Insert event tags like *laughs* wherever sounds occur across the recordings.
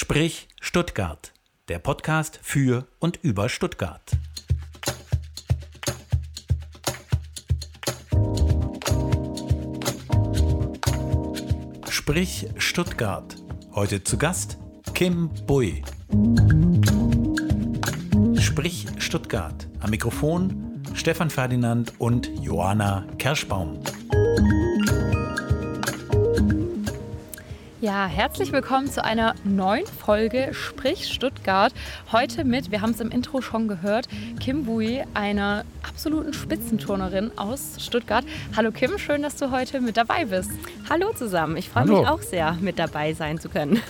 Sprich Stuttgart, der Podcast für und über Stuttgart. Sprich Stuttgart. Heute zu Gast Kim Bui. Sprich Stuttgart. Am Mikrofon Stefan Ferdinand und Johanna Kerschbaum. Ja, herzlich willkommen zu einer neuen Folge Sprich Stuttgart. Heute mit, wir haben es im Intro schon gehört, Kim Bui, einer absoluten Spitzenturnerin aus Stuttgart. Hallo Kim, schön, dass du heute mit dabei bist. Hallo zusammen, ich freue mich auch sehr, mit dabei sein zu können.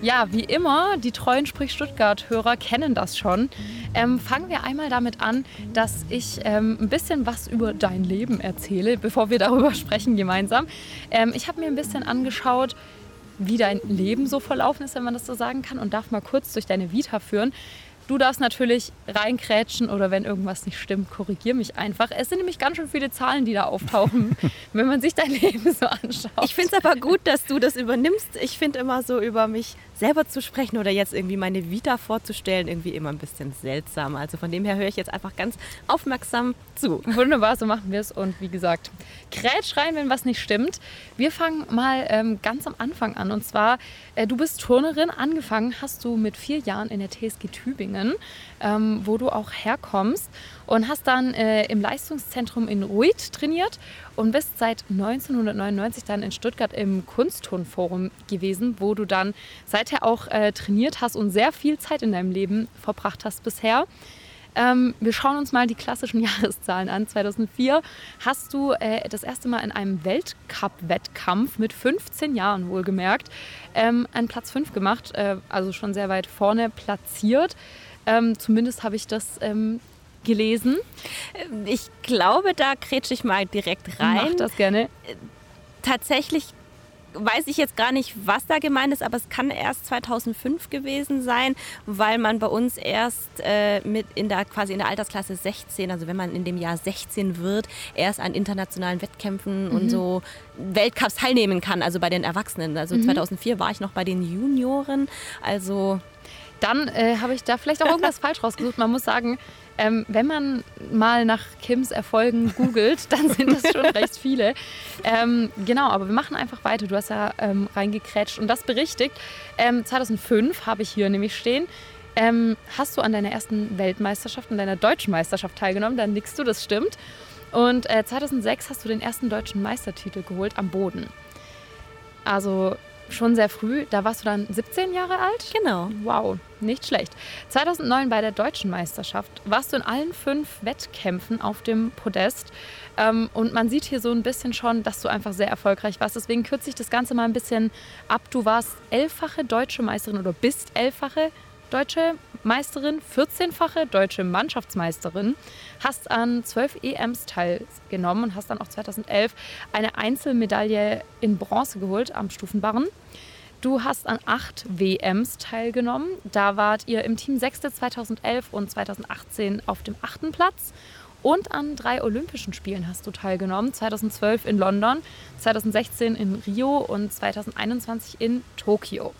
Ja, wie immer, die treuen Sprich Stuttgart-Hörer kennen das schon. Ähm, fangen wir einmal damit an, dass ich ähm, ein bisschen was über dein Leben erzähle, bevor wir darüber sprechen gemeinsam. Ähm, ich habe mir ein bisschen angeschaut, wie dein Leben so verlaufen ist, wenn man das so sagen kann, und darf mal kurz durch deine Vita führen. Du darfst natürlich reinkrätschen oder wenn irgendwas nicht stimmt, korrigier mich einfach. Es sind nämlich ganz schön viele Zahlen, die da auftauchen, *laughs* wenn man sich dein Leben so anschaut. Ich finde es aber gut, dass du das übernimmst. Ich finde immer so über mich selber zu sprechen oder jetzt irgendwie meine Vita vorzustellen, irgendwie immer ein bisschen seltsam. Also von dem her höre ich jetzt einfach ganz aufmerksam zu. Wunderbar, so machen wir es. Und wie gesagt, krätsch rein, wenn was nicht stimmt. Wir fangen mal ähm, ganz am Anfang an. Und zwar, äh, du bist Turnerin. Angefangen hast du mit vier Jahren in der TSG Tübingen, ähm, wo du auch herkommst. Und hast dann äh, im Leistungszentrum in Ruid trainiert und bist seit 1999 dann in Stuttgart im Kunstturnforum gewesen, wo du dann seither auch äh, trainiert hast und sehr viel Zeit in deinem Leben verbracht hast bisher. Ähm, wir schauen uns mal die klassischen *laughs* Jahreszahlen an. 2004 hast du äh, das erste Mal in einem Weltcup-Wettkampf mit 15 Jahren wohlgemerkt ähm, einen Platz 5 gemacht, äh, also schon sehr weit vorne platziert. Ähm, zumindest habe ich das ähm, gelesen. Ich glaube, da kretsche ich mal direkt rein. Mach das gerne. Tatsächlich weiß ich jetzt gar nicht, was da gemeint ist, aber es kann erst 2005 gewesen sein, weil man bei uns erst äh, mit in der quasi in der Altersklasse 16, also wenn man in dem Jahr 16 wird, erst an internationalen Wettkämpfen mhm. und so Weltcups teilnehmen kann, also bei den Erwachsenen. Also mhm. 2004 war ich noch bei den Junioren, also dann äh, habe ich da vielleicht auch irgendwas *laughs* falsch rausgesucht. Man muss sagen, ähm, wenn man mal nach Kims Erfolgen googelt, *laughs* dann sind das schon recht viele. Ähm, genau, aber wir machen einfach weiter. Du hast ja ähm, reingekrätscht und das berichtigt. 2005 ähm, habe ich hier nämlich stehen. Ähm, hast du an deiner ersten Weltmeisterschaft, an deiner deutschen Meisterschaft teilgenommen? Dann nickst du, das stimmt. Und äh, 2006 hast du den ersten deutschen Meistertitel geholt am Boden. Also schon sehr früh. Da warst du dann 17 Jahre alt? Genau. Wow, nicht schlecht. 2009 bei der Deutschen Meisterschaft warst du in allen fünf Wettkämpfen auf dem Podest. Ähm, und man sieht hier so ein bisschen schon, dass du einfach sehr erfolgreich warst. Deswegen kürze ich das Ganze mal ein bisschen ab. Du warst elffache deutsche Meisterin oder bist elffache deutsche Meisterin, 14-fache deutsche Mannschaftsmeisterin, hast an zwölf EMs teilgenommen und hast dann auch 2011 eine Einzelmedaille in Bronze geholt am Stufenbarren. Du hast an acht WMs teilgenommen. Da wart ihr im Team Sechste 2011 und 2018 auf dem achten Platz. Und an drei Olympischen Spielen hast du teilgenommen. 2012 in London, 2016 in Rio und 2021 in Tokio.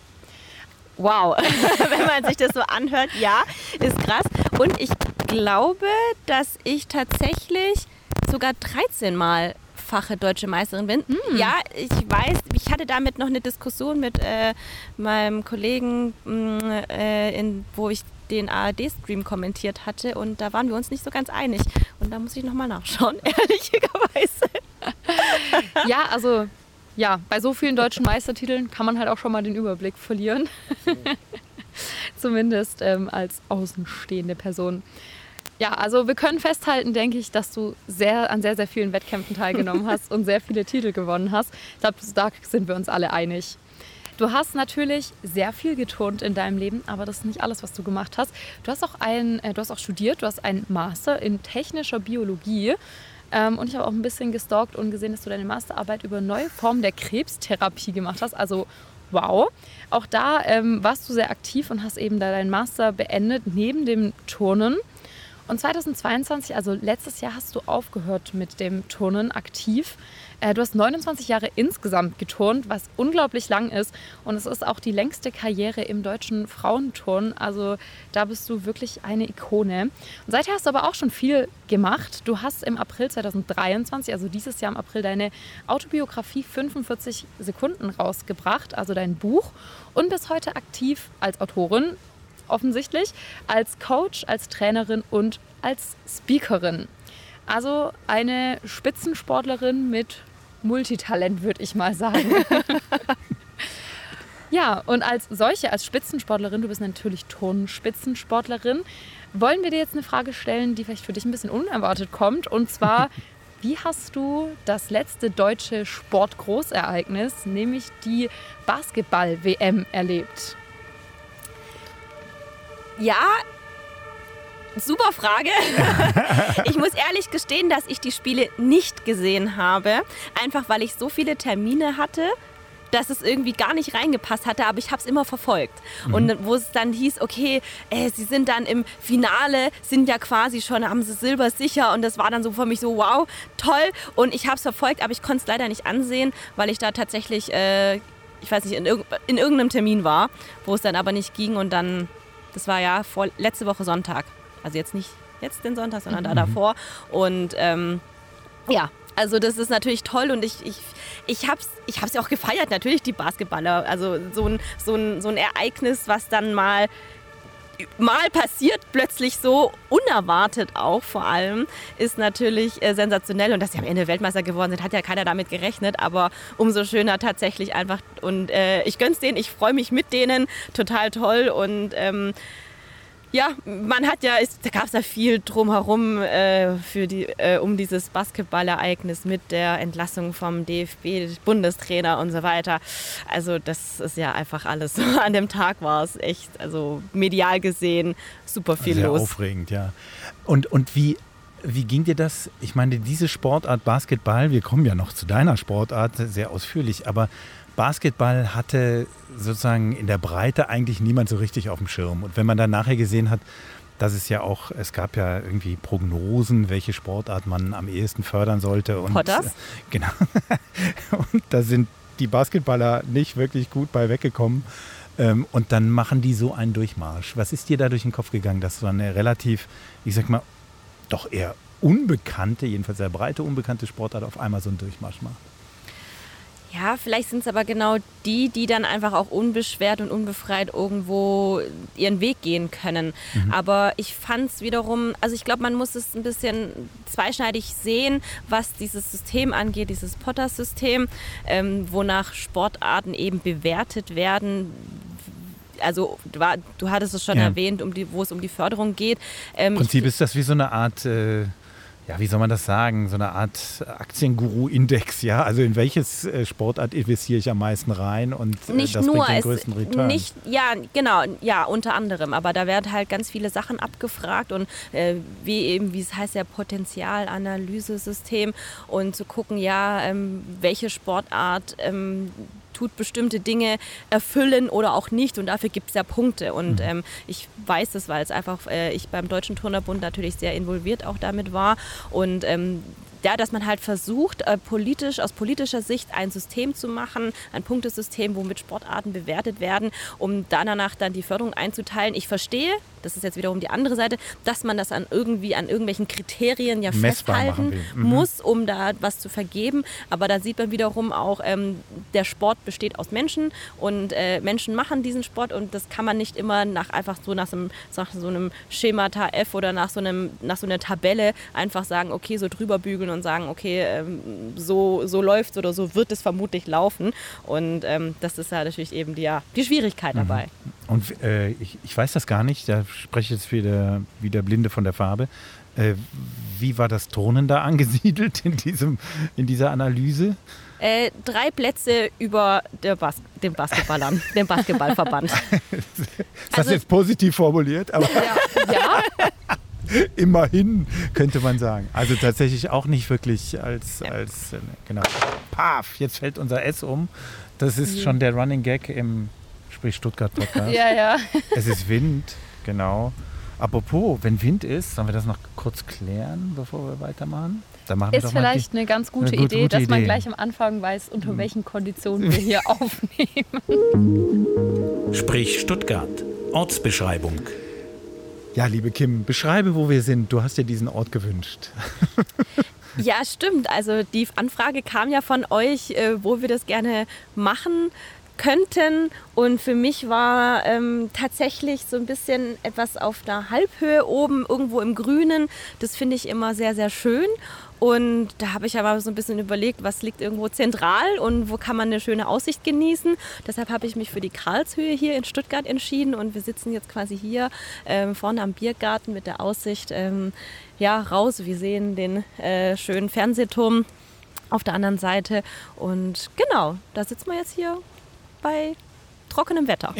Wow, *laughs* wenn man sich das so anhört, ja, ist krass. Und ich glaube, dass ich tatsächlich sogar 13 Mal fache deutsche Meisterin bin. Mm. Ja, ich weiß, ich hatte damit noch eine Diskussion mit äh, meinem Kollegen, mh, mm, äh, in, wo ich den ARD-Stream kommentiert hatte und da waren wir uns nicht so ganz einig. Und da muss ich nochmal nachschauen, *laughs* ehrlicherweise. ja, also ja, bei so vielen deutschen Meistertiteln kann man halt auch schon mal den Überblick verlieren. *laughs* Zumindest ähm, als außenstehende Person. Ja, also wir können festhalten, denke ich, dass du sehr an sehr, sehr vielen Wettkämpfen teilgenommen hast und sehr viele Titel gewonnen hast. Ich glaube, da sind wir uns alle einig. Du hast natürlich sehr viel geturnt in deinem Leben, aber das ist nicht alles, was du gemacht hast. Du hast auch, ein, äh, du hast auch studiert, du hast einen Master in technischer Biologie. Ähm, und ich habe auch ein bisschen gestalkt und gesehen, dass du deine Masterarbeit über neue Formen der Krebstherapie gemacht hast. Also wow. Auch da ähm, warst du sehr aktiv und hast eben da deinen Master beendet neben dem Turnen. Und 2022, also letztes Jahr, hast du aufgehört mit dem Turnen aktiv. Äh, du hast 29 Jahre insgesamt geturnt, was unglaublich lang ist. Und es ist auch die längste Karriere im deutschen Frauenturn. Also da bist du wirklich eine Ikone. Und seither hast du aber auch schon viel gemacht. Du hast im April 2023, also dieses Jahr im April, deine Autobiografie 45 Sekunden rausgebracht, also dein Buch. Und bist heute aktiv als Autorin, offensichtlich, als Coach, als Trainerin und als Speakerin. Also eine Spitzensportlerin mit Multitalent, würde ich mal sagen. *laughs* ja, und als solche, als Spitzensportlerin, du bist natürlich Turnspitzensportlerin, wollen wir dir jetzt eine Frage stellen, die vielleicht für dich ein bisschen unerwartet kommt. Und zwar, *laughs* wie hast du das letzte deutsche Sportgroßereignis, nämlich die Basketball-WM, erlebt? Ja, super Frage. *laughs* ich muss ehrlich gestehen, dass ich die Spiele nicht gesehen habe. Einfach weil ich so viele Termine hatte dass es irgendwie gar nicht reingepasst hatte, aber ich habe es immer verfolgt. Mhm. Und wo es dann hieß, okay, äh, sie sind dann im Finale, sind ja quasi schon, haben sie Silber sicher und das war dann so für mich so, wow, toll. Und ich habe es verfolgt, aber ich konnte es leider nicht ansehen, weil ich da tatsächlich, äh, ich weiß nicht, in, irg in irgendeinem Termin war, wo es dann aber nicht ging und dann, das war ja vor, letzte Woche Sonntag. Also jetzt nicht jetzt den Sonntag, sondern mhm. da davor. Und ähm, ja, also das ist natürlich toll und ich, ich, ich habe es ich hab's ja auch gefeiert, natürlich die Basketballer. Also so ein, so, ein, so ein Ereignis, was dann mal mal passiert, plötzlich so unerwartet auch vor allem, ist natürlich äh, sensationell. Und dass sie am Ende Weltmeister geworden sind, hat ja keiner damit gerechnet. Aber umso schöner tatsächlich einfach. Und äh, ich gönn's denen, ich freue mich mit denen, total toll. Und ähm, ja, man hat ja, es, da gab es ja viel drumherum äh, für die, äh, um dieses Basketballereignis mit der Entlassung vom DFB-Bundestrainer und so weiter. Also das ist ja einfach alles. *laughs* An dem Tag war es echt, also medial gesehen, super viel Sehr los. aufregend, ja. Und, und wie, wie ging dir das? Ich meine, diese Sportart Basketball, wir kommen ja noch zu deiner Sportart sehr ausführlich, aber Basketball hatte sozusagen in der Breite eigentlich niemand so richtig auf dem Schirm. Und wenn man dann nachher gesehen hat, dass es ja auch, es gab ja irgendwie Prognosen, welche Sportart man am ehesten fördern sollte. Und, Potters? Äh, genau. *laughs* und da sind die Basketballer nicht wirklich gut bei weggekommen. Ähm, und dann machen die so einen Durchmarsch. Was ist dir da durch den Kopf gegangen, dass so eine relativ, ich sag mal, doch eher unbekannte, jedenfalls sehr breite unbekannte Sportart auf einmal so einen Durchmarsch macht? Ja, vielleicht sind es aber genau die, die dann einfach auch unbeschwert und unbefreit irgendwo ihren Weg gehen können. Mhm. Aber ich fand es wiederum, also ich glaube, man muss es ein bisschen zweischneidig sehen, was dieses System angeht, dieses Potter-System, ähm, wonach Sportarten eben bewertet werden, also du, war, du, hattest es schon ja. erwähnt, um die, wo es um die Förderung geht. Ähm, Im Prinzip ist das wie so eine Art äh, ja, wie soll man das sagen, so eine Art Aktienguru-Index, ja? Also in welches äh, Sportart investiere ich am meisten rein und äh, nicht das nur, bringt den größten Return? Nicht, ja, genau, ja, unter anderem. Aber da werden halt ganz viele Sachen abgefragt und äh, wie eben, wie es heißt, ja Potenzialanalysesystem und zu gucken, ja, ähm, welche Sportart ähm, tut bestimmte Dinge erfüllen oder auch nicht und dafür gibt es ja Punkte. Und mhm. ähm, ich weiß das, weil es einfach äh, ich beim Deutschen Turnerbund natürlich sehr involviert auch damit war und ähm, ja, dass man halt versucht, äh, politisch, aus politischer Sicht ein System zu machen, ein Punktesystem, womit Sportarten bewertet werden, um danach dann die Förderung einzuteilen. Ich verstehe, das ist jetzt wiederum die andere Seite, dass man das an irgendwie an irgendwelchen Kriterien ja Messbar festhalten mhm. muss, um da was zu vergeben. Aber da sieht man wiederum auch, ähm, der Sport besteht aus Menschen und äh, Menschen machen diesen Sport und das kann man nicht immer nach einfach so nach so einem, nach so einem Schemata F oder nach so einem nach so einer Tabelle einfach sagen, okay, so drüber bügeln und sagen, okay, ähm, so, so läuft oder so wird es vermutlich laufen. Und ähm, das ist ja natürlich eben die, ja, die Schwierigkeit mhm. dabei. Und äh, ich, ich weiß das gar nicht, da spreche jetzt wieder, wieder Blinde von der Farbe. Äh, wie war das Turnen da *laughs* angesiedelt in, diesem, in dieser Analyse? Äh, drei Plätze über Bas den Basketballern, *laughs* dem Basketballverband. das also, jetzt positiv formuliert, aber. Ja, ja. *laughs* Immerhin, könnte man sagen. Also tatsächlich auch nicht wirklich als, ja. als äh, genau. Paf, jetzt fällt unser S um. Das ist schon der Running Gag im Sprich Stuttgart Podcast. ja, ja. Es ist Wind, genau. Apropos, wenn Wind ist, sollen wir das noch kurz klären, bevor wir weitermachen? dann machen wir Ist doch mal vielleicht eine ganz gute, eine gut- Idee, gute dass man Idee. gleich am Anfang weiß, unter welchen Konditionen wir hier *laughs* aufnehmen. Sprich Stuttgart. Ortsbeschreibung. die, Ja, liebe Kim, beschreibe, wo wir sind. Du hast dir diesen Ort gewünscht. *laughs* Ja, stimmt. Also die Anfrage kam ja von euch, äh, wo wir das gerne machen könnten. Und für mich war ähm, tatsächlich so ein bisschen etwas auf der Halbhöhe oben, irgendwo im Grünen. Das finde ich immer sehr, sehr schön. Und da habe ich aber so ein bisschen überlegt, was liegt irgendwo zentral und wo kann man eine schöne Aussicht genießen. Deshalb habe ich mich für die Karlshöhe hier in Stuttgart entschieden und wir sitzen jetzt quasi hier ähm, vorne am Biergarten mit der Aussicht ähm, ja, raus. Wir sehen den äh, schönen Fernsehturm auf der anderen Seite und genau, da sitzen wir jetzt hier bei trockenem Wetter.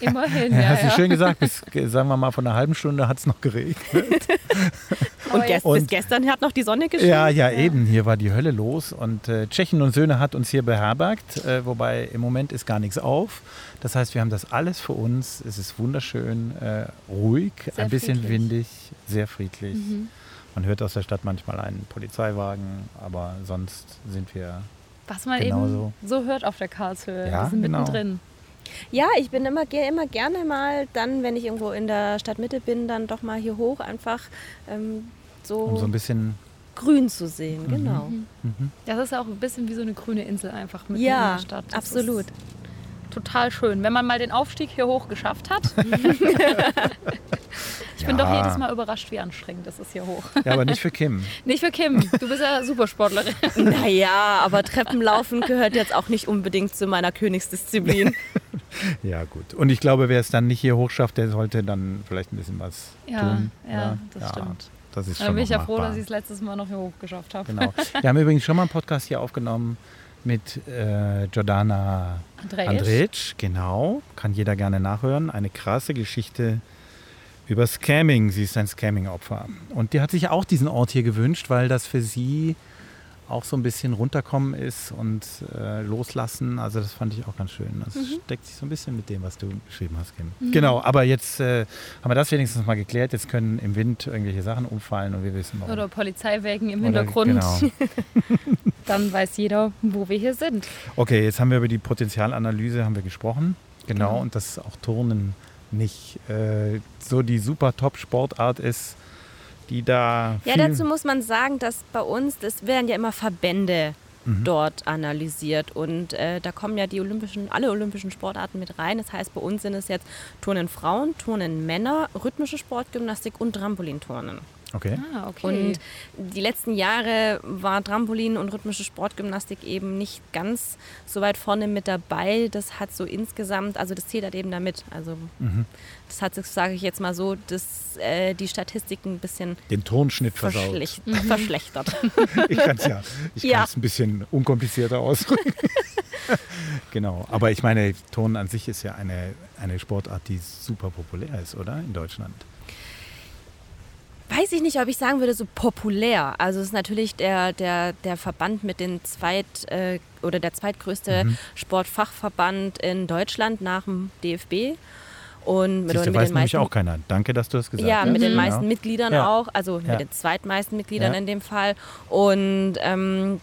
Immerhin, *laughs* Ja, ja. hast du ja. schön gesagt, bis, sagen wir mal, von einer halben Stunde hat es noch geregnet. *laughs* Und, gest Und- bis gestern hat noch die Sonne geschienen. Ja, ja, eben. Hier war die Hölle los und äh, Tschechen und Söhne hat uns hier beherbergt, äh, wobei im Moment ist gar nichts auf. Das heißt, wir haben das alles für uns. Es ist wunderschön, äh, ruhig, Sehr ein bisschen friedlich. windig, sehr friedlich. Mhm. Man hört aus der Stadt manchmal einen Polizeiwagen, aber sonst sind wir. Was man Genau eben so hört auf der Karlshöhe. Ja, wir sind genau. mittendrin. Ja, ich bin immer, gehe immer gerne mal dann, wenn ich irgendwo in der Stadtmitte bin, dann doch mal hier hoch, einfach ähm, so, Um so ein bisschen. grün zu sehen. Genau. Mhm. Das ist ja auch ein bisschen wie so eine grüne Insel einfach mitten Ja, in der Stadt. Das absolut. Total schön, wenn man mal den Aufstieg hier hoch geschafft hat. *laughs* ich bin Ja. doch jedes Mal überrascht, wie anstrengend das ist hier hoch. Ja, aber nicht für Kim. *laughs* Nicht für Kim, du bist ja Supersportlerin. Naja, aber Treppenlaufen gehört jetzt auch nicht unbedingt zu meiner Königsdisziplin. *laughs* Ja, gut. Und ich glaube, wer es dann nicht hier hoch schafft, der sollte dann vielleicht ein bisschen was Ja, tun. ja, das stimmt. Das ist Da schon bin ich ja froh, dass ich es letztes Mal noch hier hoch geschafft habe. Genau. Wir haben übrigens schon mal einen Podcast hier aufgenommen mit äh, Jordana Andrej. Genau. Kann jeder gerne nachhören. Eine krasse Geschichte über Scamming. Sie ist ein Scamming-Opfer. Und die hat sich auch diesen Ort hier gewünscht, weil das für sie auch so ein bisschen runterkommen ist und äh, loslassen. Also das fand ich auch ganz schön. Das Mhm. steckt sich so ein bisschen mit dem, was du beschrieben hast, Kim. Genau, aber jetzt äh, haben wir das wenigstens mal geklärt. Jetzt können im Wind irgendwelche Sachen umfallen und wir wissen warum. Oder Polizeiwägen im Oder- Hintergrund. Genau. *laughs* Dann weiß jeder, wo wir hier sind. Okay, jetzt haben wir über die Potenzialanalyse haben wir gesprochen. Genau, Genau. und dass auch Turnen nicht äh, so die super Top-Sportart ist, die da. Ja, dazu muss man sagen, dass bei uns, das werden ja immer Verbände Mhm. dort analysiert und äh, da kommen ja die olympischen, alle olympischen Sportarten mit rein. Das heißt, bei uns sind es jetzt Turnen Frauen, Turnen Männer, rhythmische Sportgymnastik und Trampolinturnen. Okay. Ah, okay. Und die letzten Jahre war Trampolin und rhythmische Sportgymnastik eben nicht ganz so weit vorne mit dabei. Das hat so insgesamt, also das zählt halt eben damit. Also Mhm. das hat sich, sage ich jetzt mal so, dass äh, die Statistiken ein bisschen Den Tonschnitt verschlecht, Mhm. verschlechtert. *laughs* Ich kann es ja. Ich Ja. kann es ein bisschen unkomplizierter ausdrücken. *laughs* genau. Aber ich meine, Turnen an sich ist ja eine, eine Sportart, die super populär ist, oder? In Deutschland. Weiß ich nicht, ob ich sagen würde, so populär. Also es ist natürlich der, der, der Verband mit den zweit äh, oder der zweitgrößte Mhm. Sportfachverband in Deutschland nach dem DFB. Und mit, Siehst mit weiß den meisten, auch keiner. Danke, dass du das gesagt ja, hast. mit den Mhm. meisten Ja. Mitgliedern Ja. auch, also Ja. mit den zweitmeisten Mitgliedern Ja. in dem Fall. Und ähm,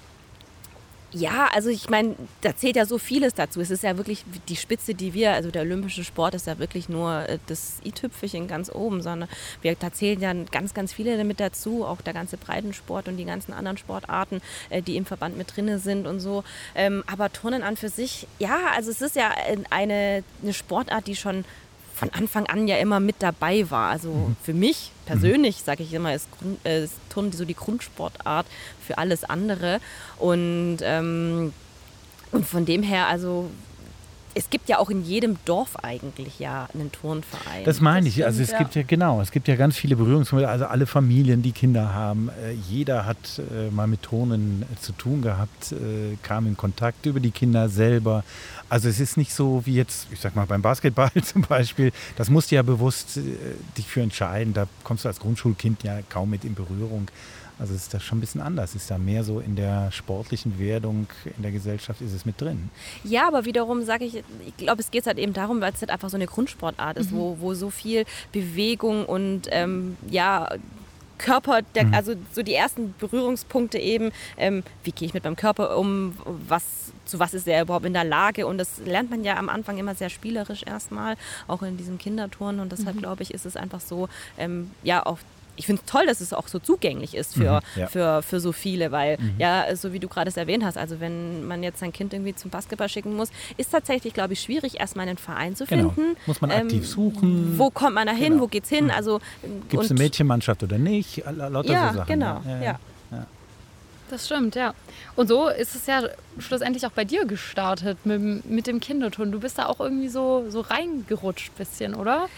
ja, also ich meine, da zählt ja so vieles dazu. Es ist ja wirklich die Spitze, die wir, also der olympische Sport ist ja wirklich nur äh, das i-Tüpfelchen ganz oben, sondern wir, da zählen ja ganz, ganz viele damit dazu, auch der ganze Breitensport und die ganzen anderen Sportarten, äh, die im Verband mit drinne sind und so. Ähm, aber Turnen an für sich, ja, also es ist ja eine, eine Sportart, die schon von Anfang an ja immer mit dabei war. Also für mich persönlich, sage ich immer, ist, Grund- äh, ist Turnen so die Grundsportart für alles andere. Und, ähm, und von dem her, also es gibt ja auch in jedem Dorf eigentlich ja einen Turnverein. Das meine ich. Also es stimmt, gibt ja genau, es gibt ja ganz viele Berührungspunkte. Also alle Familien, die Kinder haben, äh, jeder hat äh, mal mit Turnen äh, zu tun gehabt, äh, kam in Kontakt über die Kinder selber. Also es ist nicht so wie jetzt, ich sag mal beim Basketball *laughs* zum Beispiel. Das musst du ja bewusst äh, dich für entscheiden. Da kommst du als Grundschulkind ja kaum mit in Berührung. Also es ist da schon ein bisschen anders. Ist da mehr so in der sportlichen Werdung in der Gesellschaft ist es mit drin. Ja, aber wiederum sage ich, ich glaube, es geht halt eben darum, weil es halt einfach so eine Grundsportart ist, wo, wo so viel Bewegung und ähm, ja, Körper, der, mhm. also so die ersten Berührungspunkte eben, ähm, wie gehe ich mit meinem Körper um, was, zu was ist er überhaupt in der Lage und das lernt man ja am Anfang immer sehr spielerisch erstmal, auch in diesem Kinderturnen und deshalb mhm. glaube ich, ist es einfach so, ähm, ja, auch ich finde es toll, dass es auch so zugänglich ist für, mhm, ja. für, für so viele, weil mhm. ja, so wie du gerade es erwähnt hast, also wenn man jetzt sein Kind irgendwie zum Basketball schicken muss, ist tatsächlich, glaube ich, schwierig, erstmal einen Verein zu genau. finden. Genau. Muss man ähm, aktiv suchen. Wo kommt man da hin? Genau. Wo geht's hin? Mhm. Also, Gibt es eine Mädchenmannschaft oder nicht? Lauter ja, so Sachen. Genau, ja, ja. Das stimmt, ja. Und so ist es ja schlussendlich auch bei dir gestartet mit, mit dem Kinderturnen. Du bist da auch irgendwie so, so reingerutscht bisschen, oder?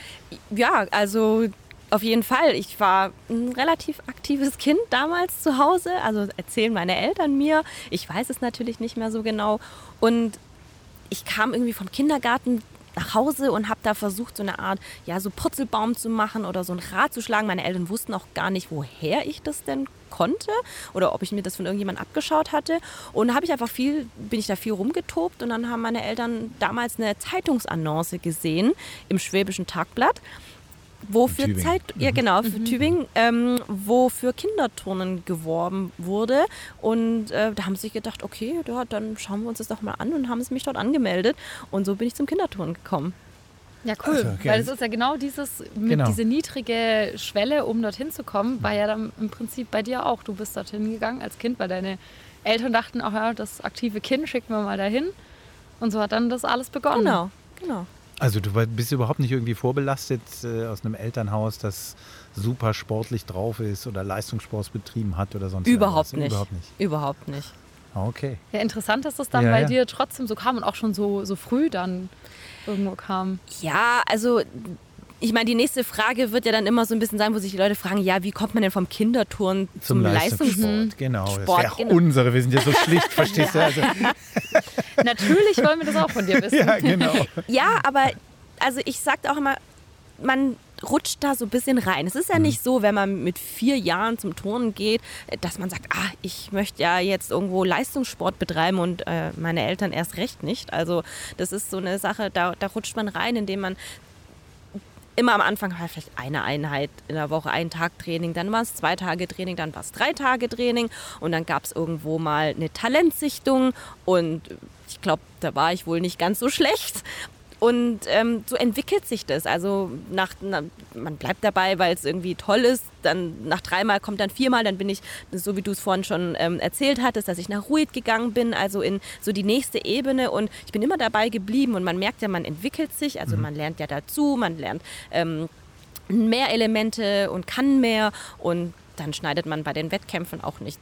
Ja, also auf jeden Fall. Ich war ein relativ aktives Kind damals zu Hause. Also erzählen meine Eltern mir. Ich weiß es natürlich nicht mehr so genau. Und ich kam irgendwie vom Kindergarten nach Hause und habe da versucht, so eine Art, ja, so Purzelbaum zu machen oder so ein Rad zu schlagen. Meine Eltern wussten auch gar nicht, woher ich das denn konnte oder ob ich mir das von irgendjemand abgeschaut hatte. Und habe ich einfach viel, bin ich da viel rumgetobt und dann haben meine Eltern damals eine Zeitungsannonce gesehen im Schwäbischen Tagblatt wo für Zeit, ja mhm. genau, für mhm. Tübingen, ähm, wo für Kinderturnen geworben wurde. Und äh, da haben sie sich gedacht, okay, ja, dann schauen wir uns das doch mal an und haben sie mich dort angemeldet. Und so bin ich zum Kinderturnen gekommen. Ja, cool. Also, okay. Weil es ist ja genau dieses, mit genau. diese niedrige Schwelle, um dorthin zu kommen, war ja dann im Prinzip bei dir auch. Du bist dorthin gegangen als Kind, weil deine Eltern dachten, ach ja, das aktive Kind schicken wir mal dahin. Und so hat dann das alles begonnen. Genau, genau. Also du bist überhaupt nicht irgendwie vorbelastet äh, aus einem Elternhaus, das super sportlich drauf ist oder Leistungssport betrieben hat oder sonst Überhaupt nicht. Überhaupt nicht. Überhaupt nicht. Ah, okay. Ja, interessant, dass das dann ja, bei ja. dir trotzdem so kam und auch schon so, so früh dann irgendwo kam. Ja, also ich meine, die nächste Frage wird ja dann immer so ein bisschen sein, wo sich die Leute fragen, ja, wie kommt man denn vom Kinderturn zum, zum Leistungssport? Leistungssport? Genau, Sport, das wäre genau. unsere, wir sind ja so schlicht, *laughs* verstehst du? Also. Natürlich wollen wir das auch von dir wissen. Ja, genau. Ja, aber also ich sage auch immer, man rutscht da so ein bisschen rein. Es ist ja mhm. nicht so, wenn man mit vier Jahren zum Turnen geht, dass man sagt, ah, ich möchte ja jetzt irgendwo Leistungssport betreiben und äh, meine Eltern erst recht nicht. Also das ist so eine Sache, da, da rutscht man rein, indem man immer am Anfang halt vielleicht eine Einheit in der Woche, einen Tag Training, dann war es zwei Tage Training, dann war es drei Tage Training und dann gab es irgendwo mal eine Talentsichtung und ich glaube, da war ich wohl nicht ganz so schlecht. Und ähm, so entwickelt sich das. Also nach, na, man bleibt dabei, weil es irgendwie toll ist. Dann nach dreimal kommt dann viermal. Dann bin ich, so wie du es vorhin schon ähm, erzählt hattest, dass ich nach Ruid gegangen bin, also in so die nächste Ebene. Und ich bin immer dabei geblieben. Und man merkt ja, man entwickelt sich. Also mhm. man lernt ja dazu, man lernt ähm, mehr Elemente und kann mehr. Und dann schneidet man bei den Wettkämpfen auch nicht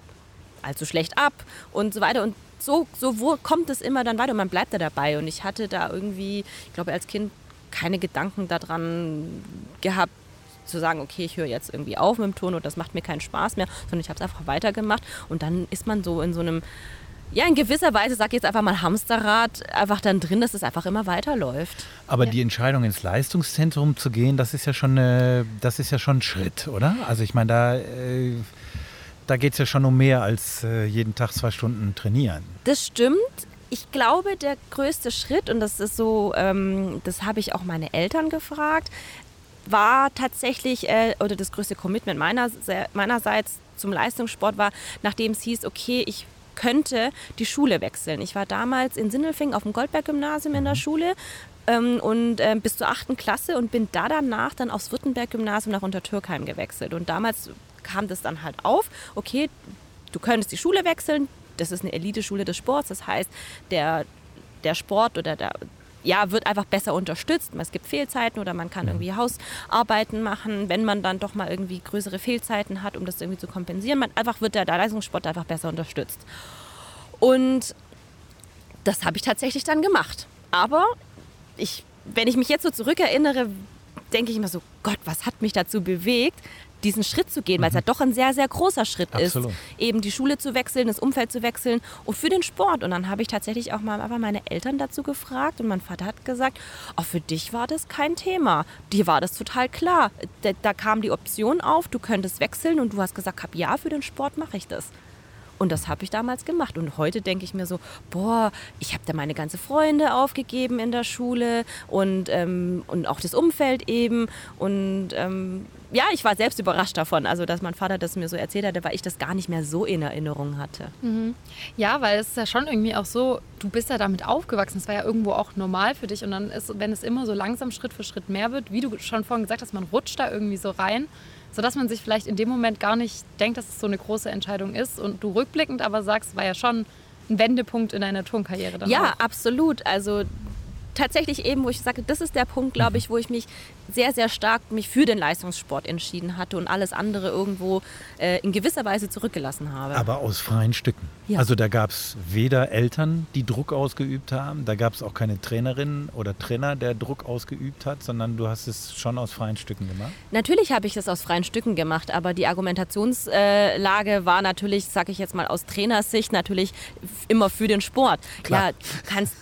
allzu schlecht ab und so weiter. Und so, so wo kommt es immer dann weiter und man bleibt da dabei. Und ich hatte da irgendwie, ich glaube, als Kind keine Gedanken daran gehabt, zu sagen, okay, ich höre jetzt irgendwie auf mit dem Ton und das macht mir keinen Spaß mehr, sondern ich habe es einfach weitergemacht und dann ist man so in so einem, ja, in gewisser Weise, sag ich jetzt einfach mal Hamsterrad, einfach dann drin, dass es einfach immer weiterläuft. Aber ja. die Entscheidung ins Leistungszentrum zu gehen, das ist ja schon, eine, das ist ja schon ein Schritt, oder? Also ich meine, da... Äh da geht es ja schon um mehr als äh, jeden Tag zwei Stunden trainieren. Das stimmt. Ich glaube, der größte Schritt, und das ist so, ähm, das habe ich auch meine Eltern gefragt, war tatsächlich, äh, oder das größte Commitment meiner, meinerseits zum Leistungssport war, nachdem es hieß, okay, ich könnte die Schule wechseln. Ich war damals in Sindelfingen auf dem Goldberg-Gymnasium in der mhm. Schule ähm, und äh, bis zur achten Klasse und bin da danach dann aufs Württemberg-Gymnasium nach Untertürkheim gewechselt. Und damals kam das dann halt auf, okay, du könntest die Schule wechseln, das ist eine Eliteschule des Sports, das heißt, der, der Sport oder der, ja, wird einfach besser unterstützt. Es gibt Fehlzeiten oder man kann irgendwie Hausarbeiten machen, wenn man dann doch mal irgendwie größere Fehlzeiten hat, um das irgendwie zu kompensieren. Man, einfach wird der, der Leistungssport einfach besser unterstützt. Und das habe ich tatsächlich dann gemacht. Aber ich, wenn ich mich jetzt so zurückerinnere, denke ich immer so, Gott, was hat mich dazu bewegt, diesen Schritt zu gehen, weil es ja mhm. doch ein sehr, sehr großer Schritt Absolut. ist, eben die Schule zu wechseln, das Umfeld zu wechseln und für den Sport. Und dann habe ich tatsächlich auch mal aber meine Eltern dazu gefragt und mein Vater hat gesagt, oh, für dich war das kein Thema. Dir war das total klar. Da, da kam die Option auf, du könntest wechseln und du hast gesagt, hab, ja, für den Sport mache ich das. Und das habe ich damals gemacht. Und heute denke ich mir so, boah, ich habe da meine ganze Freunde aufgegeben in der Schule und, ähm, und auch das Umfeld eben. Und ähm, ja, ich war selbst überrascht davon, also dass mein Vater das mir so erzählt hatte, weil ich das gar nicht mehr so in Erinnerung hatte. Ja, weil es ist ja schon irgendwie auch so, du bist ja damit aufgewachsen. Es war ja irgendwo auch normal für dich. Und dann ist, wenn es immer so langsam Schritt für Schritt mehr wird, wie du schon vorhin gesagt hast, man rutscht da irgendwie so rein, sodass man sich vielleicht in dem Moment gar nicht denkt, dass es so eine große Entscheidung ist. Und du rückblickend aber sagst, war ja schon ein Wendepunkt in deiner Turnkarriere dann Ja, auch. absolut. Also tatsächlich eben, wo ich sage, das ist der Punkt, glaube ich, wo ich mich sehr, sehr stark mich für den Leistungssport entschieden hatte und alles andere irgendwo äh, in gewisser Weise zurückgelassen habe. Aber aus freien Stücken. Ja. Also da gab es weder Eltern, die Druck ausgeübt haben, da gab es auch keine Trainerin oder Trainer, der Druck ausgeübt hat, sondern du hast es schon aus freien Stücken gemacht. Natürlich habe ich das aus freien Stücken gemacht, aber die Argumentationslage war natürlich, sage ich jetzt mal aus Trainersicht, natürlich immer für den Sport. Klar. Ja, kannst,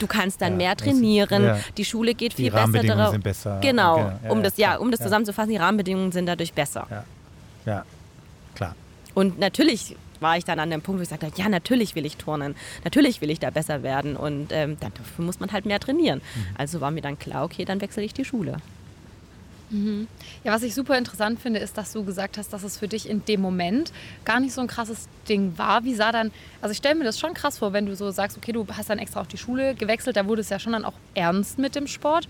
du kannst dann Ja, mehr das- trainieren, ja. die Schule geht Die viel besser Rahmenbedingungen darauf. sind besser. Genau, ja, um das, ja, um das zusammenzufassen, die Rahmenbedingungen sind dadurch besser. Ja, klar. Und natürlich war ich dann an dem Punkt, wo ich sagte, ja, natürlich will ich turnen, natürlich will ich da besser werden und ähm, dafür muss man halt mehr trainieren. Mhm. Also war mir dann klar, okay, dann wechsle ich die Schule. Ja, was ich super interessant finde, ist, dass du gesagt hast, dass es für dich in dem Moment gar nicht so ein krasses Ding war. Wie sah dann, also ich stelle mir das schon krass vor, wenn du so sagst, okay, du hast dann extra auf die Schule gewechselt, da wurde es ja schon dann auch ernst mit dem Sport.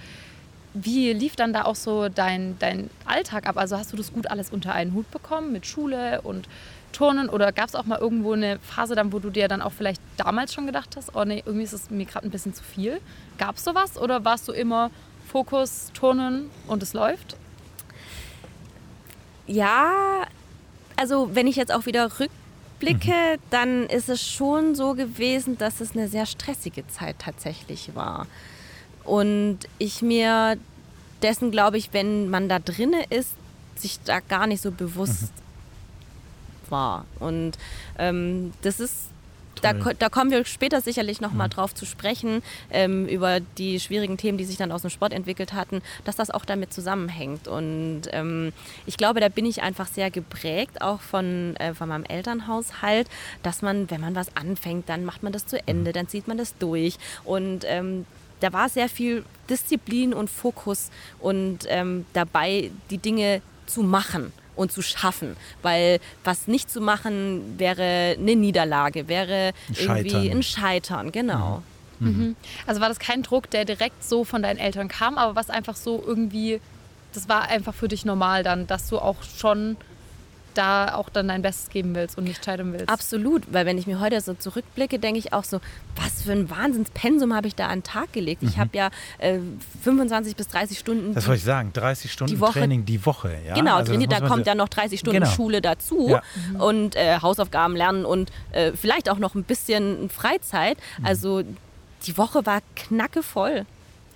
Wie lief dann da auch so dein, dein Alltag ab? Also hast du das gut alles unter einen Hut bekommen mit Schule und Turnen oder gab es auch mal irgendwo eine Phase dann, wo du dir dann auch vielleicht damals schon gedacht hast, oh nee, irgendwie ist es mir gerade ein bisschen zu viel? Gab es sowas oder warst du immer Fokus, Turnen und es läuft? Ja, also wenn ich jetzt auch wieder rückblicke, dann ist es schon so gewesen, dass es eine sehr stressige Zeit tatsächlich war. Und ich mir dessen, glaube ich, wenn man da drinne ist, sich da gar nicht so bewusst war. Und ähm, das ist, da, da kommen wir später sicherlich noch mal drauf zu sprechen, ähm, über die schwierigen Themen, die sich dann aus dem Sport entwickelt hatten, dass das auch damit zusammenhängt. Und ähm, ich glaube, da bin ich einfach sehr geprägt, auch von, äh, von meinem Elternhaushalt, dass man, wenn man was anfängt, dann macht man das zu Ende, dann zieht man das durch. Und ähm, da war sehr viel Disziplin und Fokus und ähm, dabei, die Dinge zu machen und zu schaffen. Weil was nicht zu machen, wäre eine Niederlage, wäre Ein irgendwie Scheitern. ein Scheitern, genau. Also war das kein Druck, der direkt so von deinen Eltern kam, aber was einfach so irgendwie, das war einfach für dich normal dann, dass du auch schon da auch dann dein Bestes geben willst und nicht scheitern willst. Absolut, weil wenn ich mir heute so zurückblicke, denke ich auch so, was für ein Wahnsinnspensum habe ich da an den Tag gelegt. Ich habe ja äh, 25 bis 30 Stunden. Das wollte ich sagen, 30 Stunden Die Woche- Training die Woche. Ja? Genau, Also da kommt ja noch 30 Stunden Genau. Schule dazu Ja. und äh, Hausaufgaben lernen und äh, vielleicht auch noch ein bisschen Freizeit. Mhm. Also die Woche war knackevoll.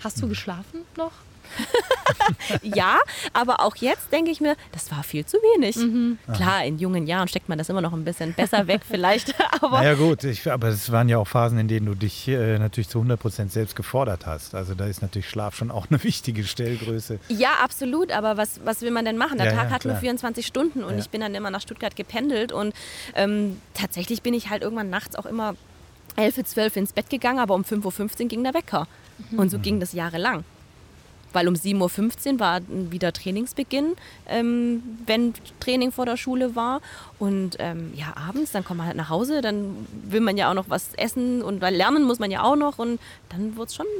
Hast du geschlafen noch? *laughs* Ja, aber auch jetzt denke ich mir, das war viel zu wenig. Mhm. Klar, in jungen Jahren steckt man das immer noch ein bisschen besser weg vielleicht, *laughs* aber Naja gut, ich, aber es waren ja auch Phasen, in denen du dich äh, natürlich zu 100% selbst gefordert hast. Also da ist natürlich Schlaf schon auch *laughs* eine wichtige Stellgröße. Ja, absolut, aber was, was will man denn machen? Der Ja, Tag ja, hat nur klar. 24 Stunden und Ja. ich bin dann immer nach Stuttgart gependelt und ähm, tatsächlich bin ich halt irgendwann nachts auch immer 11, 12 ins Bett gegangen, aber um 5.15 Uhr ging der Wecker. Mhm. Und so ging das jahrelang. Weil um 7.15 Uhr war wieder Trainingsbeginn, ähm, wenn Training vor der Schule war. Und ähm, ja, abends, dann kommt man halt nach Hause, dann will man ja auch noch was essen und weil lernen muss man ja auch noch. Und dann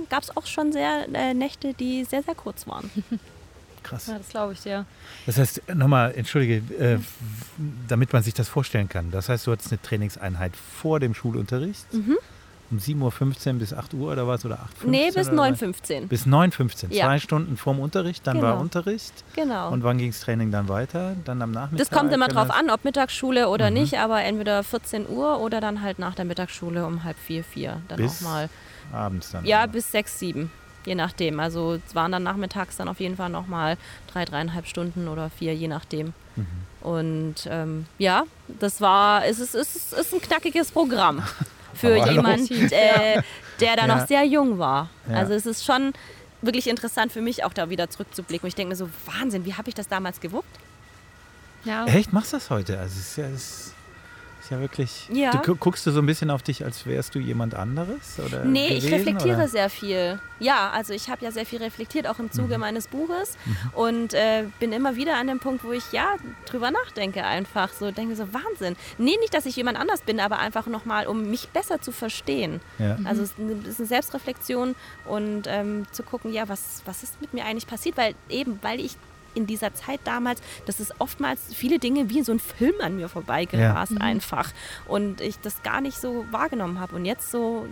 gab es auch schon sehr äh, Nächte, die sehr, sehr kurz waren. *laughs* Krass. Ja, das glaube ich dir. Das heißt, nochmal, entschuldige, äh, damit man sich das vorstellen kann. Das heißt, du hattest eine Trainingseinheit vor dem Schulunterricht um 7.15 Uhr bis 8 Uhr oder was? Oder 8.15 Mhm. Nee, bis oder was? 9.15 Bis 9.15 Ja. Zwei Stunden vorm Unterricht, dann war Genau. Unterricht. Genau. Und wann ging das Training dann weiter? Dann am Nachmittag? das kommt immer drauf an, ob Mittagsschule oder Mhm. nicht, aber entweder 14 Uhr oder dann halt nach der Mittagsschule um halb vier, vier. Dann Bis auch mal. Abends dann. Ja, oder? bis sechs, sieben. Je nachdem. Also es waren dann nachmittags dann auf jeden Fall nochmal drei, dreieinhalb Stunden oder vier, je nachdem. Mhm. Und ähm, ja, das war, es ist, es ist, es ist ein knackiges Programm *laughs* für Aber hallo. jemand, *laughs* äh, der da Ja. noch sehr jung war. Ja. Also es ist schon wirklich interessant für mich auch da wieder zurückzublicken. Und ich denke mir so, Wahnsinn, wie habe ich das damals gewuppt? Ja. Echt? Machst du das heute? Also es ist ja, es Ist ja wirklich. Ja. Du gu- guckst du so ein bisschen auf dich, als wärst du jemand anderes? Oder Nee, ich gewesen, reflektiere oder? sehr viel. Ja, also ich habe ja sehr viel reflektiert, auch im Zuge Mhm. meines Buches. Und äh, bin immer wieder an dem Punkt, wo ich ja drüber nachdenke einfach. So denke so, Wahnsinn. Nee, nicht, dass ich jemand anders bin, aber einfach nochmal, um mich besser zu verstehen. Ja. Also es ist eine- es ist eine Selbstreflexion und ähm, zu gucken, ja, was, was ist mit mir eigentlich passiert? Weil eben, weil ich in dieser Zeit damals, das ist oftmals viele Dinge wie so ein Film an mir vorbeigerast einfach und ich das gar nicht so wahrgenommen habe und jetzt so,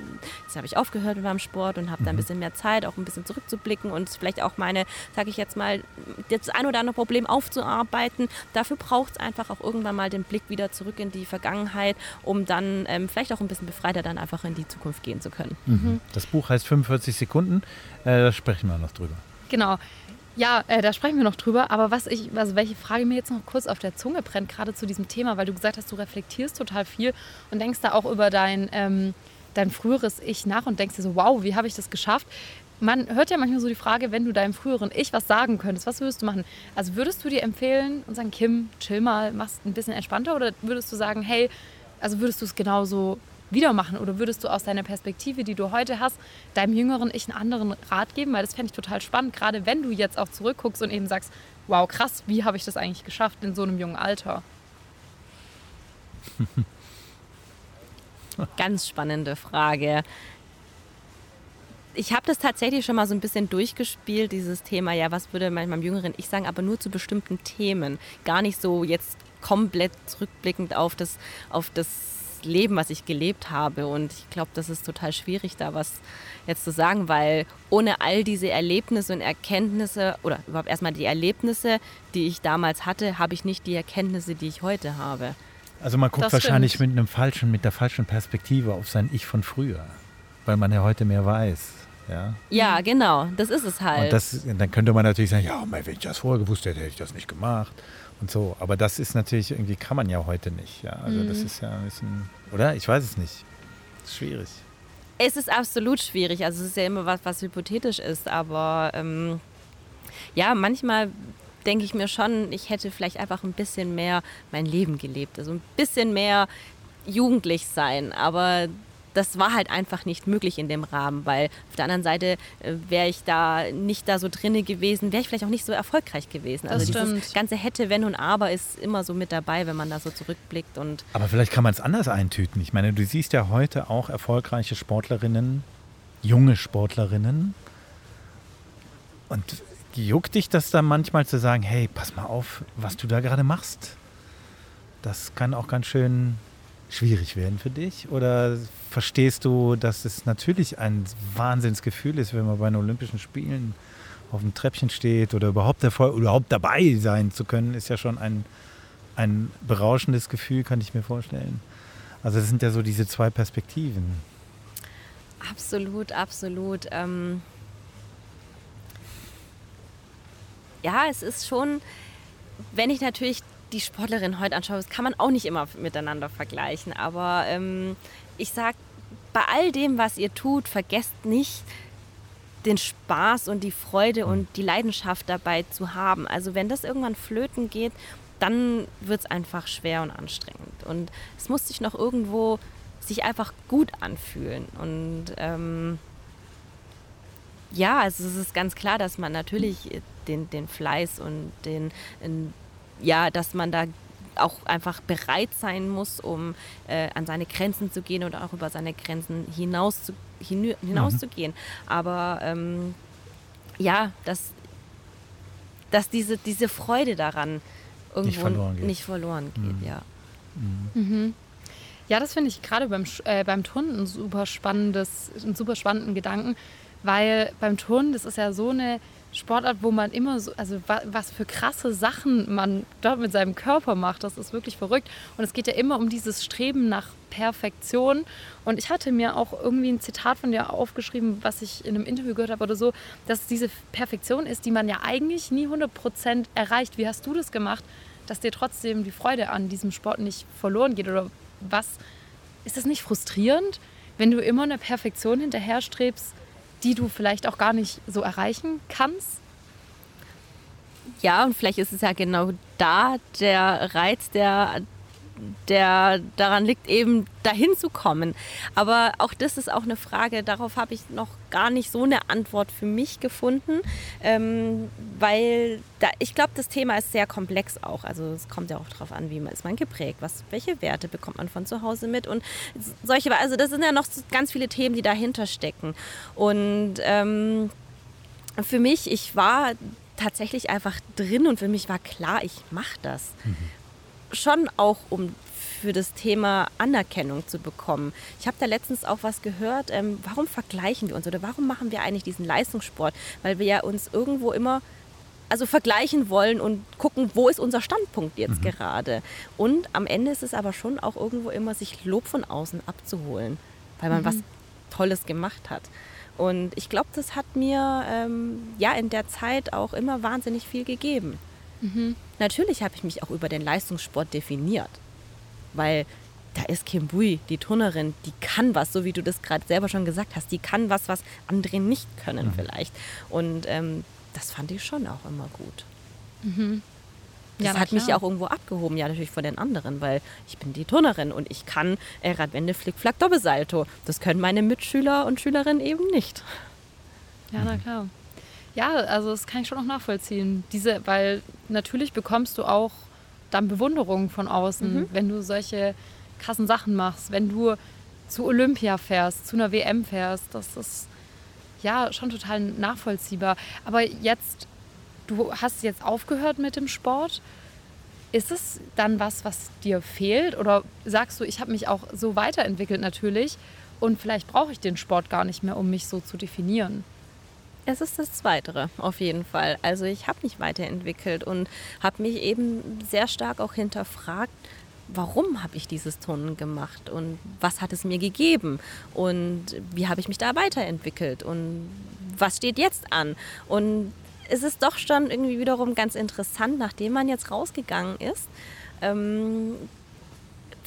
jetzt habe ich aufgehört mit meinem Sport und habe da ein bisschen mehr Zeit, auch ein bisschen zurückzublicken und vielleicht auch meine, sage ich jetzt mal, das ein oder andere Problem aufzuarbeiten. Dafür braucht es einfach auch irgendwann mal den Blick wieder zurück in die Vergangenheit, um dann ähm, vielleicht auch ein bisschen befreiter dann einfach in die Zukunft gehen zu können. Mhm. Das Buch heißt 45 Sekunden. Äh, da sprechen wir noch drüber. Genau. Ja, äh, da sprechen wir noch drüber. Aber was ich, also welche Frage mir jetzt noch kurz auf der Zunge brennt, gerade zu diesem Thema, weil du gesagt hast, du reflektierst total viel und denkst da auch über dein, ähm, dein früheres Ich nach und denkst dir so, wow, wie habe ich das geschafft? Man hört ja manchmal so die Frage, wenn du deinem früheren Ich was sagen könntest, was würdest du machen? Also würdest du dir empfehlen und sagen, Kim, chill mal, mach's ein bisschen entspannter oder würdest du sagen, hey, also würdest du es genauso wieder machen oder würdest du aus deiner Perspektive, die du heute hast, deinem jüngeren Ich einen anderen Rat geben? Weil das fände ich total spannend, gerade wenn du jetzt auch zurückguckst und eben sagst, wow, krass, wie habe ich das eigentlich geschafft in so einem jungen Alter? *laughs* Ganz spannende Frage. Ich habe das tatsächlich schon mal so ein bisschen durchgespielt, dieses Thema, ja, was würde meinem jüngeren Ich sagen, aber nur zu bestimmten Themen. Gar nicht so jetzt komplett zurückblickend auf das, auf das Leben, was ich gelebt habe. Und ich glaube, das ist total schwierig, da was jetzt zu sagen, weil ohne all diese Erlebnisse und Erkenntnisse, oder überhaupt erstmal die Erlebnisse, die ich damals hatte, habe ich nicht die Erkenntnisse, die ich heute habe. Also man guckt Das wahrscheinlich stimmt. mit einem falschen, mit der falschen Perspektive auf sein Ich von früher, weil man ja heute mehr weiß. Ja. Ja, genau, das ist es halt. Und das, dann könnte man natürlich sagen, ja, wenn ich das vorher gewusst hätte, hätte ich das nicht gemacht und so. Aber das ist natürlich irgendwie kann man ja heute nicht. Ja. Also das ist ja ein bisschen, oder? Ich weiß es nicht. Schwierig. Es ist absolut schwierig. Also es ist ja immer was, was hypothetisch ist. Aber ähm, ja, manchmal denke ich mir schon, ich hätte vielleicht einfach ein bisschen mehr mein Leben gelebt. Also ein bisschen mehr jugendlich sein. Aber das war halt einfach nicht möglich in dem Rahmen, weil auf der anderen Seite äh, wäre ich da nicht da so drinne gewesen, wäre ich vielleicht auch nicht so erfolgreich gewesen. Also Das dieses stimmt. ganze hätte, wenn und aber ist immer so mit dabei, wenn man da so zurückblickt und Aber vielleicht kann man es anders eintüten. Ich meine, du siehst ja heute auch erfolgreiche Sportlerinnen, junge Sportlerinnen. Und juckt dich das dann manchmal zu sagen, hey, pass mal auf, was du da gerade machst? Das kann auch ganz schön schwierig werden für dich. Oder verstehst du, dass es natürlich ein Wahnsinnsgefühl ist, wenn man bei den Olympischen Spielen auf dem Treppchen steht oder überhaupt, davor, überhaupt dabei sein zu können, ist ja schon ein, ein berauschendes Gefühl, kann ich mir vorstellen. Also das sind ja so diese zwei Perspektiven. Absolut, absolut. Ähm ja, es ist schon, wenn ich natürlich die Sportlerin heute anschaue, das kann man auch nicht immer miteinander vergleichen. Aber ähm, ich sage, bei all dem, was ihr tut, vergesst nicht, den Spaß und die Freude und die Leidenschaft dabei zu haben. Also wenn das irgendwann flöten geht, dann wird es einfach schwer und anstrengend. Und es muss sich noch irgendwo sich einfach gut anfühlen. Und ähm, ja, also es ist ganz klar, dass man natürlich den, den Fleiß und den, in, ja, dass man da auch einfach bereit sein muss, um äh, an seine Grenzen zu gehen oder auch über seine Grenzen hinaus zu, hinü- hinaus zu gehen. Aber ähm, ja, dass, dass diese, diese Freude daran irgendwo verloren geht. nicht verloren geht, Mhm. ja. Ja, das finde ich gerade beim, Sch- äh, beim Turnen ein super spannendes, einen super spannenden Gedanken, weil beim Turnen, das ist ja so eine Sportart, wo man immer so, also wa, was für krasse Sachen man dort mit seinem Körper macht, das ist wirklich verrückt. Und es geht ja immer um dieses Streben nach Perfektion. Und ich hatte mir auch irgendwie ein Zitat von dir aufgeschrieben, was ich in einem Interview gehört habe oder so, dass es diese Perfektion ist, die man ja eigentlich nie 100% erreicht. Wie hast du das gemacht, dass dir trotzdem die Freude an diesem Sport nicht verloren geht? Oder was ist das nicht frustrierend, wenn du immer eine Perfektion hinterherstrebst, die du vielleicht auch gar nicht so erreichen kannst? Ja, und vielleicht ist es ja genau da der Reiz, der der daran liegt, eben dahin zu kommen. Aber auch das ist auch eine Frage, darauf habe ich noch gar nicht so eine Antwort für mich gefunden, ähm, weil da, ich glaube, das Thema ist sehr komplex auch. Also es kommt ja auch darauf an, wie man ist man geprägt, was, welche Werte bekommt man von zu Hause mit und solche, also das sind ja noch ganz viele Themen, die dahinter stecken. Und ähm, für mich, ich war tatsächlich einfach drin und für mich war klar, ich mache das. Mhm schon auch um für das Thema Anerkennung zu bekommen. Ich habe da letztens auch was gehört, ähm, warum vergleichen wir uns oder warum machen wir eigentlich diesen Leistungssport? Weil wir ja uns irgendwo immer also vergleichen wollen und gucken, wo ist unser Standpunkt jetzt mhm. gerade. Und am Ende ist es aber schon auch irgendwo immer, sich Lob von außen abzuholen, weil man mhm. was Tolles gemacht hat. Und ich glaube, das hat mir ähm, ja in der Zeit auch immer wahnsinnig viel gegeben. Mhm. Natürlich habe ich mich auch über den Leistungssport definiert, weil da ist Kim Bui, die Turnerin, die kann was, so wie du das gerade selber schon gesagt hast, die kann was, was andere nicht können mhm. vielleicht. Und ähm, das fand ich schon auch immer gut. Mhm. Das ja, hat mich ja auch irgendwo abgehoben, ja natürlich von den anderen, weil ich bin die Turnerin und ich kann äh, Radwende, Flickflack, Doppelsalto. Das können meine Mitschüler und Schülerinnen eben nicht. Ja, na klar. Ja, also das kann ich schon noch nachvollziehen. Diese, weil natürlich bekommst du auch dann Bewunderung von außen, mhm. wenn du solche krassen Sachen machst, wenn du zu Olympia fährst, zu einer WM fährst. Das ist ja schon total nachvollziehbar. Aber jetzt, du hast jetzt aufgehört mit dem Sport. Ist es dann was, was dir fehlt? Oder sagst du, ich habe mich auch so weiterentwickelt natürlich und vielleicht brauche ich den Sport gar nicht mehr, um mich so zu definieren? Es ist das Zweite, auf jeden Fall. Also ich habe mich weiterentwickelt und habe mich eben sehr stark auch hinterfragt, warum habe ich dieses Turnen gemacht und was hat es mir gegeben und wie habe ich mich da weiterentwickelt und was steht jetzt an. Und es ist doch schon irgendwie wiederum ganz interessant, nachdem man jetzt rausgegangen ist, ähm,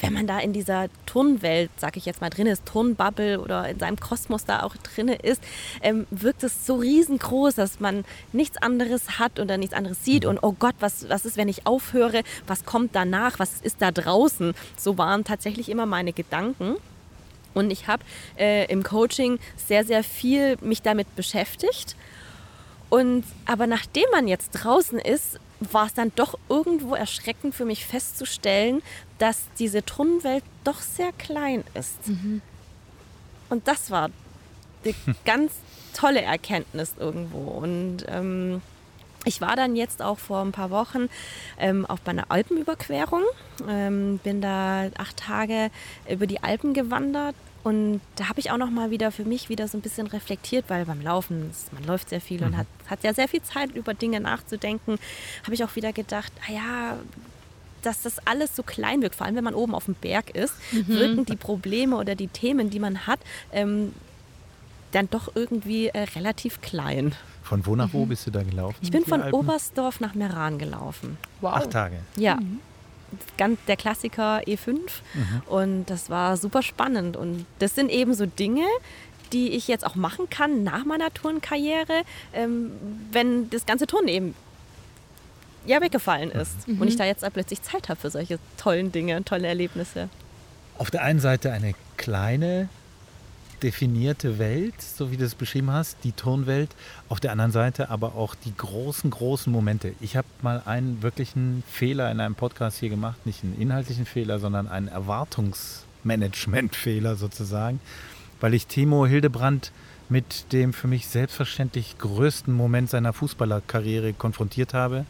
wenn man da in dieser Turnwelt, sag ich jetzt mal, drin ist, Turnbubble oder in seinem Kosmos da auch drin ist, ähm, wirkt es so riesengroß, dass man nichts anderes hat oder nichts anderes sieht und oh Gott, was, was ist, wenn ich aufhöre, was kommt danach, was ist da draußen? So waren tatsächlich immer meine Gedanken. Und ich habe äh, im Coaching sehr, sehr viel mich damit beschäftigt. Und aber nachdem man jetzt draußen ist, war es dann doch irgendwo erschreckend für mich festzustellen, dass diese Turnwelt doch sehr klein ist. Mhm. Und das war eine *laughs* ganz tolle Erkenntnis irgendwo. Und ähm, ich war dann jetzt auch vor ein paar Wochen ähm, bei einer Alpenüberquerung, ähm, bin da acht Tage über die Alpen gewandert und da habe ich auch noch mal wieder für mich wieder so ein bisschen reflektiert, weil beim Laufen, man läuft sehr viel mhm. und hat, hat ja sehr viel Zeit, über Dinge nachzudenken, habe ich auch wieder gedacht, naja, ah dass das alles so klein wirkt, vor allem wenn man oben auf dem Berg ist, mhm. wirken die Probleme oder die Themen, die man hat, ähm, dann doch irgendwie äh, relativ klein. Von wo nach mhm. wo bist du da gelaufen? Ich bin von Alpen? Oberstdorf nach Meran gelaufen. Wow. Acht Tage. Ja. Mhm ganz der Klassiker E5 mhm. und das war super spannend und das sind eben so Dinge, die ich jetzt auch machen kann nach meiner Turnkarriere, ähm, wenn das ganze Turnen eben ja weggefallen ist mhm. und ich da jetzt plötzlich Zeit habe für solche tollen Dinge, tolle Erlebnisse. Auf der einen Seite eine kleine definierte Welt, so wie du es beschrieben hast, die Turnwelt. Auf der anderen Seite aber auch die großen, großen Momente. Ich habe mal einen wirklichen Fehler in einem Podcast hier gemacht, nicht einen inhaltlichen Fehler, sondern einen Erwartungsmanagement-Fehler sozusagen, weil ich Timo Hildebrand mit dem für mich selbstverständlich größten Moment seiner Fußballerkarriere konfrontiert habe.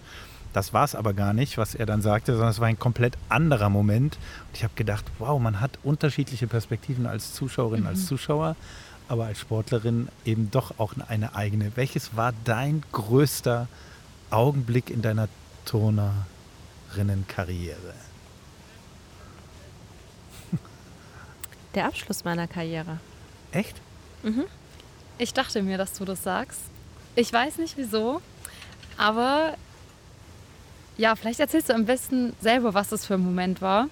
Das war es aber gar nicht, was er dann sagte, sondern es war ein komplett anderer Moment. Und ich habe gedacht, wow, man hat unterschiedliche Perspektiven als Zuschauerin, mhm. als Zuschauer, aber als Sportlerin eben doch auch eine eigene. Welches war dein größter Augenblick in deiner Turnerinnenkarriere? *laughs* Der Abschluss meiner Karriere. Echt? Mhm. Ich dachte mir, dass du das sagst. Ich weiß nicht wieso, aber ja, vielleicht erzählst du am besten selber, was das für ein Moment war.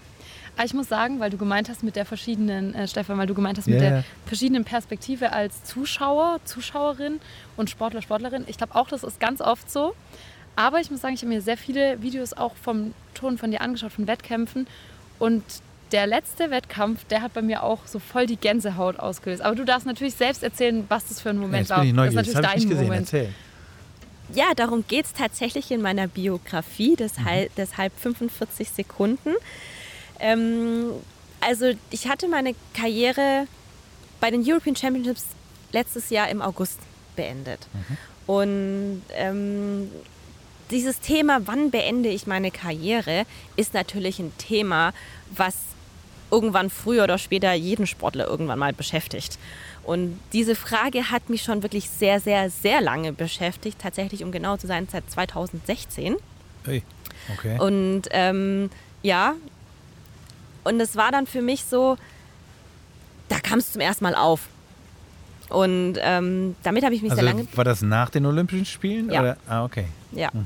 Aber ich muss sagen, weil du gemeint hast mit der verschiedenen, äh, Stefan, weil du gemeint hast mit yeah. der verschiedenen Perspektive als Zuschauer, Zuschauerin und Sportler, Sportlerin. Ich glaube auch, das ist ganz oft so. Aber ich muss sagen, ich habe mir sehr viele Videos auch vom Ton von dir angeschaut, von Wettkämpfen. Und der letzte Wettkampf, der hat bei mir auch so voll die Gänsehaut ausgelöst. Aber du darfst natürlich selbst erzählen, was das für ein Moment Jetzt war. Das ist Das natürlich nicht dein gesehen. Moment. Erzähl. Ja, darum geht es tatsächlich in meiner Biografie, deshalb, deshalb 45 Sekunden. Ähm, also ich hatte meine Karriere bei den European Championships letztes Jahr im August beendet. Und ähm, dieses Thema, wann beende ich meine Karriere, ist natürlich ein Thema, was irgendwann früher oder später jeden Sportler irgendwann mal beschäftigt. Und diese Frage hat mich schon wirklich sehr, sehr, sehr lange beschäftigt. Tatsächlich, um genau zu sein, seit 2016. Ui, okay. Und ähm, ja, und es war dann für mich so, da kam es zum ersten Mal auf. Und ähm, damit habe ich mich also sehr lange. war das nach den Olympischen Spielen? Ja. Oder? Ah, okay. Ja, Das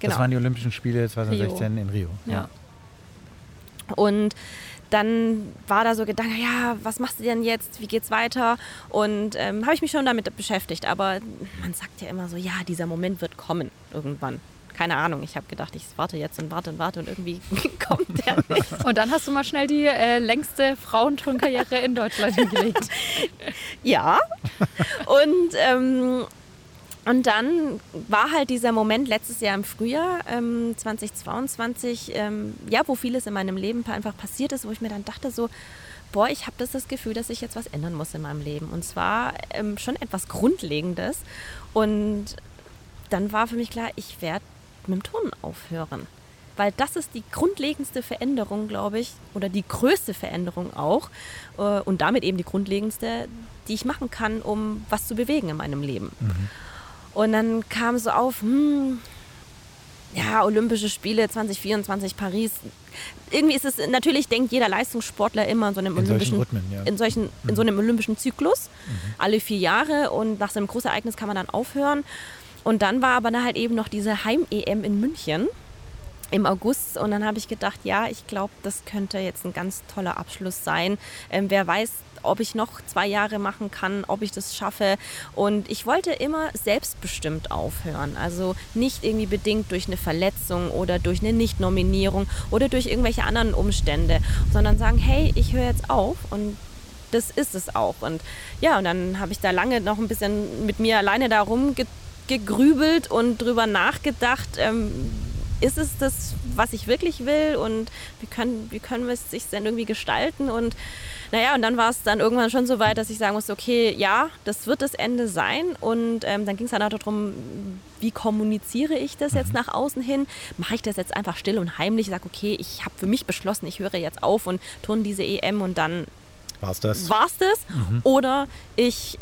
genau. waren die Olympischen Spiele 2016 in Rio. Ja. Und dann war da so Gedanke, ja, was machst du denn jetzt? Wie geht's weiter? Und ähm, habe ich mich schon damit beschäftigt. Aber man sagt ja immer so, ja, dieser Moment wird kommen irgendwann. Keine Ahnung. Ich habe gedacht, ich warte jetzt und warte und warte und irgendwie *laughs* kommt der *laughs* nicht. Und dann hast du mal schnell die äh, längste Frauenturnkarriere in Deutschland hingelegt. *laughs* Ja. Und, ähm, und dann war halt dieser Moment letztes Jahr im Frühjahr ähm, 2022, ähm, ja, wo vieles in meinem Leben einfach passiert ist, wo ich mir dann dachte so, boah, ich habe das, das Gefühl, dass ich jetzt was ändern muss in meinem Leben. Und zwar ähm, schon etwas Grundlegendes. Und dann war für mich klar, ich werde mit dem Turnen aufhören. Weil das ist die grundlegendste Veränderung, glaube ich, oder die größte Veränderung auch. Äh, und damit eben die grundlegendste, die ich machen kann, um was zu bewegen in meinem Leben. Und dann kam so auf, hm, ja, Olympische Spiele 2024 Paris. Irgendwie ist es, natürlich denkt jeder Leistungssportler immer in so einem In solchen olympischen, Rhythmen, ja. in, solchen, in so einem olympischen Zyklus, alle vier Jahre und nach so einem Großereignis kann man dann aufhören. Und dann war aber dann halt eben noch diese Heim-EM in München im August und dann habe ich gedacht, ja, ich glaube, das könnte jetzt ein ganz toller Abschluss sein. Ähm, wer weiß, ob ich noch zwei Jahre machen kann, ob ich das schaffe. Und ich wollte immer selbstbestimmt aufhören. Also nicht irgendwie bedingt durch eine Verletzung oder durch eine Nichtnominierung oder durch irgendwelche anderen Umstände, sondern sagen, hey, ich höre jetzt auf und das ist es auch. Und ja, und dann habe ich da lange noch ein bisschen mit mir alleine da rumgegrübelt und drüber nachgedacht, ähm, ist es das, was ich wirklich will und wie können, wie können wir es sich denn irgendwie gestalten und naja, und dann war es dann irgendwann schon so weit, dass ich sagen musste, okay, ja, das wird das Ende sein und ähm, dann ging es dann auch darum, wie kommuniziere ich das jetzt nach außen hin? Mache ich das jetzt einfach still und heimlich? Ich sage, okay, ich habe für mich beschlossen, ich höre jetzt auf und turne diese EM und dann War's das? war es das oder ich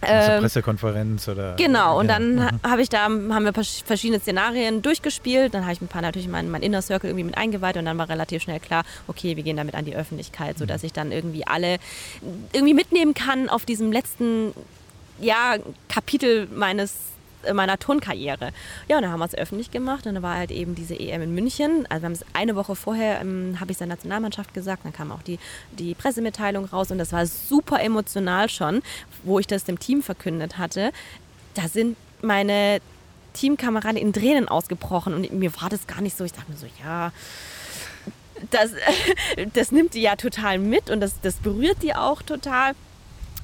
Zur ähm, Pressekonferenz oder? Genau, und Ja. dann Mhm. habe ich da, haben wir vers- verschiedene Szenarien durchgespielt. Dann habe ich ein paar natürlich mein, mein Inner Circle irgendwie mit eingeweiht und dann war relativ schnell klar, okay, wir gehen damit an die Öffentlichkeit, sodass ich dann irgendwie alle irgendwie mitnehmen kann auf diesem letzten ja, Kapitel meines äh, meiner Turnkarriere. Ja, und dann haben wir es öffentlich gemacht und dann war halt eben diese EM in München. Also wir haben es eine Woche vorher, ähm, habe ich es der Nationalmannschaft gesagt, dann kam auch die, die Pressemitteilung raus und das war super emotional schon, wo ich das dem Team verkündet hatte. Da sind meine Teamkameraden in Tränen ausgebrochen und mir war das gar nicht so. Ich dachte mir so, ja, das, *laughs* das nimmt die ja total mit und das, das berührt die auch total.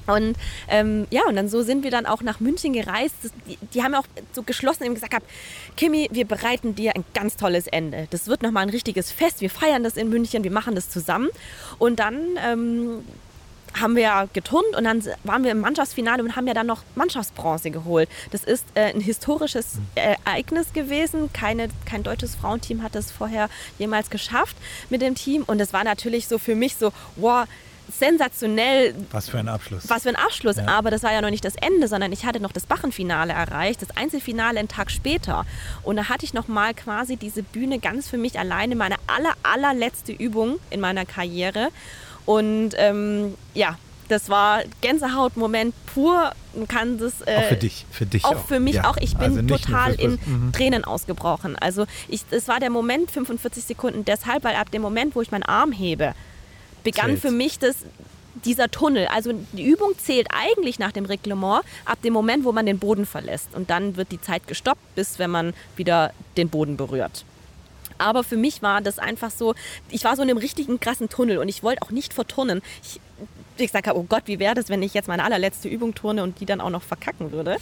Und ähm, ja, und dann so sind wir dann auch nach München gereist. Das, die, die haben auch so geschlossen eben gesagt, gehabt, Kimi, wir bereiten dir ein ganz tolles Ende. Das wird nochmal ein richtiges Fest. Wir feiern das in München, wir machen das zusammen. Und dann ähm, haben wir geturnt und dann waren wir im Mannschaftsfinale und haben ja dann noch Mannschaftsbronze geholt. Das ist äh, ein historisches äh, Ereignis gewesen. Keine, kein deutsches Frauenteam hat das vorher jemals geschafft mit dem Team. Und das war natürlich so für mich so, wow, sensationell, Was für ein Abschluss. was für ein Abschluss. Ja. Aber das war ja noch nicht das Ende, sondern ich hatte noch das Bachenfinale erreicht, das Einzelfinale einen Tag später. Und da hatte ich noch mal quasi diese Bühne ganz für mich alleine, meine aller, allerletzte Übung in meiner Karriere. Und ähm, ja, das war Gänsehautmoment pur. Man kann das äh, auch für dich, für dich auch für mich Ja. auch. Ich bin Also total in Mhm. Tränen ausgebrochen. Also ich, es war der Moment 45 Sekunden deshalb, weil ab dem Moment, wo ich meinen Arm hebe, begann Zählt's. für mich das dieser Tunnel. Also die Übung zählt eigentlich nach dem Reglement ab dem Moment, wo man den Boden verlässt. Und dann wird die Zeit gestoppt, bis wenn man wieder den Boden berührt. Aber für mich war das einfach so, ich war so in einem richtigen krassen Tunnel und ich wollte auch nicht verturnen. Ich, ich gesagt habe, oh Gott, wie wäre das, wenn ich jetzt meine allerletzte Übung turne und die dann auch noch verkacken würde?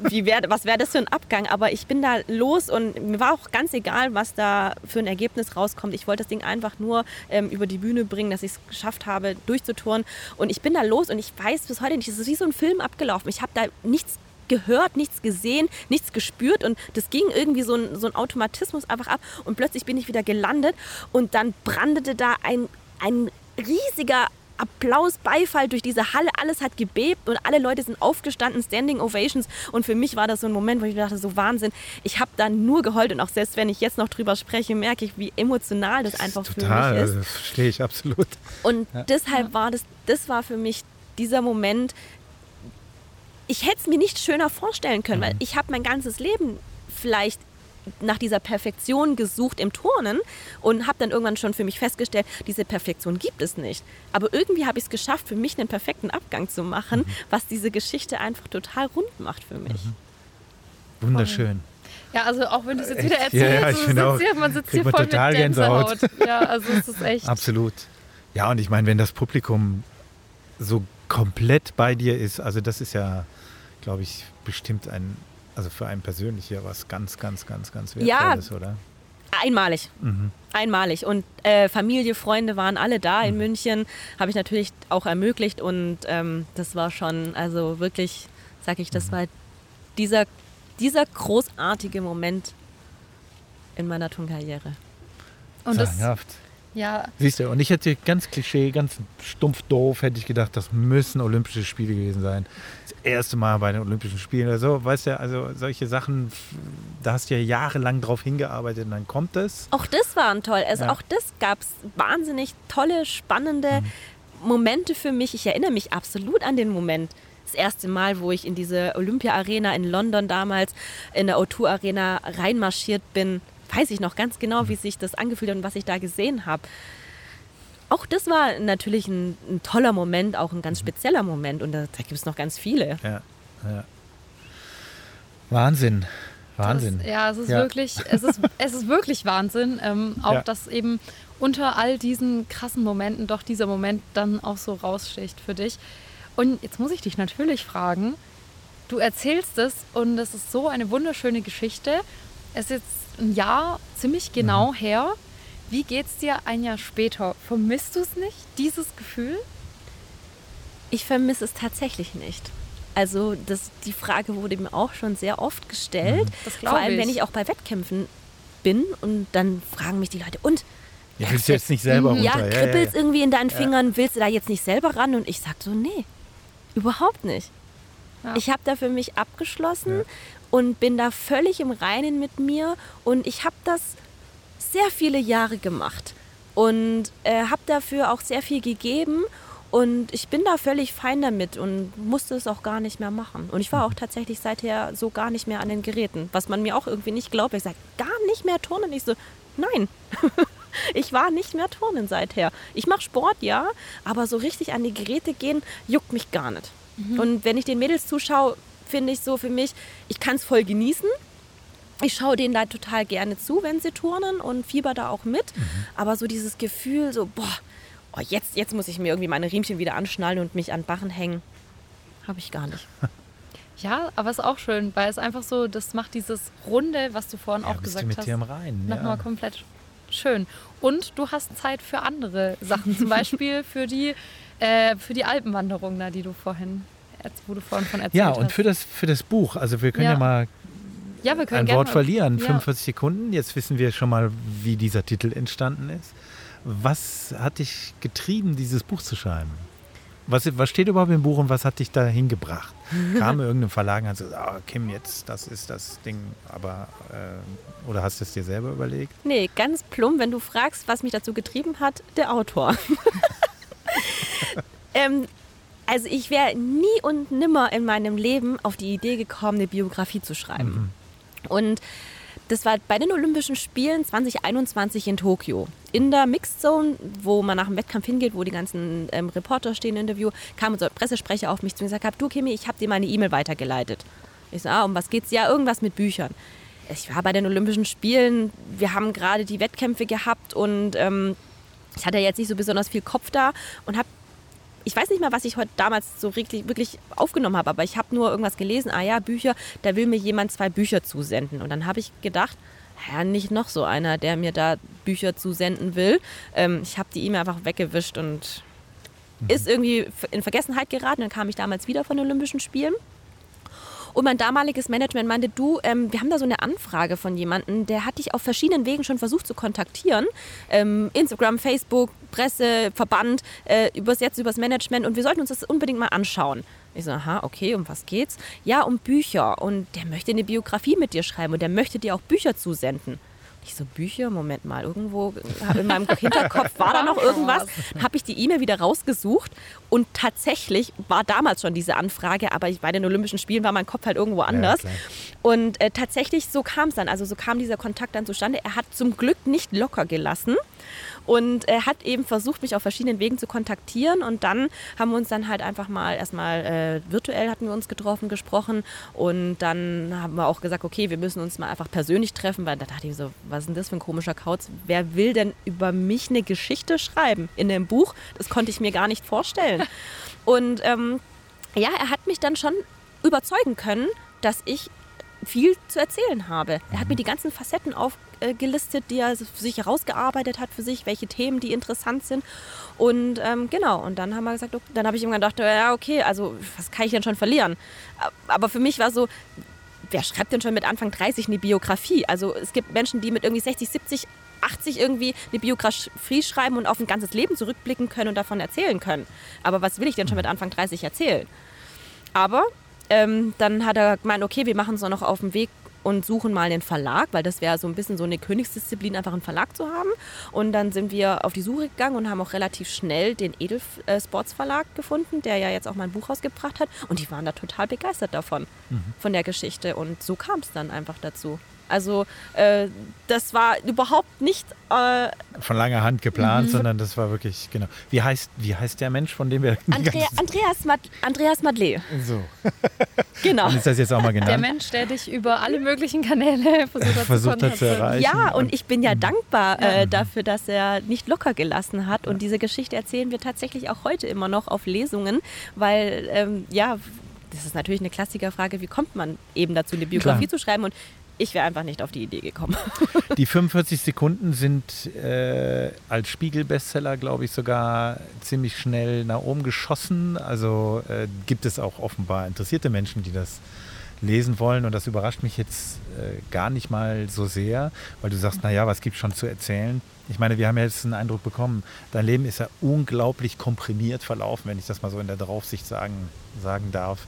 Wie wär, was wäre das für ein Abgang? Aber ich bin da los und mir war auch ganz egal, was da für ein Ergebnis rauskommt. Ich wollte das Ding einfach nur ähm, über die Bühne bringen, dass ich es geschafft habe, durchzuturnen. Und ich bin da los und ich weiß bis heute nicht, es ist wie so ein Film abgelaufen. Ich habe da nichts gehört, nichts gesehen, nichts gespürt und das ging irgendwie so ein, so ein Automatismus einfach ab und plötzlich bin ich wieder gelandet und dann brandete da ein, ein riesiger Applaus, Beifall durch diese Halle, alles hat gebebt und alle Leute sind aufgestanden, Standing Ovations. Und für mich war das so ein Moment, wo ich dachte, so Wahnsinn, ich habe da nur geheult und auch selbst wenn ich jetzt noch drüber spreche, merke ich, wie emotional das einfach Total, für mich ist. also das verstehe ich absolut. Und deshalb war das, das war für mich dieser Moment, ich hätte es mir nicht schöner vorstellen können, weil ich habe mein ganzes Leben vielleicht nach dieser Perfektion gesucht im Turnen und habe dann irgendwann schon für mich festgestellt, diese Perfektion gibt es nicht. Aber irgendwie habe ich es geschafft, für mich einen perfekten Abgang zu machen, was diese Geschichte einfach total rund macht für mich. Wunderschön. Ja, also auch wenn du es jetzt wieder Echt? Ja, erzählst, ja, ich sitzt auch, hier, man sitzt hier man voll total mit Gänsehaut. Gänsehaut. Ja, also es ist echt. Absolut. Ja, und ich meine, wenn das Publikum so komplett bei dir ist, also das ist ja, glaube ich, bestimmt ein, also für einen persönlich ja was ganz, ganz, ganz, ganz Ja. Wertvolles, oder? Einmalig. Mhm. Einmalig. Und äh, Familie, Freunde waren alle da in München. Habe ich natürlich auch ermöglicht. Und ähm, das war schon, also wirklich, sag ich, das war dieser, dieser großartige Moment in meiner Turnkarriere. Und das, Sagenhaft. ja, Siehst du, und ich hätte ganz Klischee, ganz stumpf doof, hätte ich gedacht, das müssen Olympische Spiele gewesen sein. Erste Mal bei den Olympischen Spielen oder so, weißt du, also solche Sachen, da hast du ja jahrelang drauf hingearbeitet und dann kommt es. Auch das waren toll. Also Ja. auch das gab es wahnsinnig tolle, spannende Momente für mich. Ich erinnere mich absolut an den Moment. Das erste Mal, wo ich in diese Olympia-Arena in London damals, in der O2 Arena reinmarschiert bin, weiß ich noch ganz genau, wie sich das angefühlt hat und was ich da gesehen habe. Auch das war natürlich ein, ein toller Moment, auch ein ganz spezieller Moment. Und da, da gibt es noch ganz viele. Ja, ja. Wahnsinn, Wahnsinn. Das, ja, es ist Ja. wirklich, es ist, *laughs* es ist wirklich Wahnsinn. Ähm, auch Ja. dass eben unter all diesen krassen Momenten doch dieser Moment dann auch so raussticht für dich. Und jetzt muss ich dich natürlich fragen, du erzählst es und es ist so eine wunderschöne Geschichte. Es ist jetzt ein Jahr ziemlich genau Mhm. her. Wie geht's dir ein Jahr später? Vermisst du es nicht, dieses Gefühl? Ich vermisse es tatsächlich nicht. Also das, die Frage wurde mir auch schon sehr oft gestellt. Das glaub Vor allem, ich. wenn ich auch bei Wettkämpfen bin und dann fragen mich die Leute, und Ja, willst du jetzt nicht selber runter? ja, kribbelt ja, irgendwie in deinen Fingern, willst du da jetzt nicht selber ran? Und ich sag so, nee, überhaupt nicht. Ja. Ich habe da für mich abgeschlossen und bin da völlig im Reinen mit mir und ich habe das sehr viele Jahre gemacht und äh, habe dafür auch sehr viel gegeben und ich bin da völlig fein damit und musste es auch gar nicht mehr machen. Und ich war auch tatsächlich seither so gar nicht mehr an den Geräten, was man mir auch irgendwie nicht glaubt. Ich sage, gar nicht mehr turnen. Ich so, nein, *laughs* ich war nicht mehr turnen seither. Ich mache Sport, ja, aber so richtig an die Geräte gehen, juckt mich gar nicht. Und wenn ich den Mädels zuschaue, finde ich so für mich, ich kann es voll genießen. Ich schaue denen da total gerne zu, wenn sie turnen und fieber da auch mit. Aber so dieses Gefühl, so, boah, oh, jetzt, jetzt muss ich mir irgendwie meine Riemchen wieder anschnallen und mich an Barren hängen, habe ich gar nicht. *laughs* Ja, aber es ist auch schön, weil es einfach so, das macht dieses Runde, was du vorhin Ja, auch bist gesagt du mit hast, dir im Reinen. nochmal Ja. komplett schön. Und du hast Zeit für andere Sachen, zum *laughs* Beispiel für die, äh, für die Alpenwanderung, da, die du vorhin, wo du vorhin von erzählt ja, hast. und für das, für das Buch, also wir können ja, Ja. mal ja, wir können ein Wort verlieren, Ja. 45 Sekunden. Jetzt wissen wir schon mal, wie dieser Titel entstanden ist. Was hat dich getrieben, dieses Buch zu schreiben? Was, was steht überhaupt im Buch und was hat dich da hingebracht? *laughs* Kam irgendein Verlag und hat gesagt, ah, Kim, jetzt, das ist das Ding, aber, äh, oder hast du es dir selber überlegt? Nee, ganz plump, wenn du fragst, was mich dazu getrieben hat, der Autor. *laughs* ähm, also ich wäre nie und nimmer in meinem Leben auf die Idee gekommen, eine Biografie zu schreiben. Und das war bei den Olympischen Spielen 2021 in Tokio. In der Mixed Zone, wo man nach dem Wettkampf hingeht, wo die ganzen ähm, Reporter stehen Interview, kam unser Pressesprecher auf mich zu und gesagt, du Kimi, ich habe dir meine E-Mail weitergeleitet. Ich so, ah, um was geht's? Ja, irgendwas mit Büchern. ich war bei den Olympischen Spielen, wir haben gerade die Wettkämpfe gehabt und ähm, ich hatte jetzt nicht so besonders viel Kopf da und habe ich weiß nicht mal, was ich heute damals so wirklich, wirklich aufgenommen habe, aber ich habe nur irgendwas gelesen, ah ja, Bücher, da will mir jemand zwei Bücher zusenden. Und dann habe ich gedacht, ja, nicht noch so einer, der mir da Bücher zusenden will. Ähm, ich habe die E-Mail einfach weggewischt und mhm. ist irgendwie in Vergessenheit geraten. Dann kam ich damals wieder von den Olympischen Spielen. Und mein damaliges Management meinte, du, ähm, wir haben da so eine Anfrage von jemandem, der hat dich auf verschiedenen Wegen schon versucht zu kontaktieren. Ähm, Instagram, Facebook, Presse, Verband, äh, übers jetzt übers Management und wir sollten uns das unbedingt mal anschauen. Ich so, aha, okay, um was geht's? Ja, um Bücher und der möchte eine Biografie mit dir schreiben und der möchte dir auch Bücher zusenden. Ich so, Bücher, Moment mal, irgendwo in meinem Hinterkopf war da noch irgendwas. Habe ich die E-Mail wieder rausgesucht und tatsächlich war damals schon diese Anfrage, aber bei den Olympischen Spielen war mein Kopf halt irgendwo anders. Ja, und äh, tatsächlich so kam es dann, also so kam dieser Kontakt dann zustande. Er hat zum Glück nicht locker gelassen und er hat eben versucht, mich auf verschiedenen Wegen zu kontaktieren. Und dann haben wir uns dann halt einfach mal erstmal äh, virtuell hatten wir uns getroffen, gesprochen. Und dann haben wir auch gesagt, okay, wir müssen uns mal einfach persönlich treffen, weil da dachte ich so, was ist denn das für ein komischer Kauz? Wer will denn über mich eine Geschichte schreiben in dem Buch? Das konnte ich mir gar nicht vorstellen. *laughs* Und ähm, ja, er hat mich dann schon überzeugen können, dass ich viel zu erzählen habe. Er hat mir die ganzen Facetten aufgelistet, die er sich herausgearbeitet hat für sich, welche Themen, die interessant sind. Und ähm, genau, und dann haben wir gesagt, okay, dann habe ich immer gedacht, ja, okay, also was kann ich denn schon verlieren? Aber für mich war so, wer schreibt denn schon mit Anfang 30 eine Biografie? Also es gibt Menschen, die mit irgendwie 60, 70, 80 irgendwie eine Biografie schreiben und auf ein ganzes Leben zurückblicken können und davon erzählen können. Aber was will ich denn schon mit Anfang 30 erzählen? Aber ähm, dann hat er gemeint, okay, wir machen es noch auf dem Weg und suchen mal den Verlag, weil das wäre so ein bisschen so eine Königsdisziplin, einfach einen Verlag zu haben. Und dann sind wir auf die Suche gegangen und haben auch relativ schnell den Edel äh, Sports Verlag gefunden, der ja jetzt auch mein Buch rausgebracht hat. Und die waren da total begeistert davon, mhm. von der Geschichte. Und so kam es dann einfach dazu. Also äh, das war überhaupt nicht äh, von langer Hand geplant, mhm. sondern das war wirklich genau. Wie heißt wie heißt der Mensch, von dem wir Andrea, Andreas Mad, Andreas Madle. So. *laughs* genau. Und ist das jetzt auch mal genannt? Der Mensch, der dich über alle möglichen Kanäle *laughs* versucht, hat, versucht zu, hat zu erreichen. Ja, und, und ich bin ja mhm. dankbar äh, dafür, dass er nicht locker gelassen hat. Und diese Geschichte erzählen wir tatsächlich auch heute immer noch auf Lesungen, weil ähm, ja das ist natürlich eine Klassikerfrage, wie kommt man eben dazu, eine Biografie Klar. zu schreiben? Und ich wäre einfach nicht auf die Idee gekommen. *laughs* Die 45 Sekunden sind äh, als Spiegel-Bestseller, glaube ich, sogar ziemlich schnell nach oben geschossen. Also äh, gibt es auch offenbar interessierte Menschen, die das lesen wollen. Und das überrascht mich jetzt äh, gar nicht mal so sehr, weil du sagst, naja, was gibt es schon zu erzählen? Ich meine, wir haben ja jetzt einen Eindruck bekommen, dein Leben ist ja unglaublich komprimiert verlaufen, wenn ich das mal so in der Draufsicht sagen, sagen darf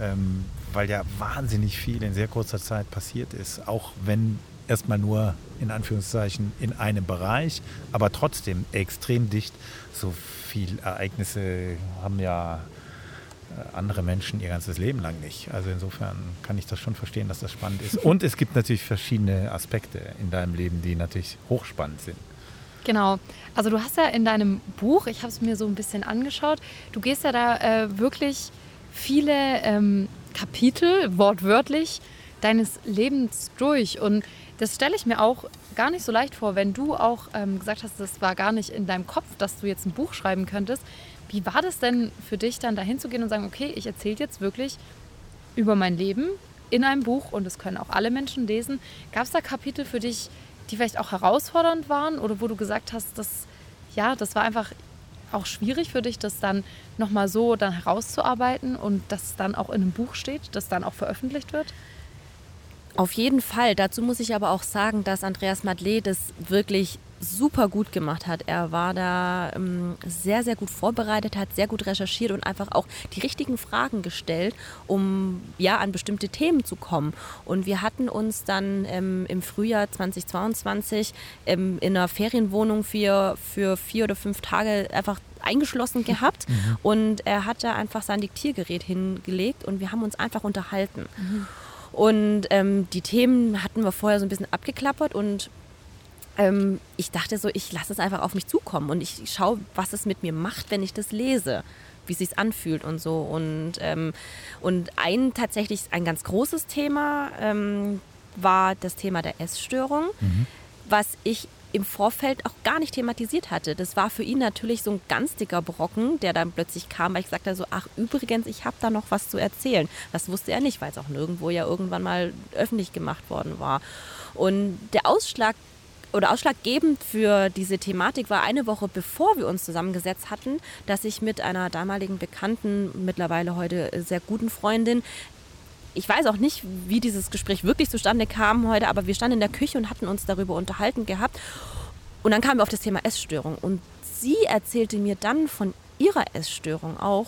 ähm, weil ja wahnsinnig viel in sehr kurzer Zeit passiert ist, auch wenn erstmal nur in Anführungszeichen in einem Bereich, aber trotzdem extrem dicht. So viele Ereignisse haben ja äh, andere Menschen ihr ganzes Leben lang nicht. Also insofern kann ich das schon verstehen, dass das spannend ist. Und es gibt natürlich verschiedene Aspekte in deinem Leben, die natürlich hochspannend sind. Genau. Also du hast ja in deinem Buch, ich habe es mir so ein bisschen angeschaut, du gehst ja da äh, wirklich viele ähm, Kapitel, wortwörtlich, deines Lebens durch. Und das stelle ich mir auch gar nicht so leicht vor, wenn du auch ähm, gesagt hast, das war gar nicht in deinem Kopf, dass du jetzt ein Buch schreiben könntest. Wie war das denn für dich dann dahin zu gehen und sagen, okay, ich erzähle jetzt wirklich über mein Leben in einem Buch und das können auch alle Menschen lesen. Gab es da Kapitel für dich, die vielleicht auch herausfordernd waren oder wo du gesagt hast, dass ja, das war einfach auch schwierig für dich, das dann nochmal so dann herauszuarbeiten und das dann auch in einem Buch steht, das dann auch veröffentlicht wird? Auf jeden Fall. Dazu muss ich aber auch sagen, dass Andreas Madlet das wirklich super gut gemacht hat. Er war da ähm, sehr, sehr gut vorbereitet, hat sehr gut recherchiert und einfach auch die richtigen Fragen gestellt, um ja an bestimmte Themen zu kommen. Und wir hatten uns dann ähm, im Frühjahr 2022 ähm, in einer Ferienwohnung für, für vier oder fünf Tage einfach eingeschlossen gehabt mhm. und er hat da einfach sein Diktiergerät hingelegt und wir haben uns einfach unterhalten. Mhm. Und ähm, die Themen hatten wir vorher so ein bisschen abgeklappert und ähm, ich dachte so, ich lasse es einfach auf mich zukommen und ich schaue, was es mit mir macht, wenn ich das lese wie es sich anfühlt und so. Und, ähm, und ein tatsächlich ein ganz großes Thema, ähm, war das Thema der Essstörung, was ich im Vorfeld auch gar nicht thematisiert hatte. Das war für ihn natürlich so ein ganz dicker Brocken, der dann plötzlich kam, weil ich sagte so, ach übrigens, ich habe da noch was zu erzählen. Das wusste er nicht, weil es auch nirgendwo ja irgendwann mal öffentlich gemacht worden war. Und der Ausschlag oder ausschlaggebend für diese Thematik war eine Woche bevor wir uns zusammengesetzt hatten, dass ich mit einer damaligen Bekannten, mittlerweile heute sehr guten Freundin, ich weiß auch nicht, wie dieses Gespräch wirklich zustande kam heute, aber wir standen in der Küche und hatten uns darüber unterhalten gehabt. Und dann kamen wir auf das Thema Essstörung. Und sie erzählte mir dann von ihrer Essstörung auch.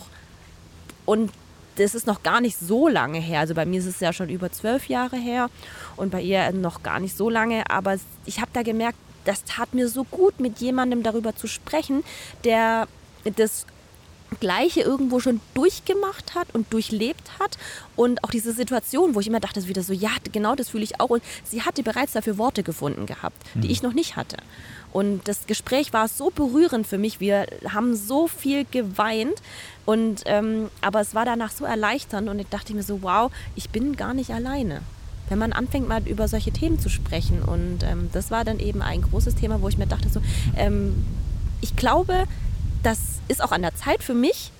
Und das ist noch gar nicht so lange her. Also bei mir ist es ja schon über zwölf Jahre her und bei ihr noch gar nicht so lange. Aber ich habe da gemerkt, das tat mir so gut, mit jemandem darüber zu sprechen, der das Gleiche irgendwo schon durchgemacht hat und durchlebt hat. Und auch diese Situation, wo ich immer dachte, wieder so, ja, genau das fühle ich auch. Und sie hatte bereits dafür Worte gefunden gehabt, die ich noch nicht hatte. Und das Gespräch war so berührend für mich. Wir haben so viel geweint. Und, ähm, aber es war danach so erleichternd und ich dachte mir so, wow, ich bin gar nicht alleine. Wenn man anfängt, mal über solche Themen zu sprechen. Und ähm, das war dann eben ein großes Thema, wo ich mir dachte, so, ähm, ich glaube, das ist auch an der Zeit für mich,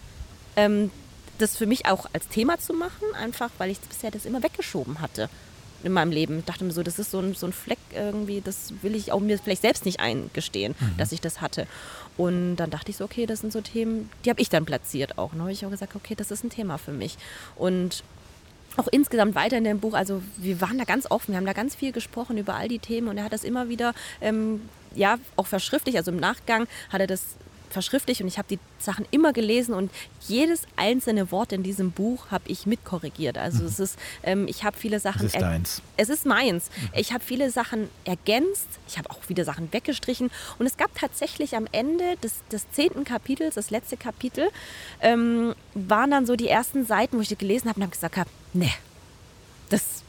ähm, das für mich auch als Thema zu machen, einfach weil ich bisher das immer weggeschoben hatte in meinem Leben. Ich dachte mir so, das ist so ein, so ein Fleck irgendwie, das will ich auch mir vielleicht selbst nicht eingestehen, Mhm. dass ich das hatte. Und dann dachte ich so, okay, das sind so Themen, die habe ich dann platziert auch. Ne? Ich habe gesagt, okay, das ist ein Thema für mich. Und auch insgesamt weiter in dem Buch, also wir waren da ganz offen, wir haben da ganz viel gesprochen über all die Themen und er hat das immer wieder, ähm, ja, auch verschriftlich, also im Nachgang hat er das verschriftlich und ich habe die Sachen immer gelesen und jedes einzelne Wort in diesem Buch habe ich mitkorrigiert. Also es ist, ähm, ich habe viele Sachen. Das ist deins. Es ist meins. Ich habe viele Sachen ergänzt, ich habe auch viele Sachen weggestrichen und es gab tatsächlich am Ende des, des zehnten Kapitels, das letzte Kapitel, ähm, waren dann so die ersten Seiten, wo ich die gelesen habe und habe gesagt habe, nee, das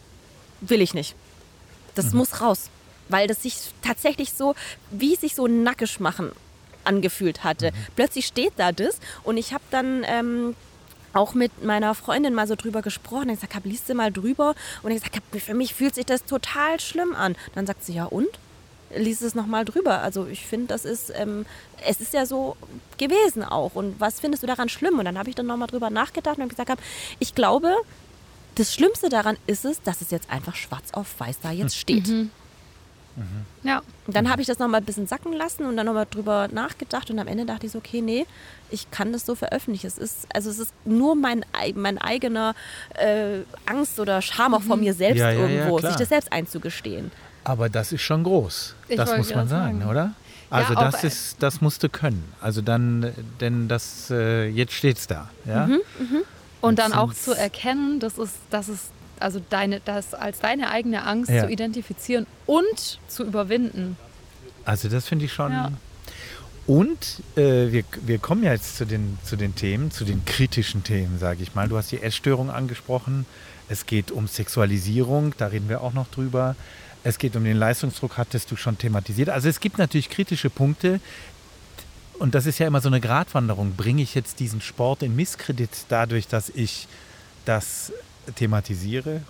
will ich nicht. Das muss raus. Weil das sich tatsächlich so, wie sich so nackisch machen angefühlt hatte. Plötzlich steht da das und ich habe dann ähm, auch mit meiner Freundin mal so drüber gesprochen. Ich gesagt habe, liest du mal drüber. Und ich gesagt habe, für mich fühlt sich das total schlimm an. Dann sagt sie, ja und? Lies es nochmal drüber. Also ich finde, das ist, ähm, es ist ja so gewesen auch. Und was findest du daran schlimm? Und dann habe ich dann nochmal drüber nachgedacht und habe gesagt, hab, ich glaube, das Schlimmste daran ist es, dass es jetzt einfach schwarz auf weiß da jetzt *laughs* steht. Ja. Und dann habe ich das nochmal ein bisschen sacken lassen und dann nochmal drüber nachgedacht und am Ende dachte ich so, okay, nee, ich kann das so veröffentlichen. Es ist, also es ist nur mein, ei- mein eigener äh, Angst oder Scham auch vor mir selbst Ja, ja, ja, irgendwo, klar. sich das selbst einzugestehen. Aber das ist schon groß. Ich das muss man sagen, sagen. oder? Also das ist, das musst du können. Also dann, denn das, äh, jetzt steht's da. Ja? Mhm. Und dann auch zu erkennen, dass es, dass es also deine, das als deine eigene Angst Ja. zu identifizieren und zu überwinden. Also das finde ich schon. Ja. Und äh, wir, wir kommen ja jetzt zu den, zu den Themen, zu den kritischen Themen, sage ich mal. Du hast die Essstörung angesprochen. Es geht um Sexualisierung, da reden wir auch noch drüber. Es geht um den Leistungsdruck, hattest du schon thematisiert. Also es gibt natürlich kritische Punkte. Und das ist ja immer so eine Gratwanderung. Bringe ich jetzt diesen Sport in Misskredit dadurch, dass ich das thematisiere?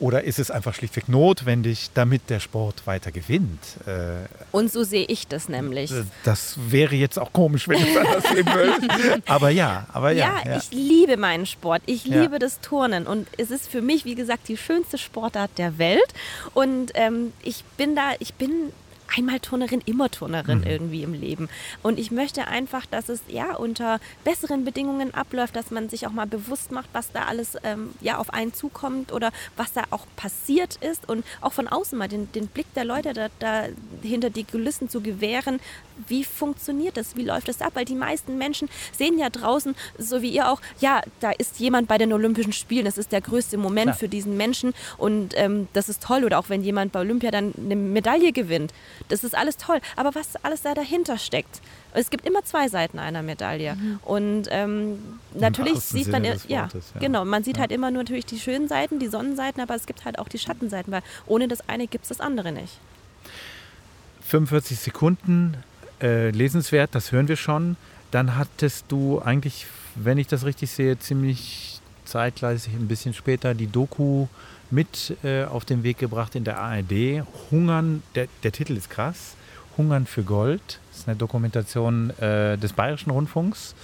Oder ist es einfach schlichtweg notwendig, damit der Sport weiter gewinnt? Äh, Und so sehe ich das nämlich. äh, Das wäre jetzt auch komisch, wenn ich anders sehen würde. *laughs* Aber ja, aber ja. Ja, ich liebe meinen Sport. Ich Ja. liebe das Turnen. Und es ist für mich, wie gesagt, die schönste Sportart der Welt. Und ähm, ich bin da, ich bin einmal Turnerin, immer Turnerin Mhm. irgendwie im Leben. Und ich möchte einfach, dass es ja unter besseren Bedingungen abläuft, dass man sich auch mal bewusst macht, was da alles ähm, ja auf einen zukommt oder was da auch passiert ist und auch von außen mal den, den Blick der Leute da, da hinter die Kulissen zu gewähren. Wie funktioniert das? Wie läuft das ab? Weil die meisten Menschen sehen ja draußen, so wie ihr auch, ja, da ist jemand bei den Olympischen Spielen. Das ist der größte Moment Klar. für diesen Menschen und ähm, das ist toll. Oder auch wenn jemand bei Olympia dann eine Medaille gewinnt. Das ist alles toll. Aber was alles da dahinter steckt. Es gibt immer zwei Seiten einer Medaille. Und ähm, natürlich sieht man, des ja, Wortes, ja. genau, man sieht Ja. halt immer nur natürlich die schönen Seiten, die Sonnenseiten, aber es gibt halt auch die Schattenseiten, weil ohne das eine gibt es das andere nicht. 45 Sekunden äh, lesenswert, das hören wir schon. Dann hattest du eigentlich, wenn ich das richtig sehe, ziemlich zeitgleich, ein bisschen später die Doku mit äh, auf den Weg gebracht in der ARD. Hungern, der, der Titel ist krass. Hungern für Gold. Das ist eine Dokumentation äh, des Bayerischen Rundfunks.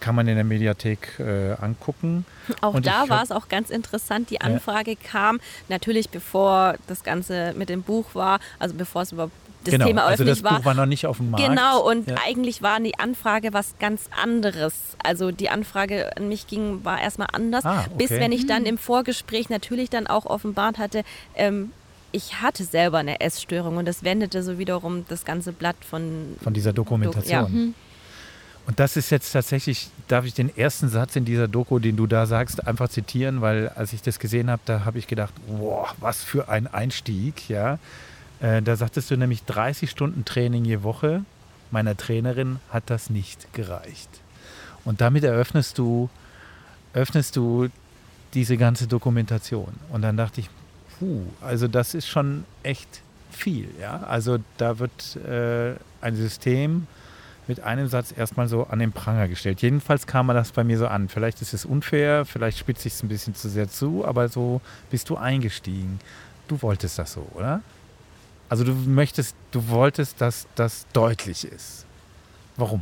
Kann man in der Mediathek äh, angucken. Auch Und da war es auch ganz interessant. Die Anfrage kam natürlich bevor das Ganze mit dem Buch war, also bevor es über das genau, Thema also öffentlich das war. Buch war noch nicht auf dem Markt. Genau, und ja. eigentlich war die Anfrage was ganz anderes. Also die Anfrage an mich ging, war erstmal anders, Ah, bis okay. wenn ich dann im Vorgespräch natürlich dann auch offenbart hatte, ähm, ich hatte selber eine Essstörung und das wendete so wiederum das ganze Blatt von, von dieser Dokumentation. Ja. Und das ist jetzt tatsächlich, darf ich den ersten Satz in dieser Doku, den du da sagst, einfach zitieren, weil als ich das gesehen habe, da habe ich gedacht, boah, was für ein Einstieg, ja. Äh, da sagtest du nämlich 30 Stunden Training je Woche. Meiner Trainerin hat das nicht gereicht. Und damit eröffnest du, öffnest du diese ganze Dokumentation. Und dann dachte ich, puh, also das ist schon echt viel, ja. Also da wird äh, ein System mit einem Satz erstmal so an den Pranger gestellt. Jedenfalls kam mir das bei mir so an. Vielleicht ist es unfair, vielleicht spitze ich es ein bisschen zu sehr zu, aber so bist du eingestiegen. Du wolltest das so, oder? Also du möchtest, du wolltest, dass das deutlich ist. Warum?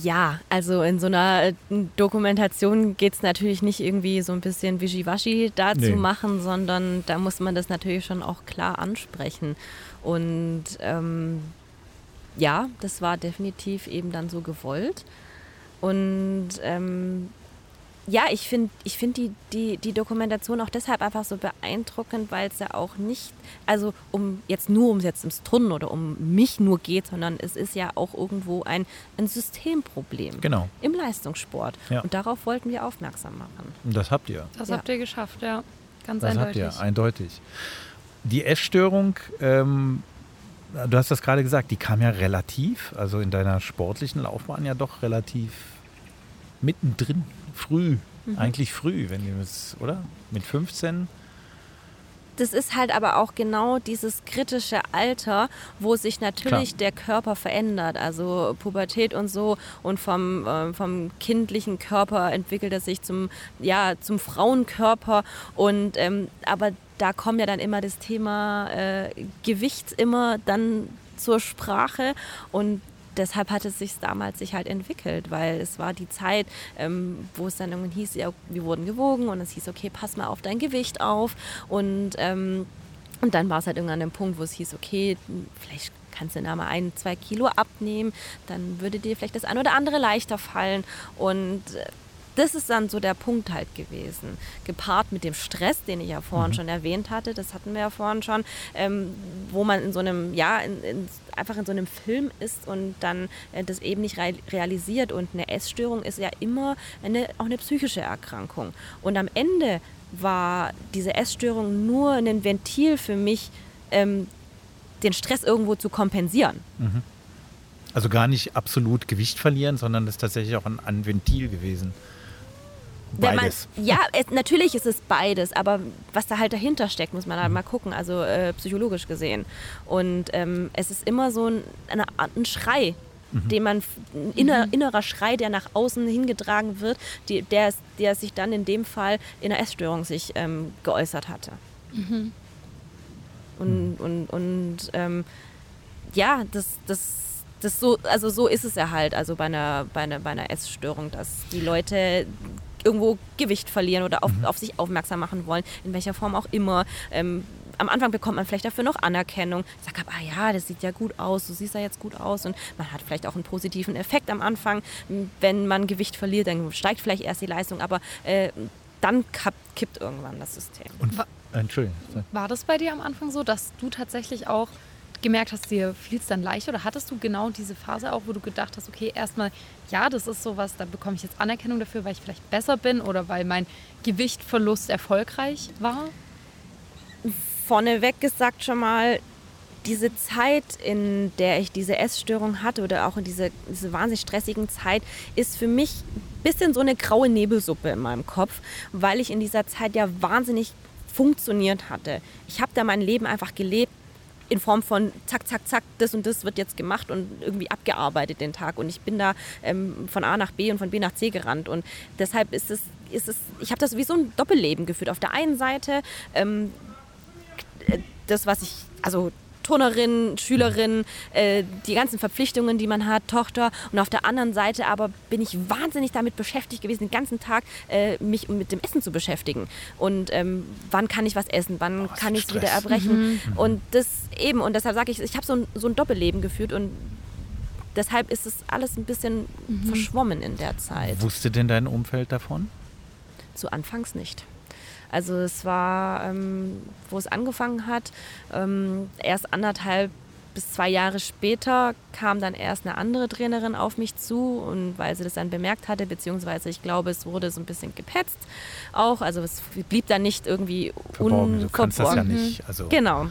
Ja, also in so einer äh, Dokumentation geht es natürlich nicht irgendwie so ein bisschen Wischiwaschi da Nee. zu machen, sondern da muss man das natürlich schon auch klar ansprechen. Und ähm, ja, das war definitiv eben dann so gewollt. Und ähm, ja, ich finde ich find die, die, die Dokumentation auch deshalb einfach so beeindruckend, weil es ja auch nicht, also um jetzt nur um jetzt ums Turnen oder um mich nur geht, sondern es ist ja auch irgendwo ein, ein Systemproblem Genau. im Leistungssport. Ja. Und darauf wollten wir aufmerksam machen. Und das habt ihr. Das Ja. habt ihr geschafft, ja. Ganz Das eindeutig. habt ihr, eindeutig. Die Essstörung, ähm, du hast das gerade gesagt, die kam ja relativ, also in deiner sportlichen Laufbahn ja doch relativ mittendrin, früh, Mhm. eigentlich früh, wenn du es, oder? Mit 15? Das ist halt aber auch genau dieses kritische Alter, wo sich natürlich Klar. der Körper verändert. Also Pubertät und so. Und vom, äh, vom kindlichen Körper entwickelt er sich zum, ja, zum Frauenkörper. Und, ähm, aber da kommt ja dann immer das Thema äh, Gewicht immer dann zur Sprache. Und deshalb hat es sich damals sich halt entwickelt, weil es war die Zeit, ähm, wo es dann irgendwann hieß, ja, wir wurden gewogen und es hieß, okay, pass mal auf dein Gewicht auf. Und ähm, und dann war es halt irgendwann an dem Punkt, wo es hieß, okay, vielleicht kannst du da mal ein, zwei Kilo abnehmen, dann würde dir vielleicht das ein oder andere leichter fallen. Und äh, das ist dann so der Punkt halt gewesen. Gepaart mit dem Stress, den ich ja vorhin schon erwähnt hatte, das hatten wir ja vorhin schon, ähm, wo man in so einem, ja, in, in, einfach in so einem Film ist und dann äh, das eben nicht real- realisiert. Und eine Essstörung ist ja immer eine, auch eine psychische Erkrankung. Und am Ende war diese Essstörung nur ein Ventil für mich, ähm, den Stress irgendwo zu kompensieren. Also gar nicht absolut Gewicht verlieren, sondern das ist tatsächlich auch ein, ein Ventil gewesen. Wenn Beides. Man, ja, es, natürlich ist es beides, aber was da halt dahinter steckt, muss man halt mal gucken, also äh, psychologisch gesehen. Und ähm, es ist immer so ein, eine Art ein Schrei, den man, ein inner, innerer Schrei, der nach außen hingetragen wird, die, der, der sich dann in dem Fall in einer Essstörung sich ähm, geäußert hatte. Und, und, und ähm, ja, das, das, das so, also so ist es ja halt, also bei einer, bei einer, bei einer Essstörung, dass die Leute irgendwo Gewicht verlieren oder auf, auf sich aufmerksam machen wollen, in welcher Form auch immer. Ähm, am Anfang bekommt man vielleicht dafür noch Anerkennung. Sagt, ah ja, das sieht ja gut aus, du siehst ja jetzt gut aus und man hat vielleicht auch einen positiven Effekt am Anfang. Wenn man Gewicht verliert, dann steigt vielleicht erst die Leistung, aber äh, dann kippt irgendwann das System. Und, Entschuldigung. War das bei dir am Anfang so, dass du tatsächlich auch gemerkt hast, dir fiel es dann leicht oder hattest du genau diese Phase auch, wo du gedacht hast, okay, erstmal, ja, das ist sowas, da bekomme ich jetzt Anerkennung dafür, weil ich vielleicht besser bin oder weil mein Gewichtverlust erfolgreich war? vorneweg gesagt schon mal, diese Zeit, in der ich diese Essstörung hatte oder auch in diese, diese wahnsinnig stressigen Zeit, ist für mich ein bisschen so eine graue Nebelsuppe in meinem Kopf, weil ich in dieser Zeit ja wahnsinnig funktioniert hatte. Ich habe da mein Leben einfach gelebt in Form von zack, zack, zack, das und das wird jetzt gemacht und irgendwie abgearbeitet den Tag. Und ich bin da ähm, von A nach B und von B nach C gerannt. Und deshalb ist es ist es, ich habe das wie so ein Doppelleben geführt. Auf der einen Seite ähm, das, was ich, also Turnerin, Schülerin, äh, die ganzen Verpflichtungen, die man hat, Tochter. Und auf der anderen Seite aber bin ich wahnsinnig damit beschäftigt gewesen, den ganzen Tag äh, mich mit dem Essen zu beschäftigen. Und ähm, wann kann ich was essen, wann oh, kann ich es wieder erbrechen. Mhm. Und das eben, und deshalb sage ich, ich habe so ein, so ein Doppelleben geführt und deshalb ist es alles ein bisschen mhm. verschwommen in der Zeit. Wusste denn dein Umfeld davon? Zu Anfangs nicht. Also es war, ähm, wo es angefangen hat, ähm, erst anderthalb bis zwei Jahre später kam dann erst eine andere Trainerin auf mich zu und weil sie das dann bemerkt hatte, beziehungsweise ich glaube, es wurde so ein bisschen gepetzt auch, also es blieb dann nicht irgendwie unverborgen. Du kannst das ja nicht. Also genau.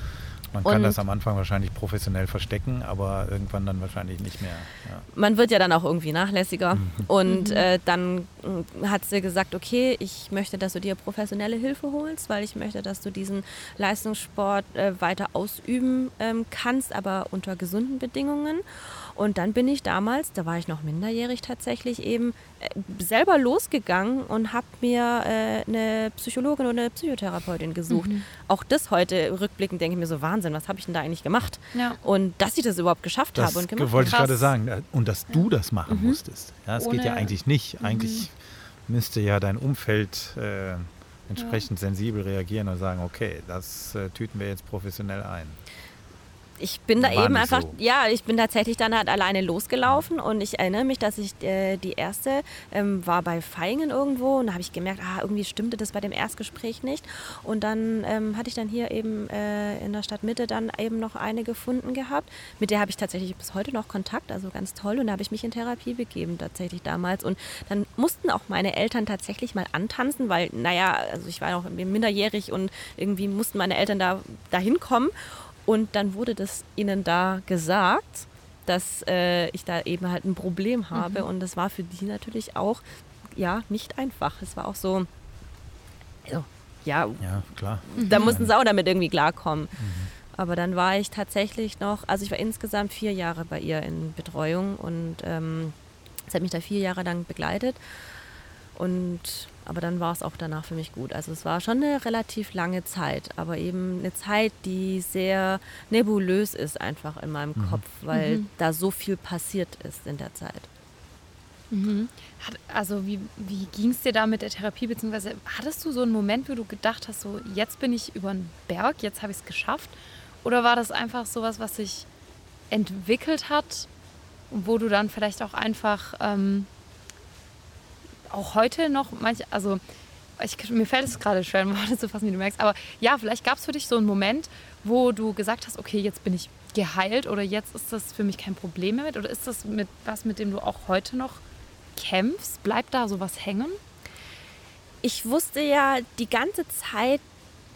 Man kann und das am Anfang wahrscheinlich professionell verstecken, aber irgendwann dann wahrscheinlich nicht mehr. Ja. Man wird ja dann auch irgendwie nachlässiger. Mhm. Und mhm. äh, dann äh, hat sie gesagt, okay, ich möchte, dass du dir professionelle Hilfe holst, weil ich möchte, dass du diesen Leistungssport äh, weiter ausüben ähm, kannst, aber unter gesunden Bedingungen. Und dann bin ich damals, da war ich noch minderjährig tatsächlich, eben äh, selber losgegangen und habe mir äh, eine Psychologin oder eine Psychotherapeutin gesucht. Mhm. Auch das heute rückblickend denke ich mir so, Wahnsinn, was habe ich denn da eigentlich gemacht? Ja. Und dass ich das überhaupt geschafft das habe und gemacht wollte ich gerade sagen. Äh, und dass du das machen mhm. musstest. Ja, es geht ja eigentlich nicht. Eigentlich mhm. müsste ja dein Umfeld äh, entsprechend ja. sensibel reagieren und sagen, okay, das äh, tüten wir jetzt professionell ein ich bin da War eben einfach, so. ja, ich bin tatsächlich dann halt alleine losgelaufen und ich erinnere mich, dass ich äh, die erste ähm, war bei Feingen irgendwo und da habe ich gemerkt, ah, irgendwie stimmte das bei dem Erstgespräch nicht. Und dann ähm, hatte ich dann hier eben äh, in der Stadtmitte dann eben noch eine gefunden gehabt, mit der habe ich tatsächlich bis heute noch Kontakt, also ganz toll. Und da habe ich mich in Therapie begeben tatsächlich damals. Und dann mussten auch meine Eltern tatsächlich mal antanzen, weil, naja, also ich war noch minderjährig und irgendwie mussten meine Eltern da dahin kommen. Und dann wurde das ihnen da gesagt, dass äh, ich da eben halt ein Problem habe. Mhm. Und das war für die natürlich auch ja nicht einfach. Es war auch so, also, ja, ja, klar. Da mhm. mussten sie auch damit irgendwie klarkommen. Mhm. Aber dann war ich tatsächlich noch, also ich war insgesamt vier Jahre bei ihr in Betreuung und ähm, es hat mich da vier Jahre lang begleitet. Und aber dann war es auch danach für mich gut. Also es war schon eine relativ lange Zeit, aber eben eine Zeit, die sehr nebulös ist einfach in meinem mhm. Kopf, weil mhm. da so viel passiert ist in der Zeit. Mhm. Also wie, wie ging es dir da mit der Therapie, beziehungsweise hattest du so einen Moment, wo du gedacht hast, so jetzt bin ich über den Berg, jetzt habe ich es geschafft? Oder war das einfach sowas, was sich entwickelt hat, wo du dann vielleicht auch einfach... Ähm, auch heute noch manche, also ich, mir fällt es gerade schwer, in Worte *laughs* zu fassen, wie du merkst, aber ja, vielleicht gab es für dich so einen Moment, wo du gesagt hast, okay, jetzt bin ich geheilt oder jetzt ist das für mich kein Problem mehr mit oder ist das mit was, mit dem du auch heute noch kämpfst? Bleibt da sowas hängen? Ich wusste ja die ganze Zeit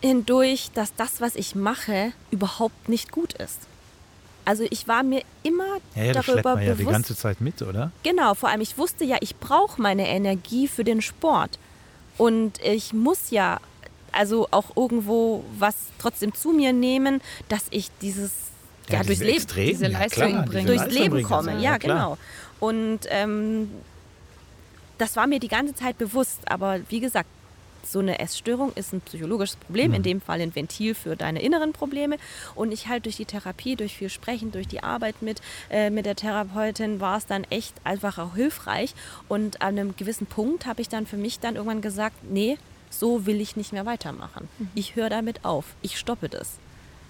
hindurch, dass das, was ich mache, überhaupt nicht gut ist. Also ich war mir immer ja, ja, darüber das man bewusst. ja die ganze Zeit mit, oder? Genau, vor allem ich wusste ja, ich brauche meine Energie für den Sport und ich muss ja also auch irgendwo was trotzdem zu mir nehmen, dass ich dieses ja, ja durchs Leben, Extrem, diese Leistung klar, bringen, durchs Leben komme. Ja, genau. Und ähm, das war mir die ganze Zeit bewusst, aber wie gesagt, so eine Essstörung ist ein psychologisches Problem, mhm. in dem Fall ein Ventil für deine inneren Probleme. Und ich halt durch die Therapie, durch viel Sprechen, durch die Arbeit mit, äh, mit der Therapeutin war es dann echt einfach auch hilfreich. Und an einem gewissen Punkt habe ich dann für mich dann irgendwann gesagt, nee, so will ich nicht mehr weitermachen. Mhm. Ich höre damit auf. Ich stoppe das.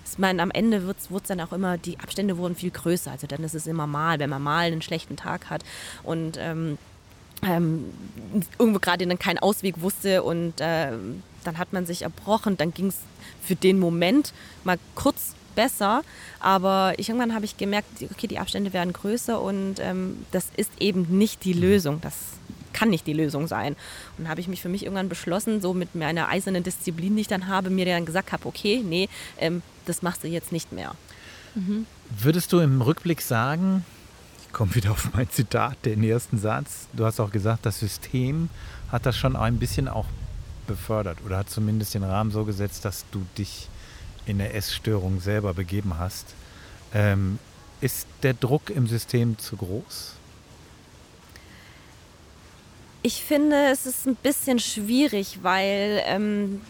Ich meine, am Ende wird es dann auch immer, die Abstände wurden viel größer. Also dann ist es immer mal, wenn man mal einen schlechten Tag hat. Und ähm, ähm, irgendwo gerade dann keinen Ausweg wusste und äh, dann hat man sich erbrochen. Dann ging es für den Moment mal kurz besser, aber irgendwann habe ich gemerkt, okay, die Abstände werden größer und ähm, das ist eben nicht die Lösung. Das kann nicht die Lösung sein. Und habe ich mich für mich irgendwann beschlossen, so mit meiner eisernen Disziplin, die ich dann habe, mir dann gesagt habe, okay, nee, ähm, das machst du jetzt nicht mehr. Mhm. Würdest du im Rückblick sagen, komme wieder auf mein Zitat, den ersten Satz. Du hast auch gesagt, das System hat das schon ein bisschen auch befördert oder hat zumindest den Rahmen so gesetzt, dass du dich in der Essstörung selber begeben hast. Ähm, ist der Druck im System zu groß? Ich finde, es ist ein bisschen schwierig, weil ähm,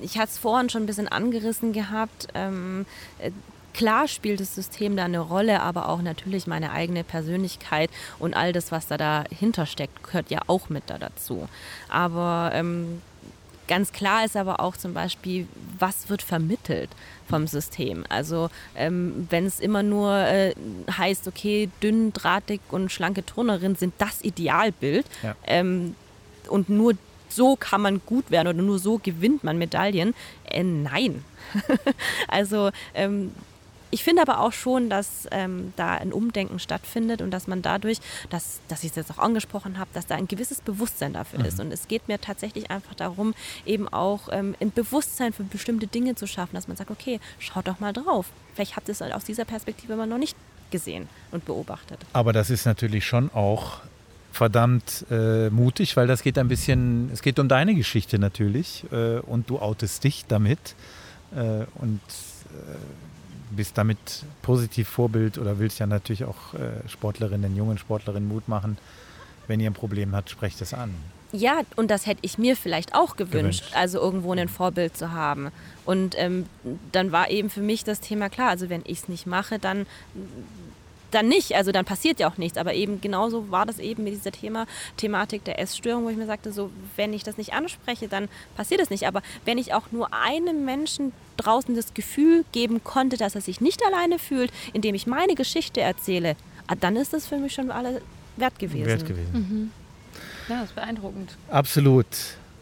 ich hatte es vorhin schon ein bisschen angerissen gehabt. Ähm, äh, Klar spielt das System da eine Rolle, aber auch natürlich meine eigene Persönlichkeit und all das, was da dahinter steckt, gehört ja auch mit da dazu. Aber ähm, ganz klar ist aber auch zum Beispiel, was wird vermittelt vom System. Also ähm, wenn es immer nur äh, heißt, okay, dünn, drahtig und schlanke Turnerin sind das Idealbild ja. ähm, und nur so kann man gut werden oder nur so gewinnt man Medaillen. Äh, nein. *laughs* also ähm, ich finde aber auch schon, dass ähm, da ein Umdenken stattfindet und dass man dadurch, dass, dass ich es jetzt auch angesprochen habe, dass da ein gewisses Bewusstsein dafür mhm. ist. Und es geht mir tatsächlich einfach darum, eben auch ähm, ein Bewusstsein für bestimmte Dinge zu schaffen, dass man sagt, okay, schaut doch mal drauf. Vielleicht habt ihr es aus dieser Perspektive immer noch nicht gesehen und beobachtet. Aber das ist natürlich schon auch verdammt äh, mutig, weil das geht ein bisschen, es geht um deine Geschichte natürlich äh, und du outest dich damit äh, und äh, bist damit positiv Vorbild oder willst ja natürlich auch äh, Sportlerinnen, jungen Sportlerinnen Mut machen. Wenn ihr ein Problem habt, sprecht es an. Ja, und das hätte ich mir vielleicht auch gewünscht, gewünscht. also irgendwo ein Vorbild zu haben. Und ähm, dann war eben für mich das Thema klar, also wenn ich es nicht mache, dann dann nicht, also dann passiert ja auch nichts. Aber eben genauso war das eben mit dieser Thema, Thematik der Essstörung, wo ich mir sagte, so, wenn ich das nicht anspreche, dann passiert es nicht. Aber wenn ich auch nur einem Menschen draußen das Gefühl geben konnte, dass er sich nicht alleine fühlt, indem ich meine Geschichte erzähle, ah, dann ist das für mich schon alle wert gewesen. Wert gewesen. Mhm. Ja, das ist beeindruckend. Absolut.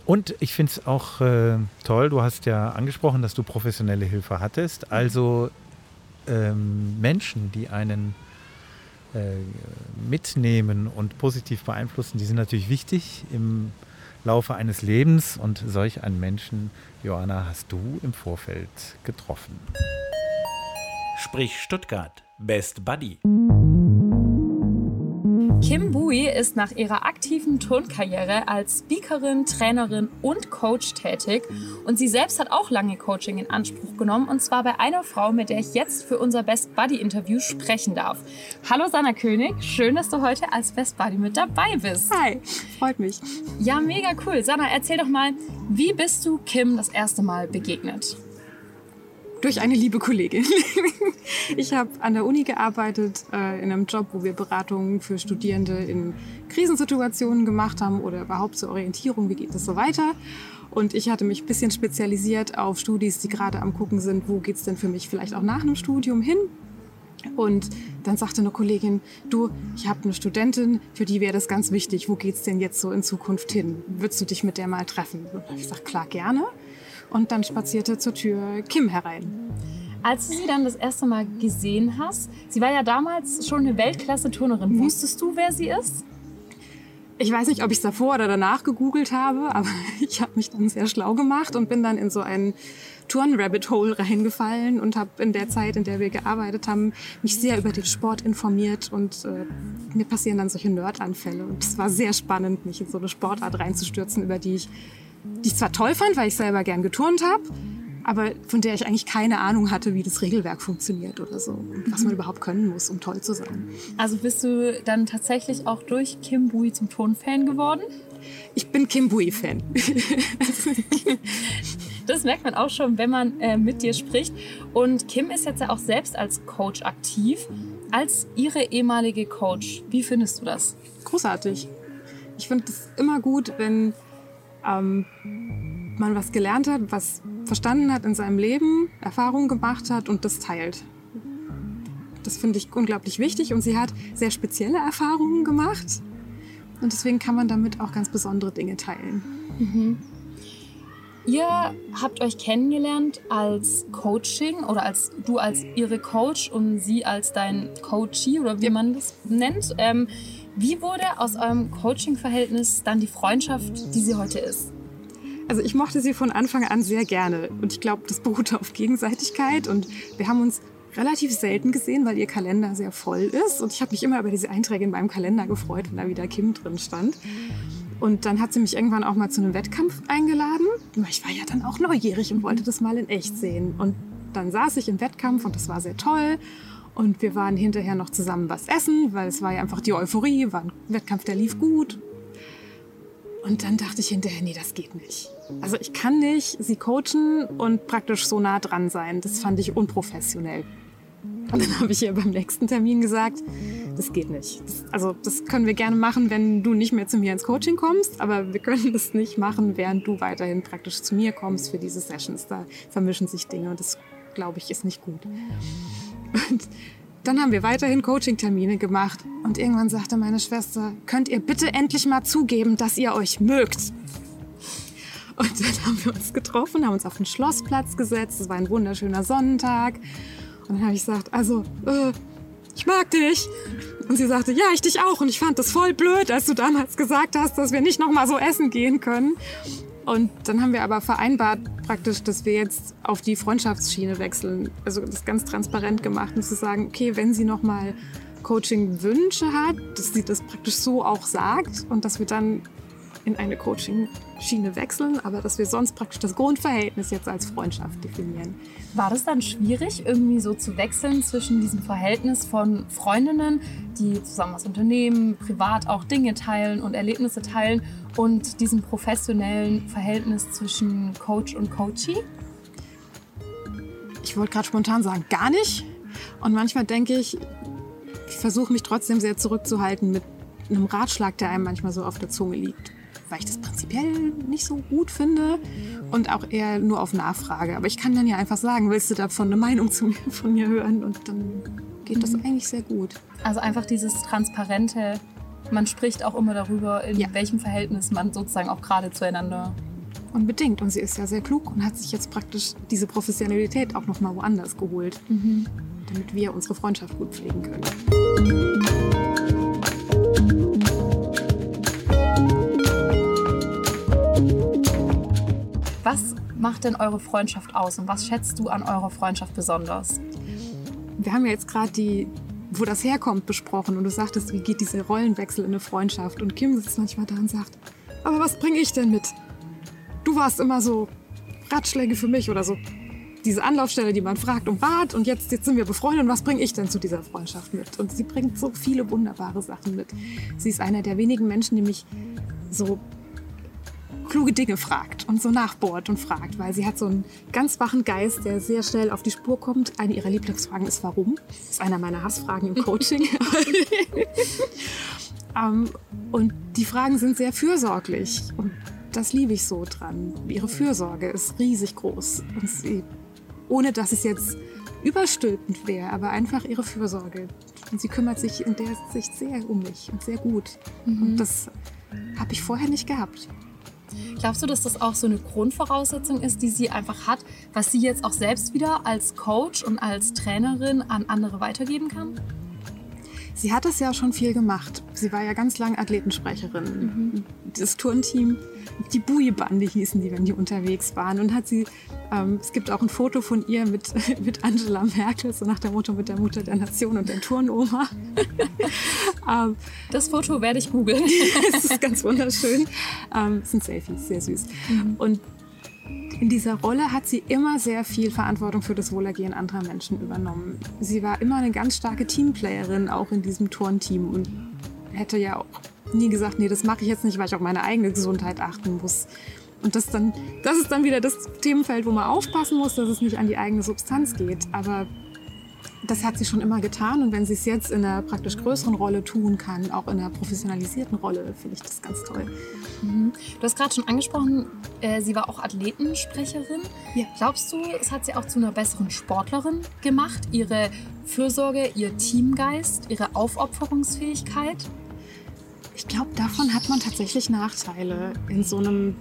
Und ich finde es auch äh, toll, du hast ja angesprochen, dass du professionelle Hilfe hattest. Also ähm, Menschen, die einen äh, mitnehmen und positiv beeinflussen, die sind natürlich wichtig im Laufe eines Lebens und solch einen Menschen, Johanna, hast du im Vorfeld getroffen. Sprich Stuttgart, Best Buddy. Kim Bui ist nach ihrer aktiven Turnkarriere als Speakerin, Trainerin und Coach tätig. Und sie selbst hat auch lange Coaching in Anspruch genommen. Und zwar bei einer Frau, mit der ich jetzt für unser Best Buddy Interview sprechen darf. Hallo Sanna König, schön, dass du heute als Best Buddy mit dabei bist. Hi, freut mich. Ja, mega cool. Sanna, erzähl doch mal, wie bist du Kim das erste Mal begegnet? Durch eine liebe Kollegin. *laughs* Ich habe an der Uni gearbeitet, äh, in einem Job, wo wir Beratungen für Studierende in Krisensituationen gemacht haben oder überhaupt zur Orientierung, wie geht es so weiter. Und ich hatte mich ein bisschen spezialisiert auf Studis, die gerade am gucken sind, wo geht's denn für mich vielleicht auch nach einem Studium hin. Und dann sagte eine Kollegin, du, ich habe eine Studentin, für die wäre das ganz wichtig. Wo geht's denn jetzt so in Zukunft hin? Würdest du dich mit der mal treffen? Und ich gesagt, klar, gerne. Und dann spazierte zur Tür Kim herein. Als du sie dann das erste Mal gesehen hast, sie war ja damals schon eine Weltklasse-Turnerin. Mhm. Wusstest du, wer sie ist? Ich weiß nicht, ob ich es davor oder danach gegoogelt habe, *laughs* aber ich habe mich dann sehr schlau gemacht und bin dann in so einen Turn-Rabbit-Hole reingefallen und habe in der Zeit, in der wir gearbeitet haben, mich sehr über den Sport informiert und äh, mir passieren dann solche Nerd-Anfälle. Und es war sehr spannend, mich in so eine Sportart reinzustürzen, über die ich die ich zwar toll fand, weil ich selber gern geturnt habe, aber von der ich eigentlich keine Ahnung hatte, wie das Regelwerk funktioniert oder so und was man überhaupt können muss, um toll zu sein. Also bist du dann tatsächlich auch durch Kim Bui zum Turnfan geworden? Ich bin Kim Bui-Fan. *laughs* das merkt man auch schon, wenn man äh, mit dir spricht. Und Kim ist jetzt ja auch selbst als Coach aktiv. Als ihre ehemalige Coach, wie findest du das? Großartig. Ich finde es immer gut, wenn ähm, man was gelernt hat, was verstanden hat in seinem Leben, Erfahrungen gemacht hat und das teilt. Das finde ich unglaublich wichtig und sie hat sehr spezielle Erfahrungen gemacht und deswegen kann man damit auch ganz besondere Dinge teilen. Mhm. Ihr habt euch kennengelernt als Coaching oder als du als ihre Coach und sie als dein Coachie oder wie ja. man das nennt. Ähm, wie wurde aus eurem Coaching-Verhältnis dann die Freundschaft, die sie heute ist? Also ich mochte sie von Anfang an sehr gerne und ich glaube, das beruhte auf Gegenseitigkeit und wir haben uns relativ selten gesehen, weil ihr Kalender sehr voll ist und ich habe mich immer über diese Einträge in meinem Kalender gefreut, wenn da wieder Kim drin stand. Und dann hat sie mich irgendwann auch mal zu einem Wettkampf eingeladen. Ich war ja dann auch neugierig und wollte das mal in echt sehen. Und dann saß ich im Wettkampf und das war sehr toll. Und wir waren hinterher noch zusammen was essen, weil es war ja einfach die Euphorie, war ein Wettkampf, der lief gut. Und dann dachte ich hinterher, nee, das geht nicht. Also ich kann nicht sie coachen und praktisch so nah dran sein. Das fand ich unprofessionell. Und dann habe ich ihr beim nächsten Termin gesagt, das geht nicht. Das, also das können wir gerne machen, wenn du nicht mehr zu mir ins Coaching kommst, aber wir können das nicht machen, während du weiterhin praktisch zu mir kommst für diese Sessions. Da vermischen sich Dinge und das, glaube ich, ist nicht gut. Und dann haben wir weiterhin Coaching-Termine gemacht und irgendwann sagte meine Schwester, könnt ihr bitte endlich mal zugeben, dass ihr euch mögt? Und dann haben wir uns getroffen, haben uns auf den Schlossplatz gesetzt. Es war ein wunderschöner Sonnentag. Und dann habe ich gesagt, also, äh, ich mag dich. Und sie sagte, ja, ich dich auch. Und ich fand das voll blöd, als du damals gesagt hast, dass wir nicht noch mal so essen gehen können. Und dann haben wir aber vereinbart praktisch, dass wir jetzt auf die Freundschaftsschiene wechseln. Also das ganz transparent gemacht und zu sagen, okay, wenn sie noch mal Coaching-Wünsche hat, dass sie das praktisch so auch sagt und dass wir dann in eine Coaching-Schiene wechseln, aber dass wir sonst praktisch das Grundverhältnis jetzt als Freundschaft definieren. War das dann schwierig, irgendwie so zu wechseln zwischen diesem Verhältnis von Freundinnen, die zusammen was unternehmen, privat auch Dinge teilen und Erlebnisse teilen und diesem professionellen Verhältnis zwischen Coach und Coachee? Ich wollte gerade spontan sagen, gar nicht. Und manchmal denke ich, ich versuche mich trotzdem sehr zurückzuhalten mit einem Ratschlag, der einem manchmal so auf der Zunge liegt weil ich das prinzipiell nicht so gut finde und auch eher nur auf Nachfrage. Aber ich kann dann ja einfach sagen, willst du davon eine Meinung zu mir, von mir hören? Und dann geht das eigentlich sehr gut. Also einfach dieses transparente, man spricht auch immer darüber, in ja. welchem Verhältnis man sozusagen auch gerade zueinander Unbedingt. Und sie ist ja sehr klug und hat sich jetzt praktisch diese Professionalität auch noch mal woanders geholt, mhm. damit wir unsere Freundschaft gut pflegen können. Was macht denn eure Freundschaft aus und was schätzt du an eurer Freundschaft besonders? Wir haben ja jetzt gerade die, wo das herkommt, besprochen und du sagtest, wie geht dieser Rollenwechsel in eine Freundschaft? Und Kim sitzt manchmal da und sagt, aber was bringe ich denn mit? Du warst immer so Ratschläge für mich oder so. Diese Anlaufstelle, die man fragt um Rat und jetzt, jetzt sind wir befreundet und was bringe ich denn zu dieser Freundschaft mit? Und sie bringt so viele wunderbare Sachen mit. Sie ist einer der wenigen Menschen, die mich so kluge Dinge fragt und so nachbohrt und fragt, weil sie hat so einen ganz wachen Geist, der sehr schnell auf die Spur kommt. Eine ihrer Lieblingsfragen ist warum. Das ist einer meiner Hassfragen im Coaching. um, *laughs* ähm, und die Fragen sind sehr fürsorglich und das liebe ich so dran. Ihre Fürsorge ist riesig groß und sie, ohne dass es jetzt überstülpend wäre, aber einfach ihre Fürsorge. Und sie kümmert sich in der Sicht sehr um mich und sehr gut. Mhm. Und das habe ich vorher nicht gehabt. Glaubst du, dass das auch so eine Grundvoraussetzung ist, die sie einfach hat, was sie jetzt auch selbst wieder als Coach und als Trainerin an andere weitergeben kann? Sie hat es ja schon viel gemacht. Sie war ja ganz lang Athletensprecherin. Mhm. Das Turnteam, die Bui-Bande hießen die, wenn die unterwegs waren. Und hat sie, ähm, es gibt auch ein Foto von ihr mit, *laughs* mit Angela Merkel, so nach der Motto mit der Mutter der Nation und der Turnoma. *laughs* ähm, das Foto werde ich googeln. *laughs* Es ist ganz wunderschön. Ähm, es sind Selfies, sehr süß. Mhm. Und in dieser Rolle hat sie immer sehr viel Verantwortung für das Wohlergehen anderer Menschen übernommen. Sie war immer eine ganz starke Teamplayerin, auch in diesem Turnteam und hätte ja auch nie gesagt, nee, das mache ich jetzt nicht, weil ich auf meine eigene Gesundheit achten muss. Und das, dann, das ist dann wieder das Themenfeld, wo man aufpassen muss, dass es nicht an die eigene Substanz geht. Aber das hat sie schon immer getan und wenn sie es jetzt in einer praktisch größeren Rolle tun kann, auch in einer professionalisierten Rolle, finde ich das ganz toll. Mhm. Du hast gerade schon angesprochen, äh, sie war auch Athletensprecherin. Ja. Glaubst du, es hat sie auch zu einer besseren Sportlerin gemacht? Ihre Fürsorge, ihr Teamgeist, ihre Aufopferungsfähigkeit? Ich glaube, davon hat man tatsächlich Nachteile in so einem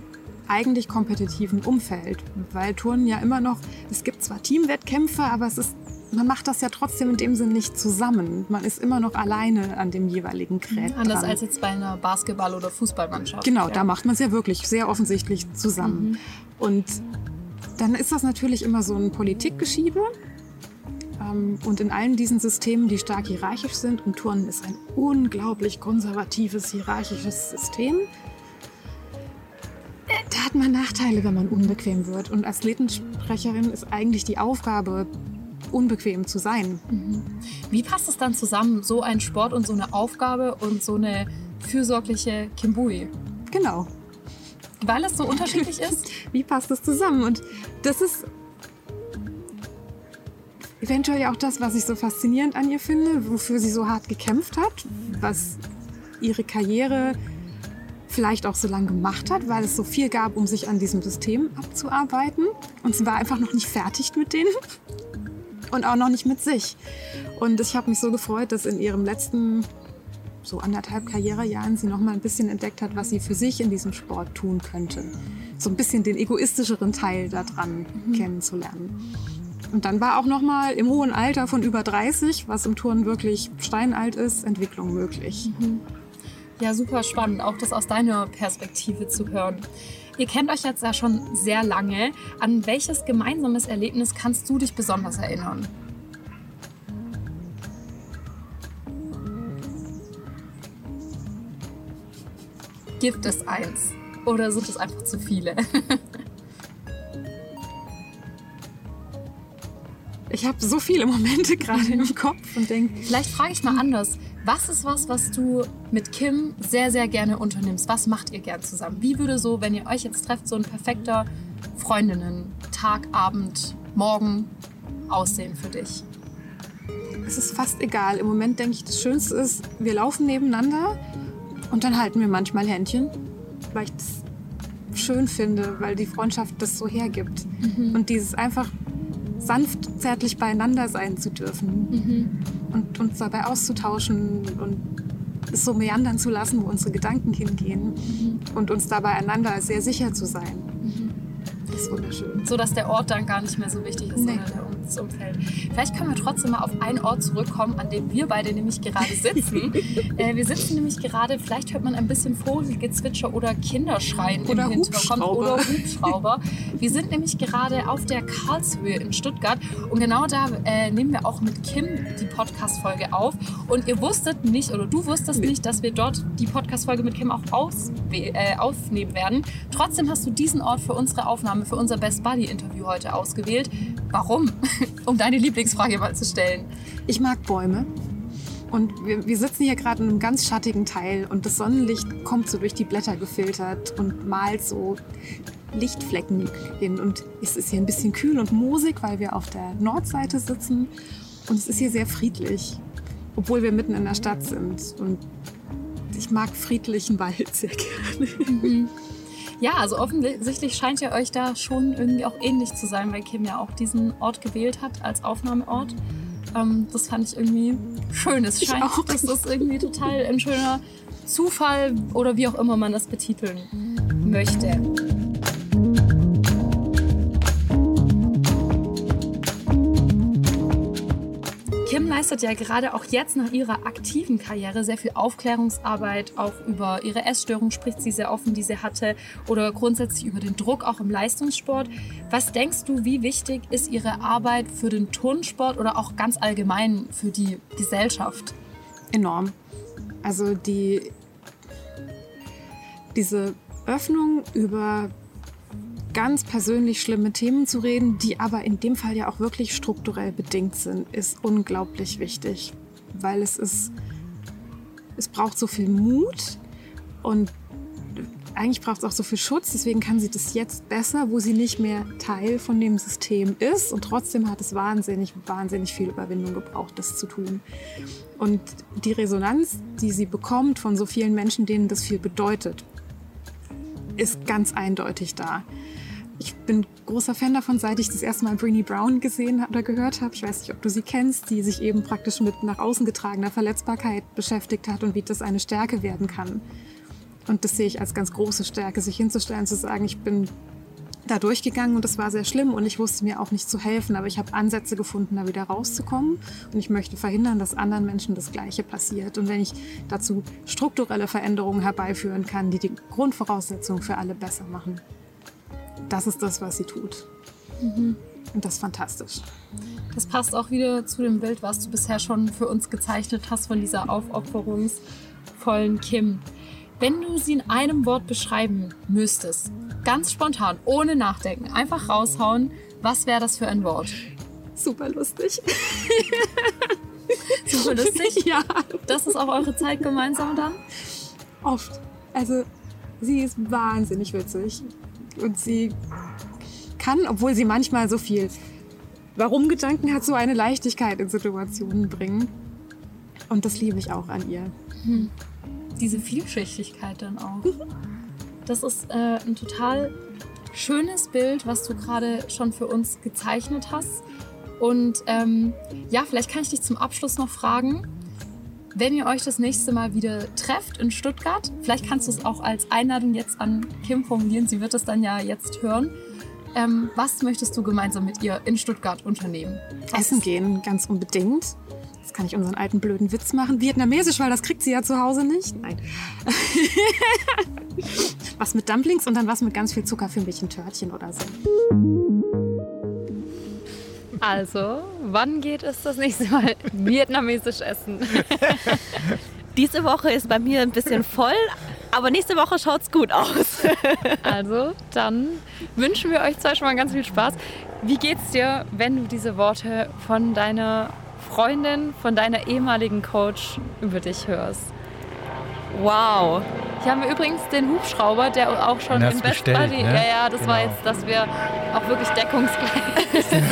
eigentlich kompetitiven Umfeld, weil Turnen ja immer noch, es gibt zwar Teamwettkämpfe, aber es ist man macht das ja trotzdem in dem Sinn nicht zusammen. Man ist immer noch alleine an dem jeweiligen Gerät. Anders dran. als jetzt bei einer Basketball- oder Fußballmannschaft. Genau, ja. da macht man es ja wirklich sehr offensichtlich zusammen. Mhm. Und dann ist das natürlich immer so ein Politikgeschiebe. Ähm, und in allen diesen Systemen, die stark hierarchisch sind, und Turnen ist ein unglaublich konservatives, hierarchisches System, da hat man Nachteile, wenn man unbequem wird. Und als Athletensprecherin ist eigentlich die Aufgabe, unbequem zu sein. Mhm. Wie passt es dann zusammen, so ein Sport und so eine Aufgabe und so eine fürsorgliche Kimbui? Genau. Weil es so unterschiedlich *laughs* ist? Wie passt das zusammen? Und das ist eventuell ja auch das, was ich so faszinierend an ihr finde, wofür sie so hart gekämpft hat, was ihre Karriere vielleicht auch so lange gemacht hat, weil es so viel gab, um sich an diesem System abzuarbeiten. Und sie war einfach noch nicht fertig mit denen und auch noch nicht mit sich. Und ich habe mich so gefreut, dass in ihrem letzten so anderthalb Karrierejahren sie noch mal ein bisschen entdeckt hat, was sie für sich in diesem Sport tun könnte. So ein bisschen den egoistischeren Teil daran mhm. kennenzulernen. Und dann war auch noch mal im hohen Alter von über 30, was im Turnen wirklich steinalt ist, Entwicklung möglich. Mhm. Ja, super spannend, auch das aus deiner Perspektive zu hören. Ihr kennt euch jetzt ja schon sehr lange. An welches gemeinsames Erlebnis kannst du dich besonders erinnern? Gibt es eins? Oder sind es einfach zu viele? ich habe so viele Momente gerade im Kopf und denke. Vielleicht frage ich mal anders. Was ist was, was du mit Kim sehr, sehr gerne unternimmst? Was macht ihr gern zusammen? Wie würde so, wenn ihr euch jetzt trefft, so ein perfekter Freundinnen-Tag, Abend, Morgen aussehen für dich? Es ist fast egal. Im Moment denke ich, das Schönste ist, wir laufen nebeneinander und dann halten wir manchmal Händchen, weil ich das schön finde, weil die Freundschaft das so hergibt. Mhm. Und dieses einfach sanft, zärtlich beieinander sein zu dürfen mhm. und uns dabei auszutauschen und es so meandern zu lassen, wo unsere Gedanken hingehen mhm. und uns dabei einander sehr sicher zu sein. Mhm. Das ist wunderschön. So dass der Ort dann gar nicht mehr so wichtig ist, nee. sondern der das Umfeld. Vielleicht können wir trotzdem mal auf einen Ort zurückkommen, an dem wir beide nämlich gerade sitzen. *laughs* äh, wir sitzen nämlich gerade, vielleicht hört man ein bisschen Vogelgezwitscher oder Kinderschreien oder im Hintergrund oder Hubschrauber. Wir sind nämlich gerade auf der Karlshöhe in Stuttgart und genau da äh, nehmen wir auch mit Kim die Podcast-Folge auf. Und ihr wusstet nicht oder du wusstest nicht, dass wir dort die Podcast-Folge mit Kim auch aus, äh, aufnehmen werden. Trotzdem hast du diesen Ort für unsere Aufnahme, für unser Best Buddy-Interview heute ausgewählt. Warum? *laughs* um deine Lieblingsfrage mal zu stellen. Ich mag Bäume. Und wir, wir sitzen hier gerade in einem ganz schattigen Teil und das Sonnenlicht kommt so durch die Blätter gefiltert und malt so Lichtflecken hin. Und es ist hier ein bisschen kühl und moosig, weil wir auf der Nordseite sitzen. Und es ist hier sehr friedlich, obwohl wir mitten in der Stadt sind. Und ich mag friedlichen Wald *laughs* sehr gerne. Ja, also offensichtlich scheint ihr euch da schon irgendwie auch ähnlich zu sein, weil Kim ja auch diesen Ort gewählt hat als Aufnahmeort. Ähm, das fand ich irgendwie schön. Es scheint, dass das irgendwie total ein schöner Zufall oder wie auch immer man das betiteln möchte. Leistet ja gerade auch jetzt nach ihrer aktiven Karriere sehr viel Aufklärungsarbeit. Auch über ihre Essstörung spricht sie sehr offen, die sie hatte. Oder grundsätzlich über den Druck auch im Leistungssport. Was denkst du, wie wichtig ist ihre Arbeit für den Turnsport oder auch ganz allgemein für die Gesellschaft? Enorm. Also die, diese Öffnung über ganz persönlich schlimme Themen zu reden, die aber in dem Fall ja auch wirklich strukturell bedingt sind, ist unglaublich wichtig, weil es ist, es braucht so viel Mut und eigentlich braucht es auch so viel Schutz, deswegen kann sie das jetzt besser, wo sie nicht mehr Teil von dem System ist und trotzdem hat es wahnsinnig, wahnsinnig viel Überwindung gebraucht, das zu tun. Und die Resonanz, die sie bekommt von so vielen Menschen, denen das viel bedeutet, ist ganz eindeutig da. Ich bin großer Fan davon, seit ich das erste Mal Breenie Brown gesehen oder gehört habe. Ich weiß nicht, ob du sie kennst, die sich eben praktisch mit nach außen getragener Verletzbarkeit beschäftigt hat und wie das eine Stärke werden kann. Und das sehe ich als ganz große Stärke, sich hinzustellen, zu sagen, ich bin da durchgegangen und es war sehr schlimm und ich wusste mir auch nicht zu helfen, aber ich habe Ansätze gefunden, da wieder rauszukommen und ich möchte verhindern, dass anderen Menschen das Gleiche passiert. Und wenn ich dazu strukturelle Veränderungen herbeiführen kann, die die Grundvoraussetzungen für alle besser machen, das ist das, was sie tut. Mhm. Und das ist fantastisch. Das passt auch wieder zu dem Bild, was du bisher schon für uns gezeichnet hast von dieser aufopferungsvollen Kim. Wenn du sie in einem Wort beschreiben müsstest, ganz spontan, ohne nachdenken, einfach raushauen, was wäre das für ein Wort? Super lustig. *laughs* Super lustig? *laughs* Ja. Das ist auch eure Zeit gemeinsam dann? Oft. Also Sie ist wahnsinnig witzig. Und sie kann, obwohl sie manchmal so viel Warum-Gedanken hat, so eine Leichtigkeit in Situationen bringen. Und das liebe ich auch an ihr. Diese Vielschichtigkeit dann auch. *laughs* Das ist äh, ein total schönes Bild, was du gerade schon für uns gezeichnet hast. Und ähm, ja, vielleicht kann ich dich zum Abschluss noch fragen, wenn ihr euch das nächste Mal wieder trefft in Stuttgart, vielleicht kannst du es auch als Einladung jetzt an Kim formulieren, sie wird es dann ja jetzt hören. Ähm, was möchtest du gemeinsam mit ihr in Stuttgart unternehmen? Was Essen gehen, ganz unbedingt. Jetzt kann ich unseren alten blöden Witz machen. Vietnamesisch, weil das kriegt sie ja zu Hause nicht. Nein. *laughs* was mit Dumplings und dann was mit ganz viel Zucker für ein bisschen Törtchen oder so. Also, wann geht es das nächste Mal vietnamesisch essen? *laughs* Diese Woche ist bei mir ein bisschen voll, aber nächste Woche schaut's gut aus. *laughs* Also, dann wünschen wir euch zwei schon mal ganz viel Spaß. Wie geht's dir, wenn du diese Worte von deiner Freundin, von deiner ehemaligen Coach über dich hörst? Wow. Hier haben wir übrigens den Hubschrauber, der auch schon du Best bestellt, Buddy. ne? Ja, ja, das war Genau. jetzt, dass wir auch wirklich deckungsgleich *laughs* sind.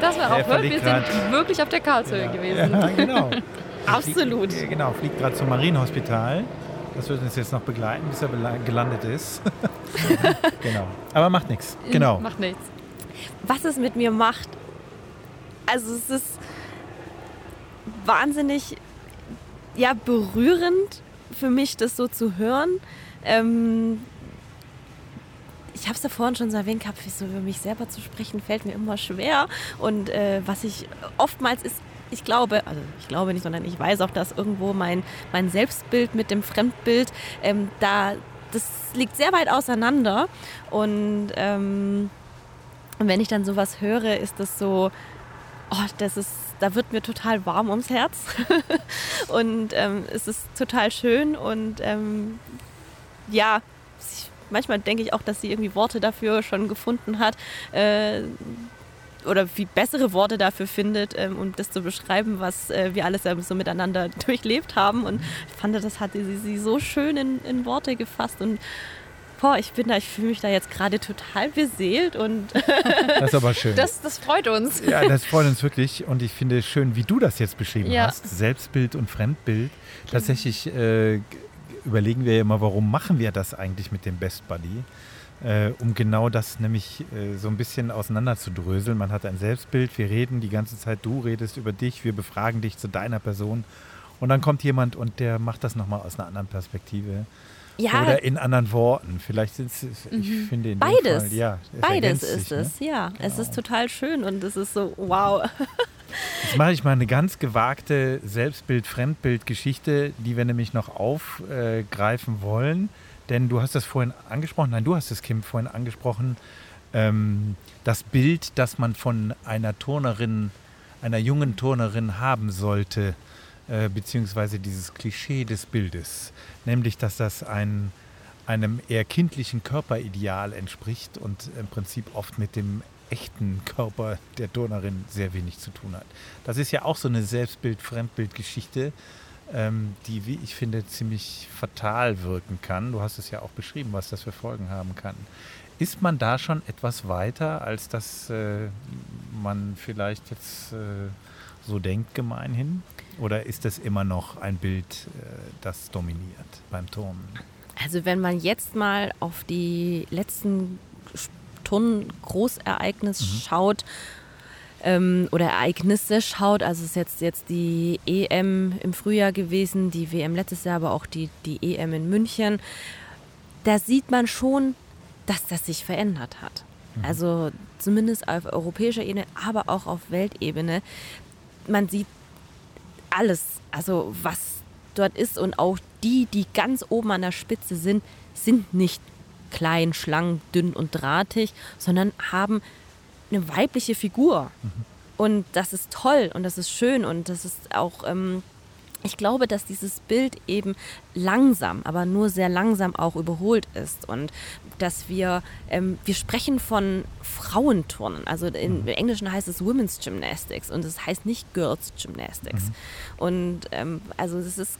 dass wir auch wirklich, wir sind wirklich auf der Karlshöhe gewesen. Ja, genau. *laughs* Absolut. Fliegt, genau, fliegt gerade zum Marienhospital. Das wird uns jetzt noch begleiten, bis er gelandet ist. *laughs* genau. Aber macht nichts. Genau. Macht nichts. was es mit mir macht. Also es ist wahnsinnig ja, berührend für mich, das so zu hören. Ähm, ich habe es ja vorhin schon so erwähnt gehabt, so über mich selber zu sprechen, fällt mir immer schwer. Und äh, was ich oftmals ist, ich glaube, also ich glaube nicht, sondern ich weiß auch, dass irgendwo mein, mein Selbstbild mit dem Fremdbild, ähm, da, das liegt sehr weit auseinander. Und ähm, wenn ich dann sowas höre, ist das so, oh, das ist, da wird mir total warm ums Herz. *laughs* und ähm, es ist total schön und ähm, ja, ich, manchmal denke ich auch, dass sie irgendwie Worte dafür schon gefunden hat. Äh, oder wie bessere Worte dafür findet, ähm, um das zu beschreiben, was äh, wir alles ähm, so miteinander *laughs* durchlebt haben. Und ich fand, das hat sie, sie so schön in, in Worte gefasst. Und boah, ich bin da, ich fühle mich da jetzt gerade total beseelt und Das ist aber schön. Das, das freut uns. ja, das freut uns wirklich. Und ich finde es schön, wie du das jetzt beschrieben Ja. hast. Selbstbild und Fremdbild. Tatsächlich äh, überlegen wir ja immer, warum machen wir das eigentlich mit dem Best Buddy? Äh, um genau das nämlich äh, so ein bisschen auseinanderzudröseln. Man hat ein Selbstbild, wir reden die ganze Zeit, du redest über dich, wir befragen dich zu deiner Person. Und dann kommt jemand und der macht das nochmal aus einer anderen Perspektive. Ja, Oder in anderen Worten. Vielleicht sind es, ich finde in Beides. Fall, ja, es Beides ist sich, ne? es, ja. Es Genau. ist total schön und es ist so, wow. *laughs* Jetzt mache ich mal eine ganz gewagte Selbstbild-Fremdbild-Geschichte, die wir nämlich noch aufgreifen wollen. Denn du hast das vorhin angesprochen, nein, du hast es, Kim, vorhin angesprochen, ähm, das Bild, das man von einer Turnerin, einer jungen Turnerin haben sollte, äh, beziehungsweise dieses Klischee des Bildes, nämlich, dass das ein, einem eher kindlichen Körperideal entspricht und im Prinzip oft mit dem echten Körper der Turnerin sehr wenig zu tun hat. Das ist ja auch so eine Selbstbild-Fremdbild-Geschichte, ähm, die, wie ich finde, ziemlich fatal wirken kann. Du hast es ja auch beschrieben, was das für Folgen haben kann. Ist man da schon etwas weiter, als dass äh, man vielleicht jetzt äh, so denkt gemeinhin? Oder ist das immer noch ein Bild, äh, das dominiert beim Turnen? Also wenn man jetzt mal auf die letzten Turnen-Großereignisse schaut ähm, oder Ereignisse schaut, also es ist jetzt, jetzt die EM im Frühjahr gewesen, die WM letztes Jahr, aber auch die, die EM in München, da sieht man schon, dass das sich verändert hat. Also zumindest auf europäischer Ebene, aber auch auf Weltebene. Man sieht alles, also was dort ist und auch die, die ganz oben an der Spitze sind, sind nicht klein, schlank, dünn und drahtig, sondern haben eine weibliche Figur. Und das ist toll und das ist schön und das ist auch, ähm, ich glaube, dass dieses Bild eben langsam, aber nur sehr langsam auch überholt ist und dass wir, ähm, wir sprechen von Frauenturnen, also in, im Englischen heißt es Women's Gymnastics und es heißt nicht Girls Gymnastics. Und ähm, also das ist,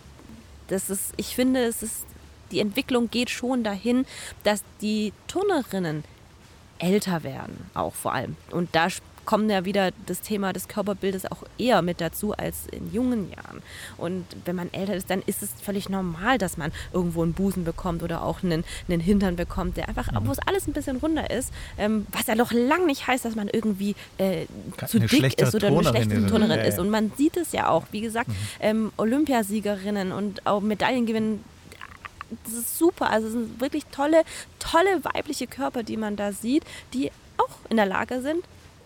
das ist, ich finde, es ist die Entwicklung geht schon dahin, dass die Turnerinnen älter werden, auch vor allem. Und da kommt ja wieder das Thema des Körperbildes auch eher mit dazu als in jungen Jahren. Und wenn man älter ist, dann ist es völlig normal, dass man irgendwo einen Busen bekommt oder auch einen, einen Hintern bekommt, der einfach, mhm. wo es alles ein bisschen runder ist, ähm, was ja noch lange nicht heißt, dass man irgendwie äh, zu dick ist oder eine schlechte Turnerin ist. Und man sieht es ja auch, wie gesagt, mhm. ähm, Olympiasiegerinnen und auch Medaillengewinnen das ist super. Also es sind wirklich tolle, tolle weibliche Körper, die man da sieht, die auch in der Lage sind,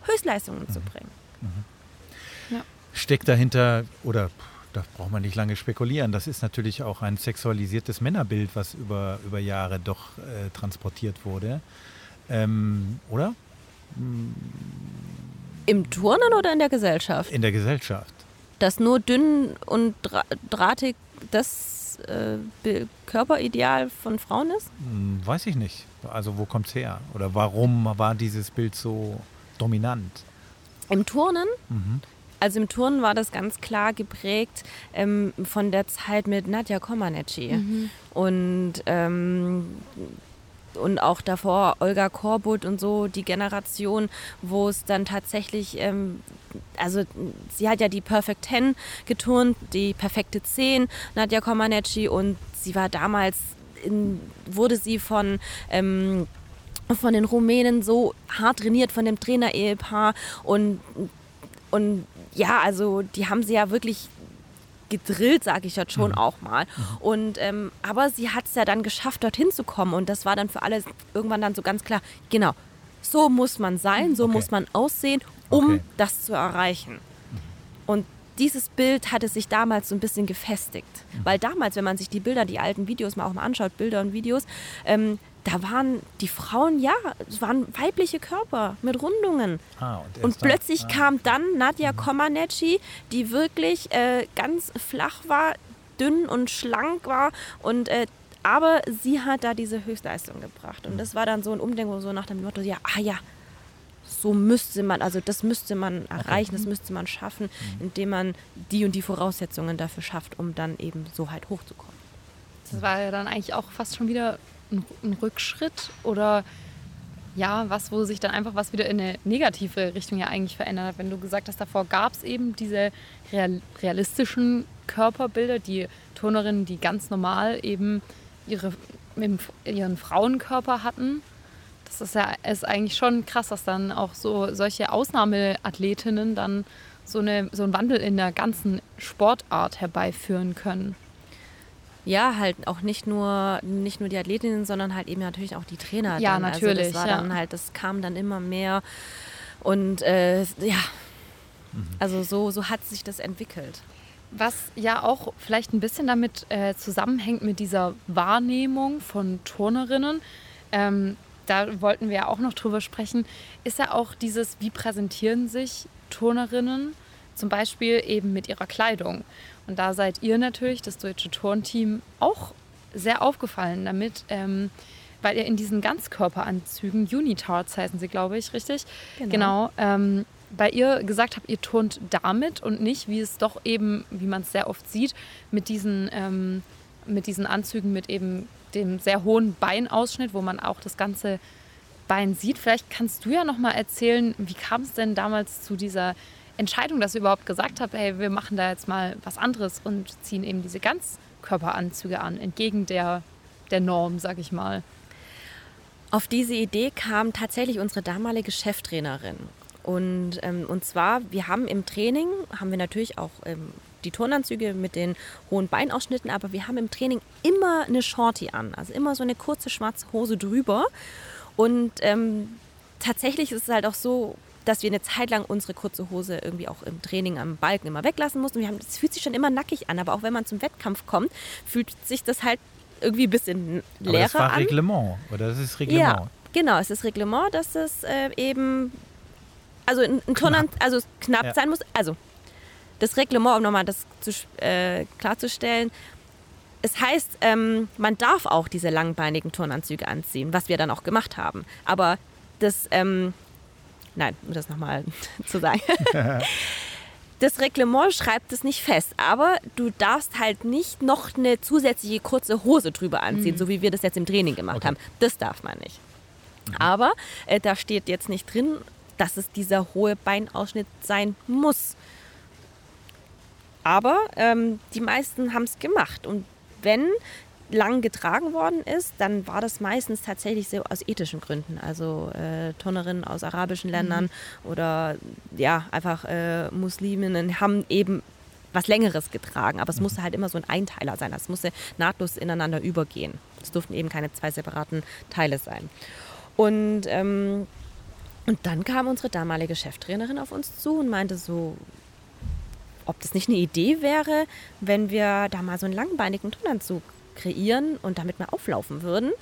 Höchstleistungen mhm. zu bringen. Mhm. Ja. Steckt dahinter, oder da braucht man nicht lange spekulieren, das ist natürlich auch ein sexualisiertes Männerbild, was über, über Jahre doch äh, transportiert wurde. Ähm, oder? Im Turnen oder in der Gesellschaft? In der Gesellschaft. Dass nur dünn und drahtig das äh, Körperideal von Frauen ist? Hm, weiß ich nicht. Also wo kommt es her? Oder warum war dieses Bild so dominant? Im Turnen? Mhm. Also im Turnen war das ganz klar geprägt ähm, von der Zeit mit Nadja Comaneci. Mhm. Und, ähm, und auch davor Olga Korbut und so, die Generation, wo es dann tatsächlich, ähm, also sie hat ja die Perfect Ten geturnt, die perfekte Zehn, Nadja Comaneci, und sie war damals, in, wurde sie von ähm, von den Rumänen so hart trainiert von dem Trainer-Ehepaar und, und ja, also die haben sie ja wirklich gedrillt, sage ich jetzt schon mhm. auch mal. Und ähm, aber sie hat es ja dann geschafft, dorthin zu kommen und das war dann für alle irgendwann dann so ganz klar. Genau, so muss man sein, so okay. muss man aussehen, um okay. das zu erreichen. Und dieses Bild hatte sich damals so ein bisschen gefestigt. Mhm. Weil damals, wenn man sich die Bilder, die alten Videos mal auch mal anschaut, Bilder und Videos, ähm, da waren die Frauen, ja, es waren weibliche Körper mit Rundungen. Ah, und, und plötzlich ah. kam dann Nadja mhm. Comaneci, die wirklich äh, ganz flach war, dünn und schlank war und äh, aber sie hat da diese Höchstleistung gebracht. Und mhm. das war dann so ein Umdenken, so nach dem Motto, ja, ah ja, so müsste man, also das müsste man erreichen, okay. das müsste man schaffen, mhm. indem man die und die Voraussetzungen dafür schafft, um dann eben so halt hochzukommen. Das war ja dann eigentlich auch fast schon wieder ein, Rückschritt oder ja, was, wo sich dann einfach was wieder in eine negative Richtung ja eigentlich verändert hat. Wenn du gesagt hast, davor gab es eben diese real, realistischen Körperbilder, die Turnerinnen, die ganz normal eben ihre, ihren Frauenkörper hatten. Das ist ja ist eigentlich schon krass, dass dann auch so solche Ausnahmeathletinnen dann so, eine, so einen Wandel in der ganzen Sportart herbeiführen können ja, halt auch nicht nur, nicht nur die Athletinnen, sondern halt eben natürlich auch die Trainer. Ja, dann. natürlich. Also das war ja. dann halt, das kam dann immer mehr. Und äh, ja, mhm. also so, so hat sich das entwickelt. Was ja auch vielleicht ein bisschen damit äh, zusammenhängt mit dieser Wahrnehmung von Turnerinnen, ähm, da wollten wir ja auch noch drüber sprechen, ist ja auch dieses, wie präsentieren sich Turnerinnen zum Beispiel eben mit ihrer Kleidung. Und da seid ihr natürlich, das deutsche Turnteam, auch sehr aufgefallen damit, ähm, weil ihr in diesen Ganzkörperanzügen, Unitards heißen sie, glaube ich, richtig? Genau. genau ähm, weil ihr gesagt habt, ihr turnt damit und nicht, wie es doch eben, wie man es sehr oft sieht, mit diesen, ähm, mit diesen Anzügen mit eben dem sehr hohen Beinausschnitt, wo man auch das ganze Bein sieht. Vielleicht kannst du ja noch mal erzählen, wie kam es denn damals zu dieser Entscheidung, dass ihr überhaupt gesagt habt, hey, wir machen da jetzt mal was anderes und ziehen eben diese Ganzkörperanzüge an, entgegen der, der Norm, sag ich mal? Auf diese Idee kam tatsächlich unsere damalige Cheftrainerin. Und, ähm, und zwar, wir haben im Training, haben wir natürlich auch ähm, die Turnanzüge mit den hohen Beinausschnitten, aber wir haben im Training immer eine Shorty an, also immer so eine kurze schwarze Hose drüber. Und ähm, tatsächlich ist es halt auch so, dass wir eine Zeit lang unsere kurze Hose irgendwie auch im Training am Balken immer weglassen mussten. Wir haben, das fühlt sich schon immer nackig an, aber auch wenn man zum Wettkampf kommt, fühlt sich das halt irgendwie ein bisschen leerer aber das war an. Reglement, oder das ist Reglement? Ja, genau, es ist Reglement, dass es äh, eben also ein, ein Turnern, also knapp ja. sein muss. Also das Reglement, um nochmal das zu, äh, klarzustellen, es heißt, ähm, man darf auch diese langbeinigen Turnanzüge anziehen, was wir dann auch gemacht haben. Aber das ähm, Nein, um das nochmal *laughs* zu sagen. das Reglement schreibt es nicht fest, aber du darfst halt nicht noch eine zusätzliche kurze Hose drüber anziehen, so wie wir das jetzt im Training gemacht Okay. haben. Das darf man nicht. Aber äh, da steht jetzt nicht drin, dass es dieser hohe Beinausschnitt sein muss. Aber ähm, die meisten haben es gemacht. Und wenn lang getragen worden ist, dann war das meistens tatsächlich so aus ethischen Gründen. Also äh, Turnerinnen aus arabischen Ländern oder ja, einfach äh, Musliminnen haben eben was Längeres getragen. Aber es musste halt immer so ein Einteiler sein. Es musste nahtlos ineinander übergehen. Es durften eben keine zwei separaten Teile sein. Und, ähm, und dann kam unsere damalige Cheftrainerin auf uns zu und meinte so, ob das nicht eine Idee wäre, wenn wir da mal so einen langbeinigen Turnanzug kreieren und damit mal auflaufen würden.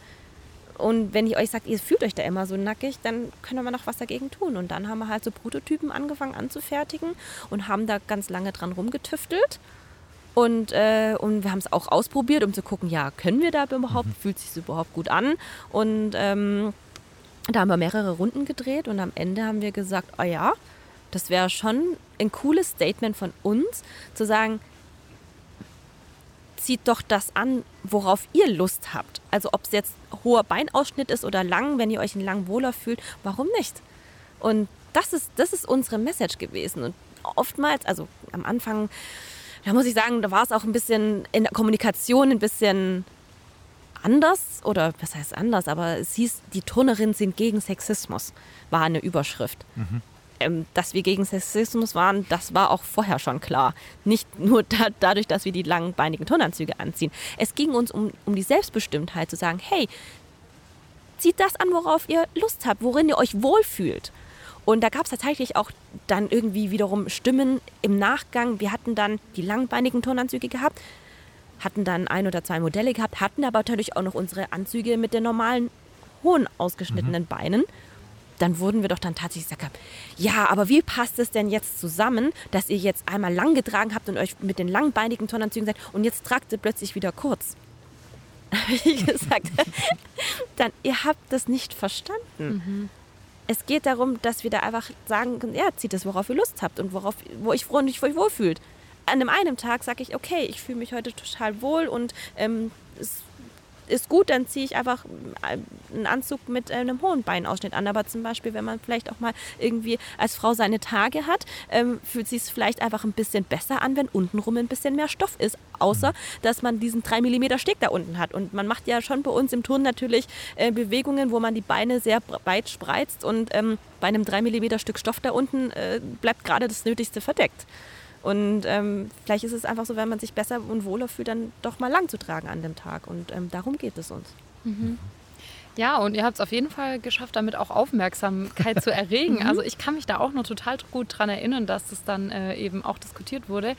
Und wenn ihr euch sagt, ihr fühlt euch da immer so nackig, dann können wir noch was dagegen tun. Und dann haben wir halt so Prototypen angefangen anzufertigen und haben da ganz lange dran rumgetüftelt. Und, äh, und wir haben es auch ausprobiert, um zu gucken, ja, können wir da überhaupt, fühlt sich überhaupt gut an? Und ähm, da haben wir mehrere Runden gedreht und am Ende haben wir gesagt, oh ja, das wäre schon ein cooles Statement von uns, zu sagen, zieht doch das an, worauf ihr Lust habt. Also ob es jetzt hoher Beinausschnitt ist oder lang, wenn ihr euch in lang wohler fühlt, warum nicht? Und das ist, das ist unsere Message gewesen. Und oftmals, also am Anfang, da muss ich sagen, da war es auch ein bisschen in der Kommunikation ein bisschen anders oder was heißt anders, aber es hieß, die Turnerinnen sind gegen Sexismus, war eine Überschrift. Ähm, dass wir gegen Sexismus waren, das war auch vorher schon klar. Nicht nur da, dadurch, dass wir die langbeinigen Turnanzüge anziehen. Es ging uns um, um die Selbstbestimmtheit, zu sagen, hey, zieht das an, worauf ihr Lust habt, worin ihr euch wohlfühlt. Und da gab es tatsächlich auch dann irgendwie wiederum Stimmen im Nachgang. Wir hatten dann die langbeinigen Turnanzüge gehabt, hatten dann ein oder zwei Modelle gehabt, hatten aber natürlich auch noch unsere Anzüge mit den normalen hohen ausgeschnittenen Beinen. Dann wurden wir doch dann tatsächlich gesagt, ja, aber wie passt es denn jetzt zusammen, dass ihr jetzt einmal lang getragen habt und euch mit den langbeinigen Turnanzügen seid und jetzt tragt ihr plötzlich wieder kurz? *laughs* Habe ich gesagt, *laughs* dann ihr habt das nicht verstanden. Es geht darum, dass wir da einfach sagen, ja, zieht es, worauf ihr Lust habt und worauf, wo ich froh und euch wohl fühlt. An dem einen Tag sage ich, okay, ich fühle mich heute total wohl und ähm, es ist gut, dann ziehe ich einfach äh, einen Anzug mit äh, einem hohen Beinausschnitt an. Aber zum Beispiel, wenn man vielleicht auch mal irgendwie als Frau seine Tage hat, ähm, fühlt sich es vielleicht einfach ein bisschen besser an, wenn untenrum ein bisschen mehr Stoff ist. Außer, dass man diesen 3 mm Steg da unten hat. Und man macht ja schon bei uns im Turn natürlich äh, Bewegungen, wo man die Beine sehr weit spreizt. Und ähm, bei einem 3 mm Stück Stoff da unten äh, bleibt gerade das Nötigste verdeckt. Und ähm, vielleicht ist es einfach so, wenn man sich besser und wohler fühlt, dann doch mal lang zu tragen an dem Tag. Und ähm, darum geht es uns. Ja, und ihr habt es auf jeden Fall geschafft, damit auch Aufmerksamkeit zu erregen. *laughs* Also ich kann mich da auch noch total gut dran erinnern, dass das dann äh, eben auch diskutiert wurde.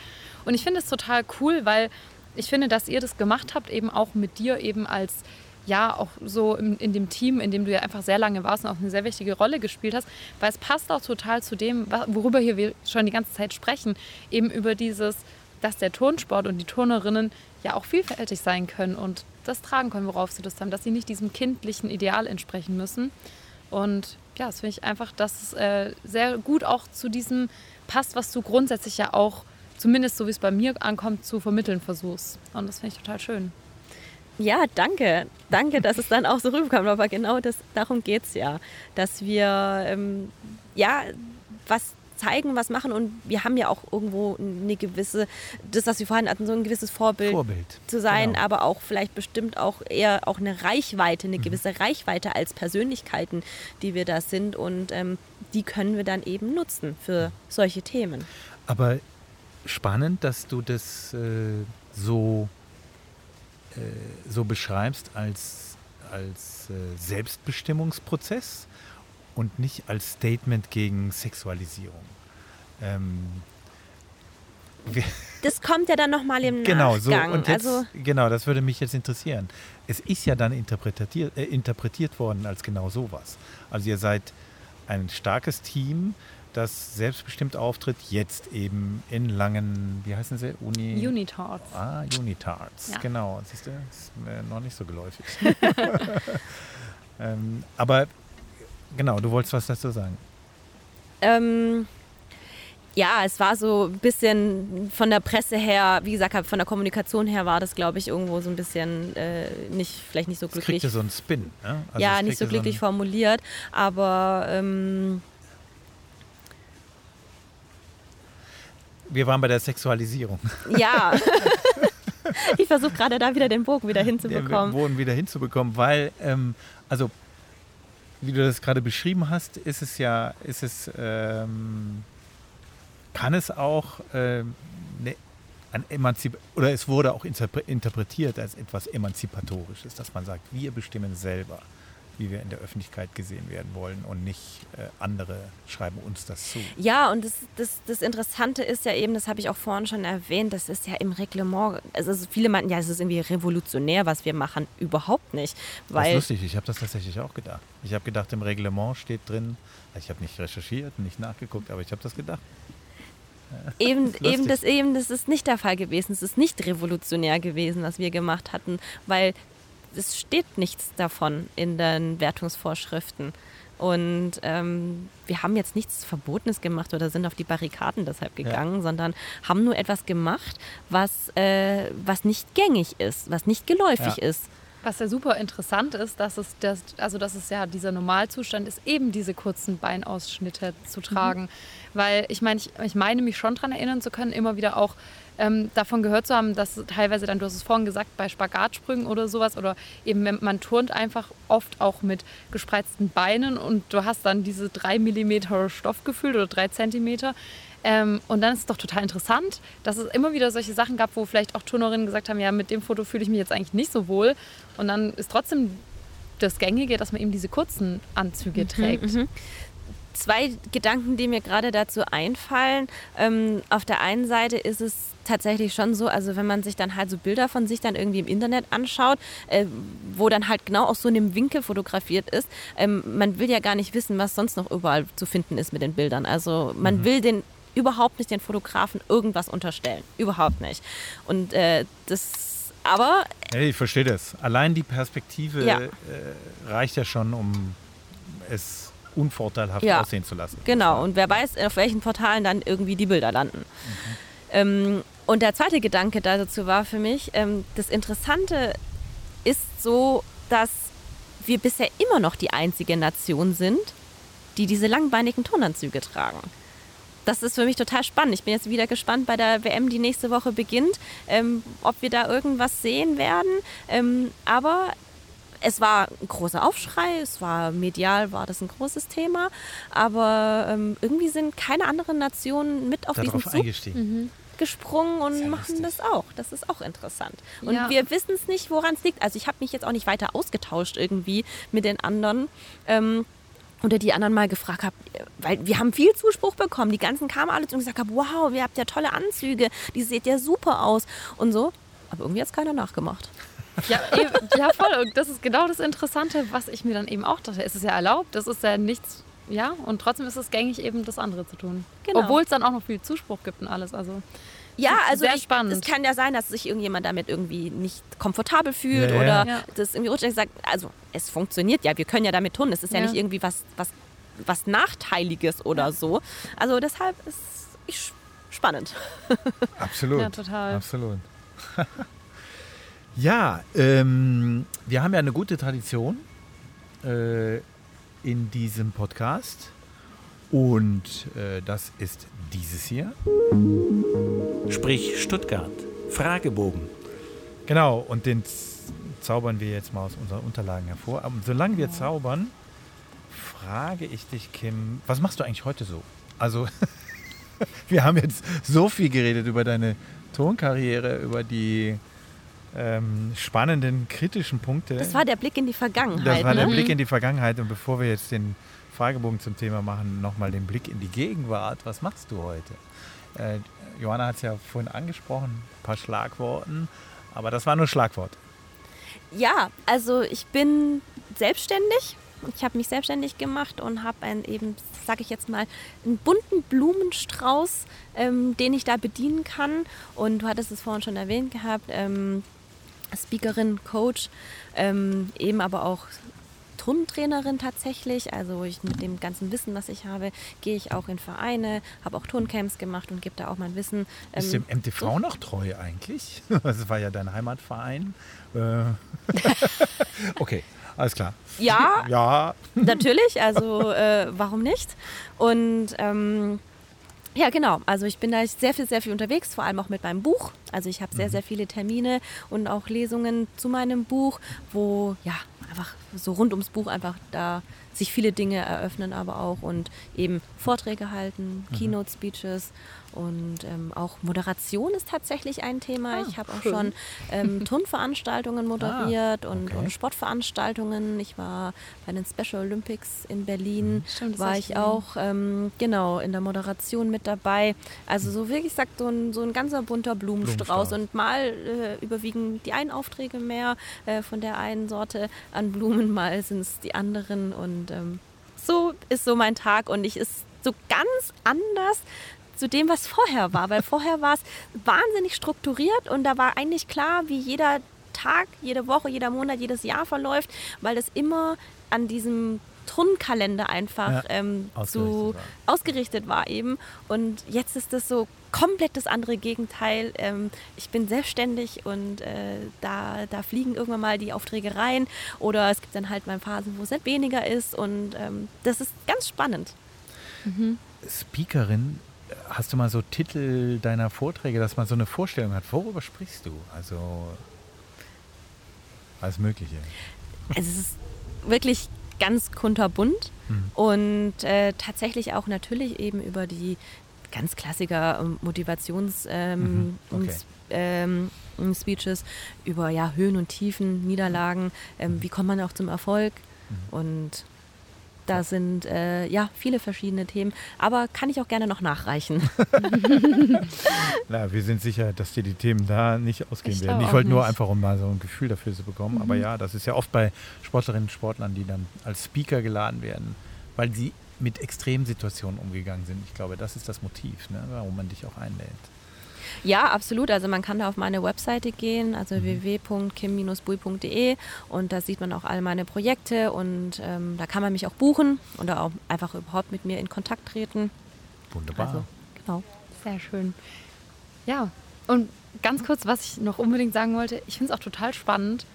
Und ich finde es total cool, weil ich finde, dass ihr das gemacht habt, eben auch mit dir eben als ja auch so in, in dem Team, in dem du ja einfach sehr lange warst und auch eine sehr wichtige Rolle gespielt hast, weil es passt auch total zu dem, worüber hier wir schon die ganze Zeit sprechen, eben über dieses, dass der Turnsport und die Turnerinnen ja auch vielfältig sein können und das tragen können, worauf sie Lust haben, dass sie nicht diesem kindlichen Ideal entsprechen müssen. Und ja, das finde ich einfach, dass es äh, sehr gut auch zu diesem passt, was du grundsätzlich ja auch, zumindest so wie es bei mir ankommt, zu vermitteln versuchst. Und das finde ich total schön. Ja, danke. Danke, dass es dann auch so rüberkommt. Aber genau das, darum geht es ja. Dass wir ähm, ja was zeigen, was machen. Und wir haben ja auch irgendwo eine gewisse, das, was wir vorhin hatten, so ein gewisses Vorbild, Vorbild. zu sein, Genau. aber auch vielleicht bestimmt auch eher auch eine Reichweite, eine gewisse Reichweite als Persönlichkeiten, die wir da sind. Und ähm, die können wir dann eben nutzen für solche Themen. Aber spannend, dass du das äh, so, so beschreibst als, als äh, Selbstbestimmungsprozess und nicht als Statement gegen Sexualisierung. Ähm, *laughs* Das kommt ja dann nochmal im genau, so. Nachgang. Und jetzt, also, genau, das würde mich jetzt interessieren. Es ist ja dann interpretiert, äh, interpretiert worden als genau sowas. Also ihr seid ein starkes Team, das selbstbestimmt auftritt, jetzt eben in langen, wie heißen sie? Uni Unitards. Ah, Unitards, Ja. genau. Siehst du, ist mir noch nicht so geläufig. *laughs* *laughs* ähm, aber genau, du wolltest was dazu sagen. Ähm, ja, es war so ein bisschen von der Presse her, wie gesagt, von der Kommunikation her war das, glaube ich, irgendwo so ein bisschen äh, nicht, vielleicht nicht so Es glücklich. kriegte so einen Spin. Ne? Also ja, es nicht so glücklich einen- formuliert, aber ähm, Wir waren bei der Sexualisierung. ja. *laughs* ich versuche gerade da wieder den Bogen wieder den hinzubekommen. Boden wieder hinzubekommen, weil, ähm, also, wie du das gerade beschrieben hast, ist es ja, ist es, ähm, kann es auch ähm, ne, ein Emanzip oder es wurde auch interpre- interpretiert als etwas Emanzipatorisches, dass man sagt, wir bestimmen selber, wie wir in der Öffentlichkeit gesehen werden wollen und nicht äh, andere schreiben uns das zu. Ja, und das, das, das Interessante ist ja eben, das habe ich auch vorhin schon erwähnt, das ist ja im Reglement, also viele meinten, ja, es ist irgendwie revolutionär, was wir machen. Überhaupt nicht. Das ist Weil, lustig, ich habe das tatsächlich auch gedacht. Ich habe gedacht, im Reglement steht drin, ich habe nicht recherchiert, nicht nachgeguckt, aber ich habe das gedacht. *laughs* eben, lustig. eben, das, eben, das ist nicht der Fall gewesen. Es ist nicht revolutionär gewesen, was wir gemacht hatten, weil es steht nichts davon in den Wertungsvorschriften. Und ähm, wir haben jetzt nichts Verbotenes gemacht oder sind auf die Barrikaden deshalb gegangen, sondern haben nur etwas gemacht, was, äh, was nicht gängig ist, was nicht geläufig Ja. ist. Was ja super interessant ist, dass es, das, also dass es ja dieser Normalzustand ist, eben diese kurzen Beinausschnitte zu tragen. Weil ich meine, ich, ich meine mich schon daran erinnern zu können, immer wieder auch ähm, davon gehört zu haben, dass teilweise dann, du hast es vorhin gesagt, bei Spagatsprüngen oder sowas oder eben man turnt einfach oft auch mit gespreizten Beinen und du hast dann diese drei Millimeter Stoff gefühlt oder drei Zentimeter. Ähm, und dann ist es doch total interessant, dass es immer wieder solche Sachen gab, wo vielleicht auch Turnerinnen gesagt haben, ja, mit dem Foto fühle ich mich jetzt eigentlich nicht so wohl. Und dann ist trotzdem das Gängige, dass man eben diese kurzen Anzüge trägt. zwei Gedanken, die mir gerade dazu einfallen. Ähm, auf der einen Seite ist es tatsächlich schon so, also wenn man sich dann halt so Bilder von sich dann irgendwie im Internet anschaut, äh, wo dann halt genau aus so einem Winkel fotografiert ist, ähm, man will ja gar nicht wissen, was sonst noch überall zu finden ist mit den Bildern. Also man will den überhaupt nicht den Fotografen irgendwas unterstellen. Überhaupt nicht. Und äh, das, aber Hey, ich verstehe das. Allein die Perspektive Ja. äh, reicht ja schon, um es unvorteilhaft Ja. aussehen zu lassen. Genau, und wer weiß, auf welchen Portalen dann irgendwie die Bilder landen. Ähm, und der zweite Gedanke dazu war für mich, ähm, das Interessante ist so, dass wir bisher immer noch die einzige Nation sind, die diese langbeinigen Tonanzüge tragen. Das ist für mich total spannend. Ich bin jetzt wieder gespannt bei der WM, die nächste Woche beginnt, ähm, ob wir da irgendwas sehen werden. Ähm, aber es war ein großer Aufschrei, es war medial, war das ein großes Thema, aber ähm, irgendwie sind keine anderen Nationen mit auf diesen Zug eingestiegen. gesprungen und machen das auch. Das ist auch interessant. Und Ja. wir wissen es nicht, woran es liegt. Also ich habe mich jetzt auch nicht weiter ausgetauscht irgendwie mit den anderen. Ähm, oder die anderen mal gefragt habe, weil wir haben viel Zuspruch bekommen. Die ganzen kamen alle zu und gesagt haben, wow, ihr habt ja tolle Anzüge, die seht ja super aus und so. Aber irgendwie hat es keiner nachgemacht. Ja, ja, voll. Und das ist genau das Interessante, was ich mir dann eben auch dachte. Es ist ja erlaubt, das ist ja nichts, ja, und trotzdem ist es gängig, eben das andere zu tun. Genau. Obwohl es dann auch noch viel Zuspruch gibt und alles. Also Ja, also Sehr ich, spannend. es kann ja sein, dass sich irgendjemand damit irgendwie nicht komfortabel fühlt Ja, oder Ja. das irgendwie rutschig sagt, also es funktioniert ja, wir können ja damit tun. Es ist ja, Ja. nicht irgendwie was, was, was Nachteiliges oder so. Also deshalb ist ich spannend. *laughs* Absolut. Ja, total. Absolut. *laughs* ja, ähm, wir haben ja eine gute Tradition äh, in diesem Podcast. Und äh, das ist dieses hier. Sprich Stuttgart. Fragebogen. Genau, und den zaubern wir jetzt mal aus unseren Unterlagen hervor. Aber solange wir zaubern, frage ich dich, Kim, was machst du eigentlich heute so? Also, *laughs* wir haben jetzt so viel geredet über deine Tonkarriere, über die ähm, spannenden, kritischen Punkte. Das war der Blick in die Vergangenheit. Das war ne? der Blick in die Vergangenheit. Und bevor wir jetzt den Fragebogen zum Thema machen, nochmal den Blick in die Gegenwart. Was machst du heute? Äh, Johanna hat es ja vorhin angesprochen, ein paar Schlagworten. Aber das war nur Schlagwort. Ja, also ich bin selbstständig. Ich habe mich selbstständig gemacht und habe einen eben, sage ich jetzt mal, einen bunten Blumenstrauß, ähm, den ich da bedienen kann. Und du hattest es vorhin schon erwähnt gehabt, ähm, Speakerin, Coach, ähm, eben aber auch Turntrainerin tatsächlich. Also ich, mit dem ganzen Wissen, was ich habe, gehe ich auch in Vereine, habe auch Turncamps gemacht und gebe da auch mein Wissen. Bist du ähm, dem MTV noch treu eigentlich? *laughs* Das war ja dein Heimatverein. Äh, *laughs* okay, alles klar. Ja, Ja, natürlich, also äh, warum nicht? Und ähm, ja, genau. Also ich bin da sehr viel, sehr viel unterwegs, vor allem auch mit meinem Buch. Also ich habe sehr, sehr viele Termine und auch Lesungen zu meinem Buch, wo ja einfach so rund ums Buch einfach da sich viele Dinge eröffnen, aber auch und eben Vorträge halten, Keynote-Speeches und ähm, auch Moderation ist tatsächlich ein Thema. Ah, ich habe auch schon ähm, *laughs* Turnveranstaltungen moderiert und, okay. und Sportveranstaltungen. Ich war bei den Special Olympics in Berlin, Stimmt, das war ich ich auch ähm, genau in der Moderation mit dabei. Also so wirklich sagt so ein, so ein ganzer bunter Blumenstrauß. Blumenstrauß. Und mal äh, überwiegen die einen Aufträge mehr äh, von der einen Sorte an Blumen, *laughs* mal sind es die anderen. Und ähm, so ist so mein Tag und ich ist so ganz anders zu dem, was vorher war. Weil vorher war es wahnsinnig strukturiert und da war eigentlich klar, wie jeder Tag, jede Woche, jeder Monat, jedes Jahr verläuft, weil das immer an diesem Turnkalender einfach Ja, ähm, ausgerichtet so war. ausgerichtet war eben. Und jetzt ist das so komplett das andere Gegenteil. Ähm, ich bin selbstständig und äh, da, da fliegen irgendwann mal die Aufträge rein oder es gibt dann halt mal Phasen, wo es halt weniger ist und ähm, das ist ganz spannend. Speakerin, hast du mal so Titel deiner Vorträge, dass man so eine Vorstellung hat? Worüber sprichst du? Also alles Mögliche. Also es ist wirklich ganz kunterbunt und äh, tatsächlich auch natürlich eben über die ganz Klassiker ähm, Motivations ähm, Mhm, okay. und, ähm, Speeches über ja, Höhen und Tiefen, Niederlagen, ähm, wie kommt man auch zum Erfolg? Und da sind äh, ja viele verschiedene Themen, aber kann ich auch gerne noch nachreichen. *laughs* Na, wir sind sicher, dass dir die Themen da nicht ausgehen Ich werden. Ich wollte nur einfach, um mal so ein Gefühl dafür zu bekommen. Aber ja, das ist ja oft bei Sportlerinnen und Sportlern, die dann als Speaker geladen werden, weil sie mit Extremsituationen umgegangen sind. Ich glaube, das ist das Motiv, ne, warum man dich auch einlädt. Ja, absolut. Also man kann da auf meine Webseite gehen, also www.kim-bui.de und da sieht man auch all meine Projekte und ähm, da kann man mich auch buchen oder auch einfach überhaupt mit mir in Kontakt treten. Wunderbar. Also, genau. Sehr schön. Ja, und ganz kurz, was ich noch unbedingt sagen wollte, ich finde es auch total spannend,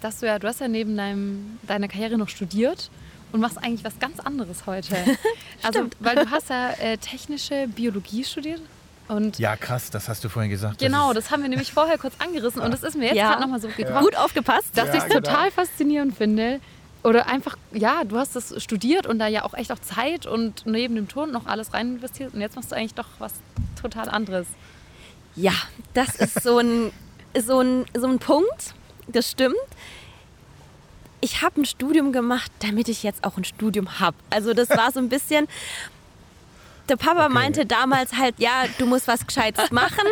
dass du ja, du hast ja neben deinem, deiner Karriere noch studiert und machst eigentlich was ganz anderes heute. *laughs* also, weil du hast ja äh, technische Biologie studiert und ja, krass, das hast du vorhin gesagt. genau, das das haben wir nämlich vorher kurz angerissen und das ist mir jetzt Ja. gerade nochmal so gekommen, Gut aufgepasst. dass Ja, ich es genau. total faszinierend finde. Oder einfach, ja, du hast das studiert und da ja auch echt auch Zeit und neben dem Turn noch alles rein investiert und jetzt machst du eigentlich doch was total anderes. Ja, das ist so ein, so ein, so ein Punkt, das stimmt. Ich habe ein Studium gemacht, damit ich jetzt auch ein Studium habe. Also das war so ein bisschen, der Papa Okay. meinte damals halt, ja, du musst was Gescheites machen.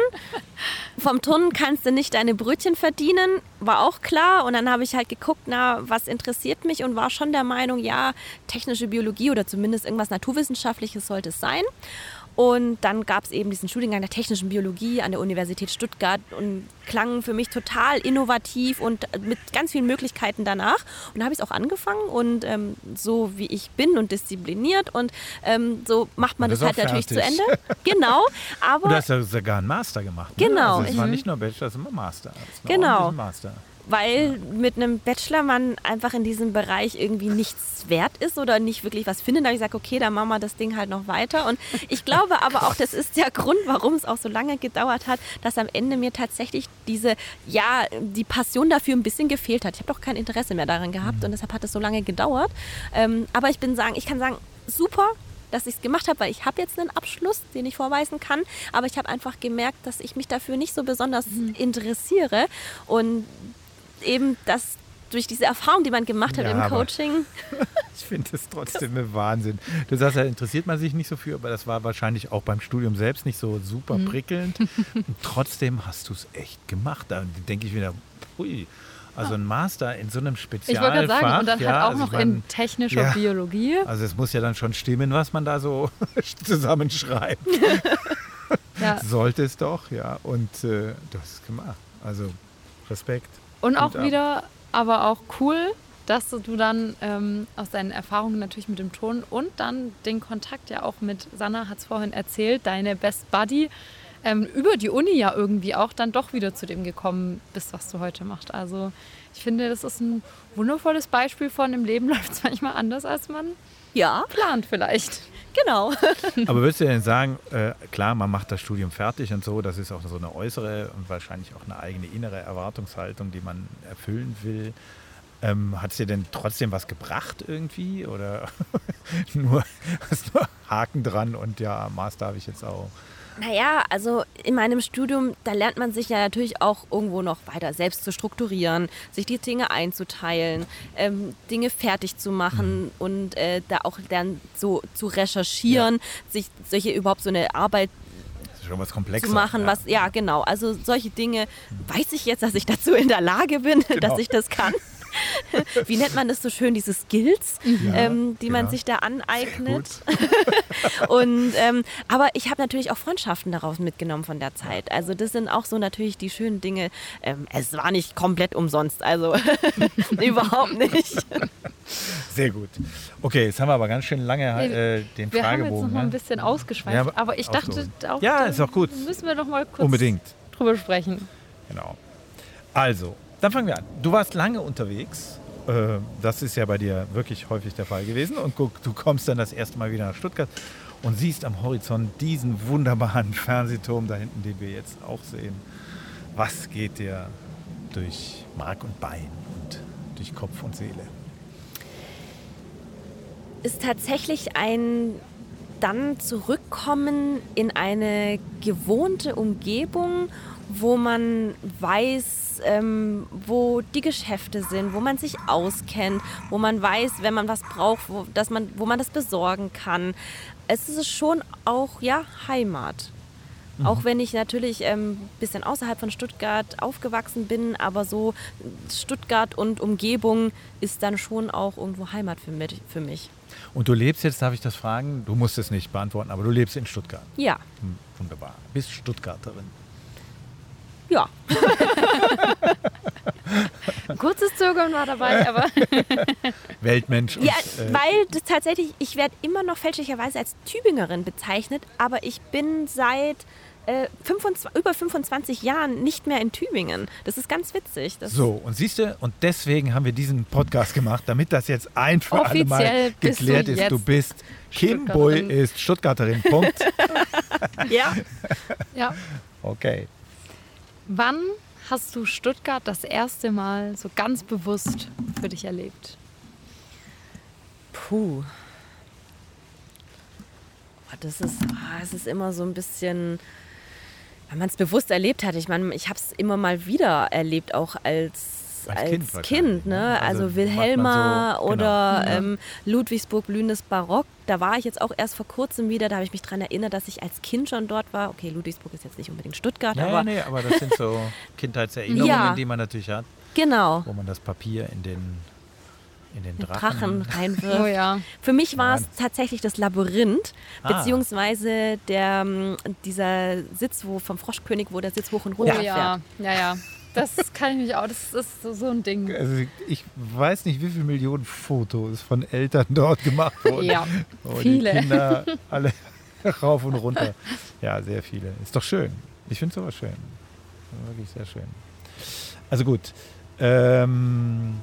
Vom Turnen kannst du nicht deine Brötchen verdienen, war auch klar. Und dann habe ich halt geguckt, na, was interessiert mich und war schon der Meinung, ja, technische Biologie oder zumindest irgendwas Naturwissenschaftliches sollte es sein. Und dann gab es eben diesen Studiengang der technischen Biologie an der Universität Stuttgart und klang für mich total innovativ und mit ganz vielen Möglichkeiten danach. Und da habe ich es auch angefangen und ähm, so wie ich bin und diszipliniert und ähm, so macht man das ist halt natürlich zu. Ende. *laughs* Genau, aber du hast ja sogar einen Master gemacht. Ne? Genau, Also es war nicht nur Bachelor, es war Master. Es ein Genau. Master. Weil mit einem Bachelor man einfach in diesem Bereich irgendwie nichts wert ist oder nicht wirklich was findet. Da habe ich gesagt, okay, dann machen wir das Ding halt noch weiter. Und ich glaube aber auch, das ist der Grund, warum es auch so lange gedauert hat, dass am Ende mir tatsächlich diese, ja, die Passion dafür ein bisschen gefehlt hat. Ich habe doch kein Interesse mehr daran gehabt und deshalb hat es so lange gedauert. Ähm, aber ich bin sagen, ich kann sagen, super, dass ich es gemacht habe, weil ich habe jetzt einen Abschluss, den ich vorweisen kann, aber ich habe einfach gemerkt, dass ich mich dafür nicht so besonders interessiere und eben das durch diese Erfahrung, die man gemacht hat Ja, im Coaching. *laughs* Ich finde das trotzdem ein Wahnsinn. Du sagst ja, interessiert man sich nicht so für, aber das war wahrscheinlich auch beim Studium selbst nicht so super Mhm. prickelnd. *laughs* Und trotzdem hast du es echt gemacht. Da denke ich wieder, ui, also ein Master in so einem Ich wollte Spezialfach. gerade sagen, und dann ja, halt auch also noch ich mein, in technischer ja. Biologie. Also es muss ja dann schon stimmen, was man da so *laughs* zusammenschreibt. Ja. Sollte es doch, ja. Und äh, du hast es gemacht. Also Respekt. Und auch ab. wieder, aber auch cool, dass du dann ähm, aus deinen Erfahrungen natürlich mit dem Ton und dann den Kontakt ja auch mit Sanna hat es vorhin erzählt, deine Best Buddy, ähm, über die Uni ja irgendwie auch dann doch wieder zu dem gekommen bist, was du heute machst. Also ich finde, das ist ein wundervolles Beispiel von im Leben *laughs* läuft es manchmal anders, als man Ja, plant vielleicht. Genau. *laughs* Aber würdest du denn sagen, äh, klar, man macht das Studium fertig und so, das ist auch so eine äußere und wahrscheinlich auch eine eigene innere Erwartungshaltung, die man erfüllen will. Ähm, Hat es dir denn trotzdem was gebracht irgendwie? Oder *laughs* nur, *laughs* hast nur Haken dran und ja, Master habe ich jetzt auch. Naja, also in meinem Studium, da lernt man sich ja natürlich auch irgendwo noch weiter selbst zu strukturieren, sich die Dinge einzuteilen, ähm, Dinge fertig zu machen und äh, da auch dann so zu recherchieren, sich solche überhaupt so eine Arbeit schon was Komplexes. zu machen, was, ja genau, also solche Dinge weiß ich jetzt, dass ich dazu in der Lage bin, *laughs* Genau. dass ich das kann. *laughs* Wie nennt man das so schön, diese Skills, Ja, ähm, die man genau. sich da aneignet. *laughs* Und, ähm, aber ich habe natürlich auch Freundschaften daraus mitgenommen von der Zeit. Also das sind auch so natürlich die schönen Dinge. Ähm, es war nicht komplett umsonst, also *laughs* überhaupt nicht. Sehr gut. Okay, jetzt haben wir aber ganz schön lange äh, den Wir haben jetzt noch Fragebogen. mal ein ne? bisschen ausgeschweift, Ja, aber- ich dachte auch, Ja, da ist auch gut. müssen wir noch mal kurz Unbedingt. drüber sprechen. Genau. Also, dann fangen wir an. Du warst lange unterwegs. Äh, Das ist ja bei dir wirklich häufig der Fall gewesen. Und guck, du kommst dann das erste Mal wieder nach Stuttgart und siehst am Horizont diesen wunderbaren *laughs* Fernsehturm da hinten, den wir jetzt auch sehen. Was geht dir durch Mark und Bein und durch Kopf und Seele? ist tatsächlich ein dann zurückkommen in eine gewohnte Umgebung, wo man weiß, ähm, wo die Geschäfte sind, wo man sich auskennt, wo man weiß, wenn man was braucht, wo, dass man, wo man das besorgen kann. Es ist schon auch ja Heimat. Auch wenn ich natürlich ein ähm, bisschen außerhalb von Stuttgart aufgewachsen bin, aber so Stuttgart und Umgebung ist dann schon auch irgendwo Heimat für mich. Für mich. Und du lebst jetzt, darf ich das fragen? Du musst es nicht beantworten, aber du lebst in Stuttgart. Ja, Hm, Wunderbar. Bist Stuttgarterin. Ja. *laughs* Kurzes Zögern war dabei, aber *laughs* Weltmensch. Und, Ja, äh, weil das tatsächlich, ich werde immer noch fälschlicherweise als Tübingerin bezeichnet, aber ich bin seit äh, 25, über 25 Jahren nicht mehr in Tübingen. Das ist ganz witzig. Das So, und siehst du, und deswegen haben wir diesen Podcast gemacht, damit das jetzt ein für alle Offiziell Mal bist du geklärt ist. Du bist Kim Bull Stuttgarterin. ist Stuttgarterin. Punkt. *laughs* ja. ja. Okay. Wann hast du Stuttgart das erste Mal so ganz bewusst für dich erlebt? Puh. Das ist, ah, es ist immer so ein bisschen, wenn man es bewusst erlebt hat. Ich meine, ich habe es immer mal wieder erlebt, auch als Als als Kind Kind, ne? ne? Also Also, Wilhelma so- genau. oder Ja. ähm, Ludwigsburg blühendes Barock. Da war ich jetzt auch erst vor kurzem wieder. Da habe ich mich daran erinnert, dass ich als Kind schon dort war. Okay, Ludwigsburg ist jetzt nicht unbedingt Stuttgart, Ja, aber nee, aber das sind so *laughs* Kindheitserinnerungen, Ja. die man natürlich hat, genau. wo man das Papier in den, in den Drachen. Drachen *laughs* reinwirft. Oh ja. Für mich war es tatsächlich das Labyrinth, Ah. beziehungsweise der, ähm, dieser Sitz, wo vom Froschkönig, wo der Sitz hoch und Oh runter ja. fährt. Ja, ja. Das kann ich mich auch. Das ist so, so ein Ding. Also ich weiß nicht, wie viele Millionen Fotos von Eltern dort gemacht wurden. Ja, wo viele. Die Kinder alle *laughs* rauf und runter. Ja, sehr viele. Ist doch schön. Ich finde sowas schön. Wirklich sehr schön. Also gut. Ähm,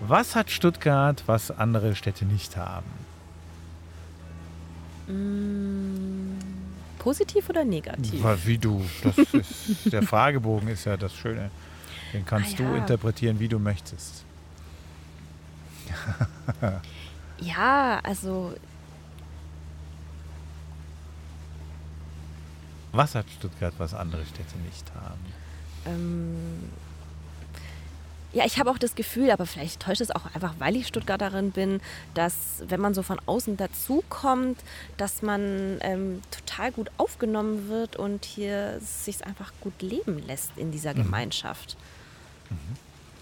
was hat Stuttgart, was andere Städte nicht haben? Mm, positiv oder negativ? Wie du. Das ist, der Fragebogen ist ja das Schöne. Den kannst Ah, du ja. interpretieren, wie du möchtest. *laughs* Ja, also Was hat Stuttgart, was andere Städte nicht haben? ähm, ja, ich habe auch das Gefühl, aber vielleicht täuscht es auch einfach, weil ich Stuttgarterin bin, dass wenn man so von außen dazukommt, dass man ähm, total gut aufgenommen wird und hier sich einfach gut leben lässt in dieser Gemeinschaft.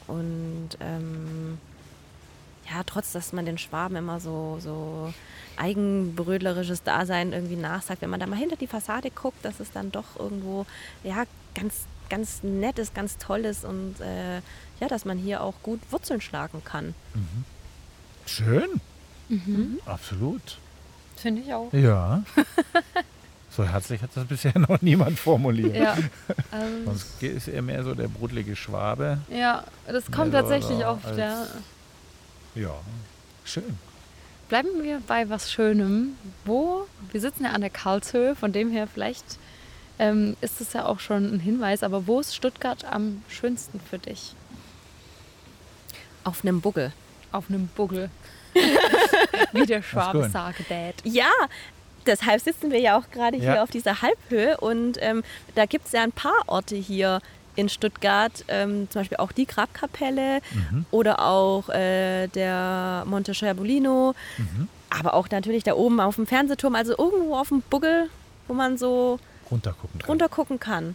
Und ähm, ja, trotz dass man den Schwaben immer so, so eigenbrödlerisches Dasein irgendwie nachsagt, wenn man da mal hinter die Fassade guckt, dass es dann doch irgendwo ja, ganz, ganz nett ist, ganz toll ist und äh, ja, dass man hier auch gut Wurzeln schlagen kann. Schön. Absolut. Finde ich auch. Ja. *laughs* so herzlich hat das bisher *laughs* noch niemand formuliert. Ja. *laughs* Also, Sonst ist er mehr so der brudlige Schwabe. ja, das kommt tatsächlich so oft. als- Ja. Ja, schön. Bleiben wir bei was Schönem. Wo? Wir sitzen ja an der Karlshöhe, von dem her vielleicht ähm, ist es ja auch schon ein Hinweis. Aber wo ist Stuttgart am schönsten für dich? Auf einem Buggel. Auf einem Buggel. *laughs* Wie der Schwabe sagt, Dad. Ja, deshalb sitzen wir ja auch gerade hier Ja. auf dieser Halbhöhe und ähm, da gibt es ja ein paar Orte hier in Stuttgart, ähm, zum Beispiel auch die Grabkapelle oder auch äh, der Monte Scherbolino, aber auch natürlich da oben auf dem Fernsehturm, also irgendwo auf dem Buggel, wo man so Runtergucken kann. runtergucken kann.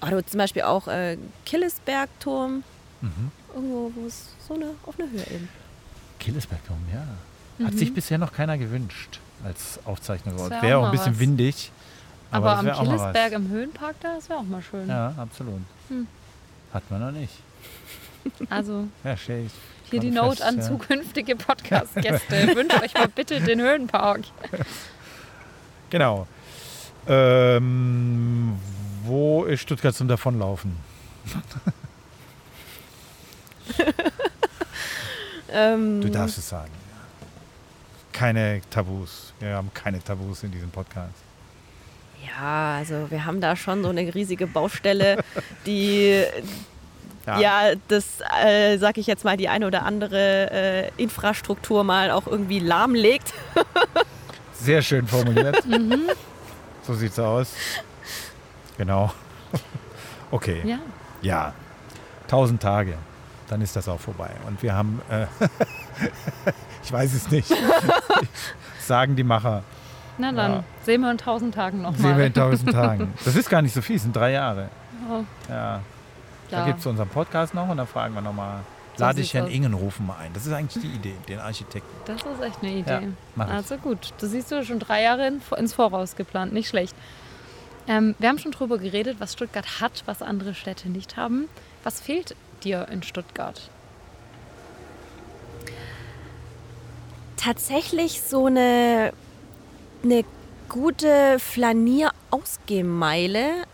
Oder zum Beispiel auch äh, Killesbergturm, irgendwo, wo es so eine, auf einer Höhe eben. Killesbergturm, ja. Hat sich bisher noch keiner gewünscht als Aufzeichnungsort. Das wär Wäre auch auch ein bisschen was. windig. Aber, das am. Killesberg im Höhenpark, da, das wäre auch mal schön. Ja, absolut. Hm. Hat man noch nicht. Also Ja, ich hier die Note fest, an ja. zukünftige Podcast-Gäste. Wünscht *laughs* euch mal bitte den Höhenpark. Genau. Ähm, wo ist Stuttgart zum Davonlaufen? *laughs* Ähm, Du darfst es sagen. Keine Tabus. Wir haben keine Tabus in diesem Podcast. Ja, also wir haben da schon so eine riesige Baustelle, die Ja. ja, das, äh, sag ich jetzt mal, die eine oder andere äh, Infrastruktur mal auch irgendwie lahmlegt. *laughs* Sehr schön formuliert. Mhm. So sieht's aus. Genau. *laughs* Okay. Ja. Ja. 1000 Tage. Dann ist das auch vorbei. Und wir haben, äh, *laughs* ich weiß es nicht, *laughs* sagen die Macher, Na dann, Ja. sehen wir in tausend Tagen sehen nochmal. wir in 1000 Tagen. Das ist gar nicht so viel, es sind drei Jahre. Oh, Ja. Da ja. gibt es unseren Podcast noch und dann fragen wir nochmal, lade ich Herrn aus. Ingenrufen mal ein. Das ist eigentlich die Idee, den Architekten. Das ist echt eine Idee. Ja, also gut, das siehst du schon drei Jahre in, ins Voraus geplant, nicht schlecht. Ähm, wir haben schon drüber geredet, was Stuttgart hat, was andere Städte nicht haben. Was fehlt dir in Stuttgart? Tatsächlich so eine, eine gute Flanier-Ausgehmeile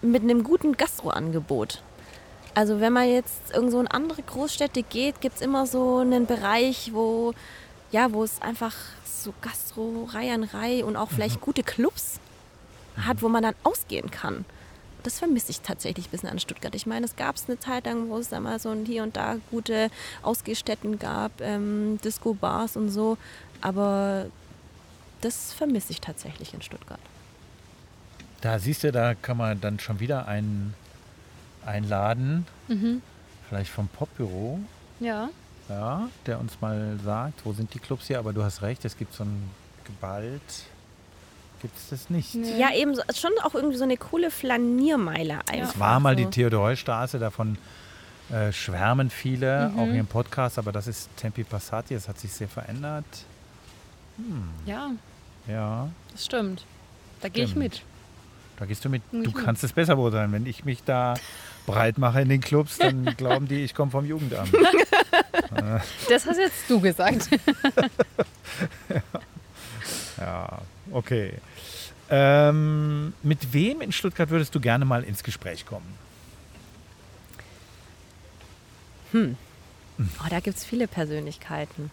mit einem guten Gastroangebot. Also wenn man jetzt irgendwo in andere Großstädte geht, gibt es immer so einen Bereich, wo, ja, wo es einfach so Gastro, Reihe an Reihe und auch vielleicht gute Clubs hat, wo man dann ausgehen kann. Das vermisse ich tatsächlich ein bisschen an Stuttgart. Ich meine, es gab es eine Zeit lang, wo es da mal so ein hier und da gute Ausgehstätten gab, ähm, Disco-Bars und so. Aber das vermisse ich tatsächlich in Stuttgart. Da siehst du, da kann man dann schon wieder einen einladen, Mhm. vielleicht vom Popbüro, Ja. ja, der uns mal sagt, wo sind die Clubs hier, aber du hast recht, es gibt so ein Geballt, gibt es das nicht. Nee. Ja, eben so, schon auch irgendwie so eine coole Flaniermeile einfach. Es war mal die so. Theodor-Heuss-Straße, davon äh, schwärmen viele, Mhm. auch hier im Podcast, aber das ist Tempi Passati, das hat sich sehr verändert. Ja, Ja, das stimmt. Da gehe ich mit. da gehst du mit. Nicht Du mit. kannst es besser beurteilen. Wenn ich mich da *laughs* breit mache in den Clubs, dann *laughs* glauben die, ich komme vom Jugendamt. *laughs* Das hast jetzt du gesagt. *laughs* Ja, okay. Ähm, mit wem in Stuttgart würdest du gerne mal ins Gespräch kommen? Oh, da gibt es viele Persönlichkeiten.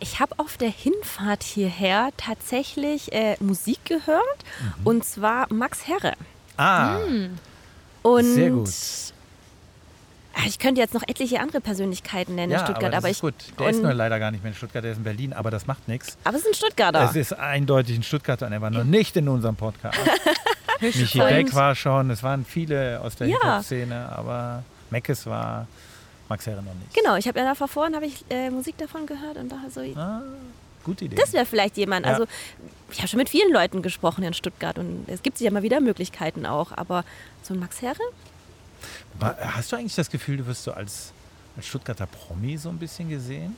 Ich habe auf der Hinfahrt hierher tatsächlich äh, Musik gehört und zwar Max Herre. Ah, Und Sehr gut. Ah, Ich könnte jetzt noch etliche andere Persönlichkeiten nennen ja, in Stuttgart, aber, aber, ich. gut. Der ist nur leider gar nicht mehr in Stuttgart, der ist in Berlin, aber das macht nichts. aber es ist ein Stuttgarter. Es ist eindeutig ein Stuttgarter und er war noch nicht in unserem Podcast. *laughs* Michi Beck war schon, es waren viele aus der Ja. Hip-Hop-Szene, aber Meckes war Max Herre noch nicht. Genau, ich habe ja davor vorhin habe ich äh, Musik davon gehört und dachte so, Ah, gute Idee. das wäre vielleicht jemand. Ja. Also ich habe schon mit vielen Leuten gesprochen in Stuttgart und es gibt ja mal wieder Möglichkeiten auch, aber so ein Max Herre? Hast du eigentlich das Gefühl, du wirst so als, als Stuttgarter Promi so ein bisschen gesehen?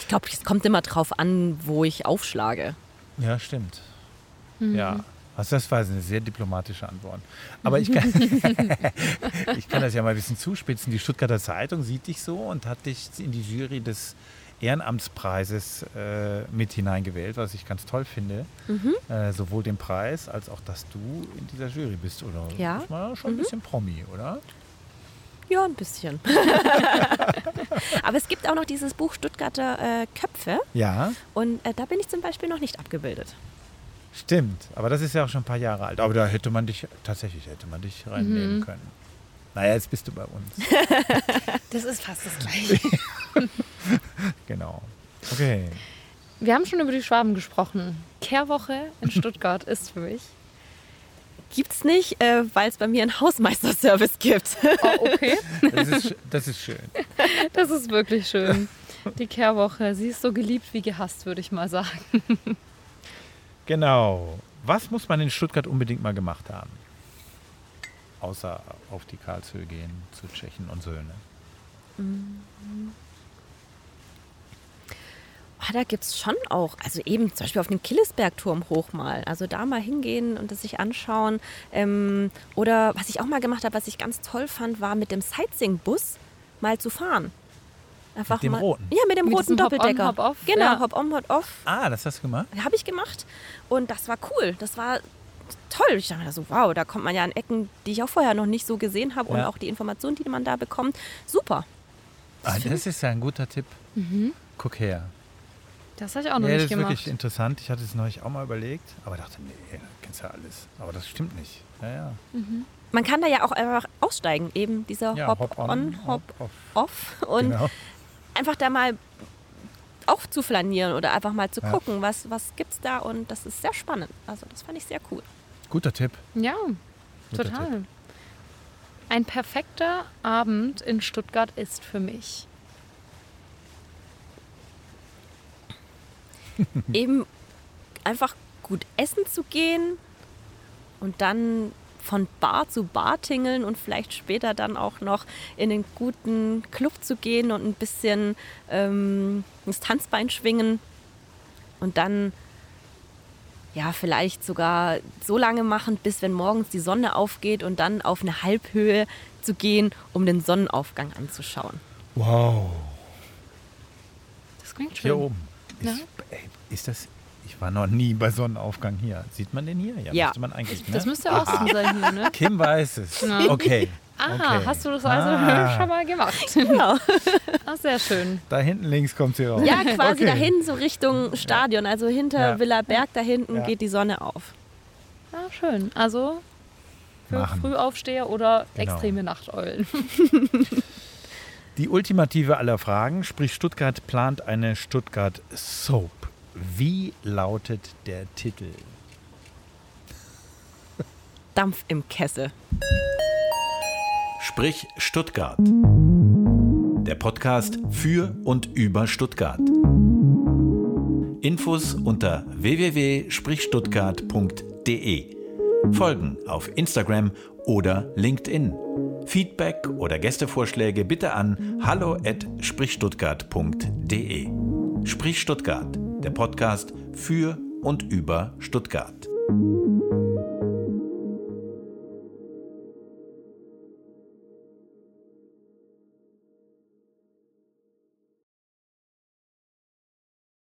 Ich glaube, es kommt immer drauf an, wo ich aufschlage. Ja, stimmt. Ja. Also das war eine sehr diplomatische Antwort. Aber ich kann, *laughs* *laughs* ich kann das ja mal ein bisschen zuspitzen. Die Stuttgarter Zeitung sieht dich so und hat dich in die Jury des Ehrenamtspreises äh, mit hineingewählt, was ich ganz toll finde. Äh, sowohl den Preis als auch, dass du in dieser Jury bist. Oder Ja. ist man schon ein bisschen Promi, oder? Ja, ein bisschen. *laughs* Aber es gibt auch noch dieses Buch Stuttgarter äh, Köpfe Ja, und äh, da bin ich zum Beispiel noch nicht abgebildet. Stimmt. Aber das ist ja auch schon ein paar Jahre alt. Aber da hätte man dich, tatsächlich hätte man dich reinnehmen Mhm. können. Naja, jetzt bist du bei uns. *laughs* Das ist fast das Gleiche. *laughs* Genau. Okay. Wir haben schon über die Schwaben gesprochen. Kehrwoche in Stuttgart ist für mich. Gibt's nicht, äh, weil es bei mir einen Hausmeisterservice gibt. Oh, okay. *laughs* Das ist, das ist schön. Das ist wirklich schön. Die Kehrwoche, sie ist so geliebt wie gehasst, würde ich mal sagen. Genau. Was muss man in Stuttgart unbedingt mal gemacht haben? Außer auf die Karlshöhe gehen, zu Tschechen und Söhne. Ah, da gibt es schon auch, also eben zum Beispiel auf den Killesbergturm hoch mal. Also da mal hingehen und das sich anschauen. Ähm, oder was ich auch mal gemacht habe, was ich ganz toll fand, war mit dem Sightseeing-Bus mal zu fahren. Einfach Mit dem mal, roten? Ja, mit dem Mit roten diesem Hop-on, Doppeldecker. Hop-off, Genau, ja. Hop-on, Hop-off. Ah, das hast du gemacht? Habe ich gemacht. Und das war cool. Das war toll. Ich dachte mir so, wow, da kommt man ja an Ecken, die ich auch vorher noch nicht so gesehen habe. Und Ja. auch die Informationen, die man da bekommt. Super. Ah, das ist ja ein guter Tipp. Guck her. Das habe ich auch noch das nicht ist gemacht. wirklich interessant. Ich hatte es neulich auch mal überlegt, aber dachte, nee, du kennst ja alles. Aber das stimmt nicht. Ja, ja. Man kann da ja auch einfach aussteigen. Eben dieser ja Hop-on, hop Hop-off. off. Und Genau. Einfach da mal auch zu flanieren oder einfach mal zu Ja. gucken, was, was gibt es da. Und das ist sehr spannend. Also das fand ich sehr cool. Guter Tipp. Ja, Guter total. Tipp. Ein perfekter Abend in Stuttgart ist für mich. *laughs* Eben einfach gut essen zu gehen und dann von Bar zu Bar tingeln und vielleicht später dann auch noch in den guten Club zu gehen und ein bisschen ähm, das Tanzbein schwingen und dann ja vielleicht sogar so lange machen, bis wenn morgens die Sonne aufgeht und dann auf eine Halbhöhe zu gehen, um den Sonnenaufgang anzuschauen. Wow. Das klingt schön. Hier oben. Ist, Ja. ey, ist das. War noch nie bei Sonnenaufgang hier. Sieht man den hier? Ja. Müsste man eigentlich, ne? Das müsste Osten sein hier, ne? Kim weiß es. Ja. Okay. Ah, okay. hast du das also Ah. schon mal gemacht? Genau. *laughs* Ah, sehr schön. Da hinten links kommt sie raus. Ja, quasi Okay. dahin, so Richtung Stadion. Also hinter Ja. Villa Berg da hinten Ja. geht die Sonne auf. Ah, schön. Also für Machen. Frühaufsteher oder Genau. extreme Nachteulen. Die ultimative aller Fragen, sprich Stuttgart plant eine Stuttgart Soap. Wie lautet der Titel? Dampf im Kessel. Sprich Stuttgart. Der Podcast für und über Stuttgart. Infos unter www.sprichstuttgart.de. Folgen auf Instagram oder LinkedIn. Feedback oder Gästevorschläge bitte an hallo@sprichstuttgart.de. Sprich Stuttgart, der Podcast für und über Stuttgart.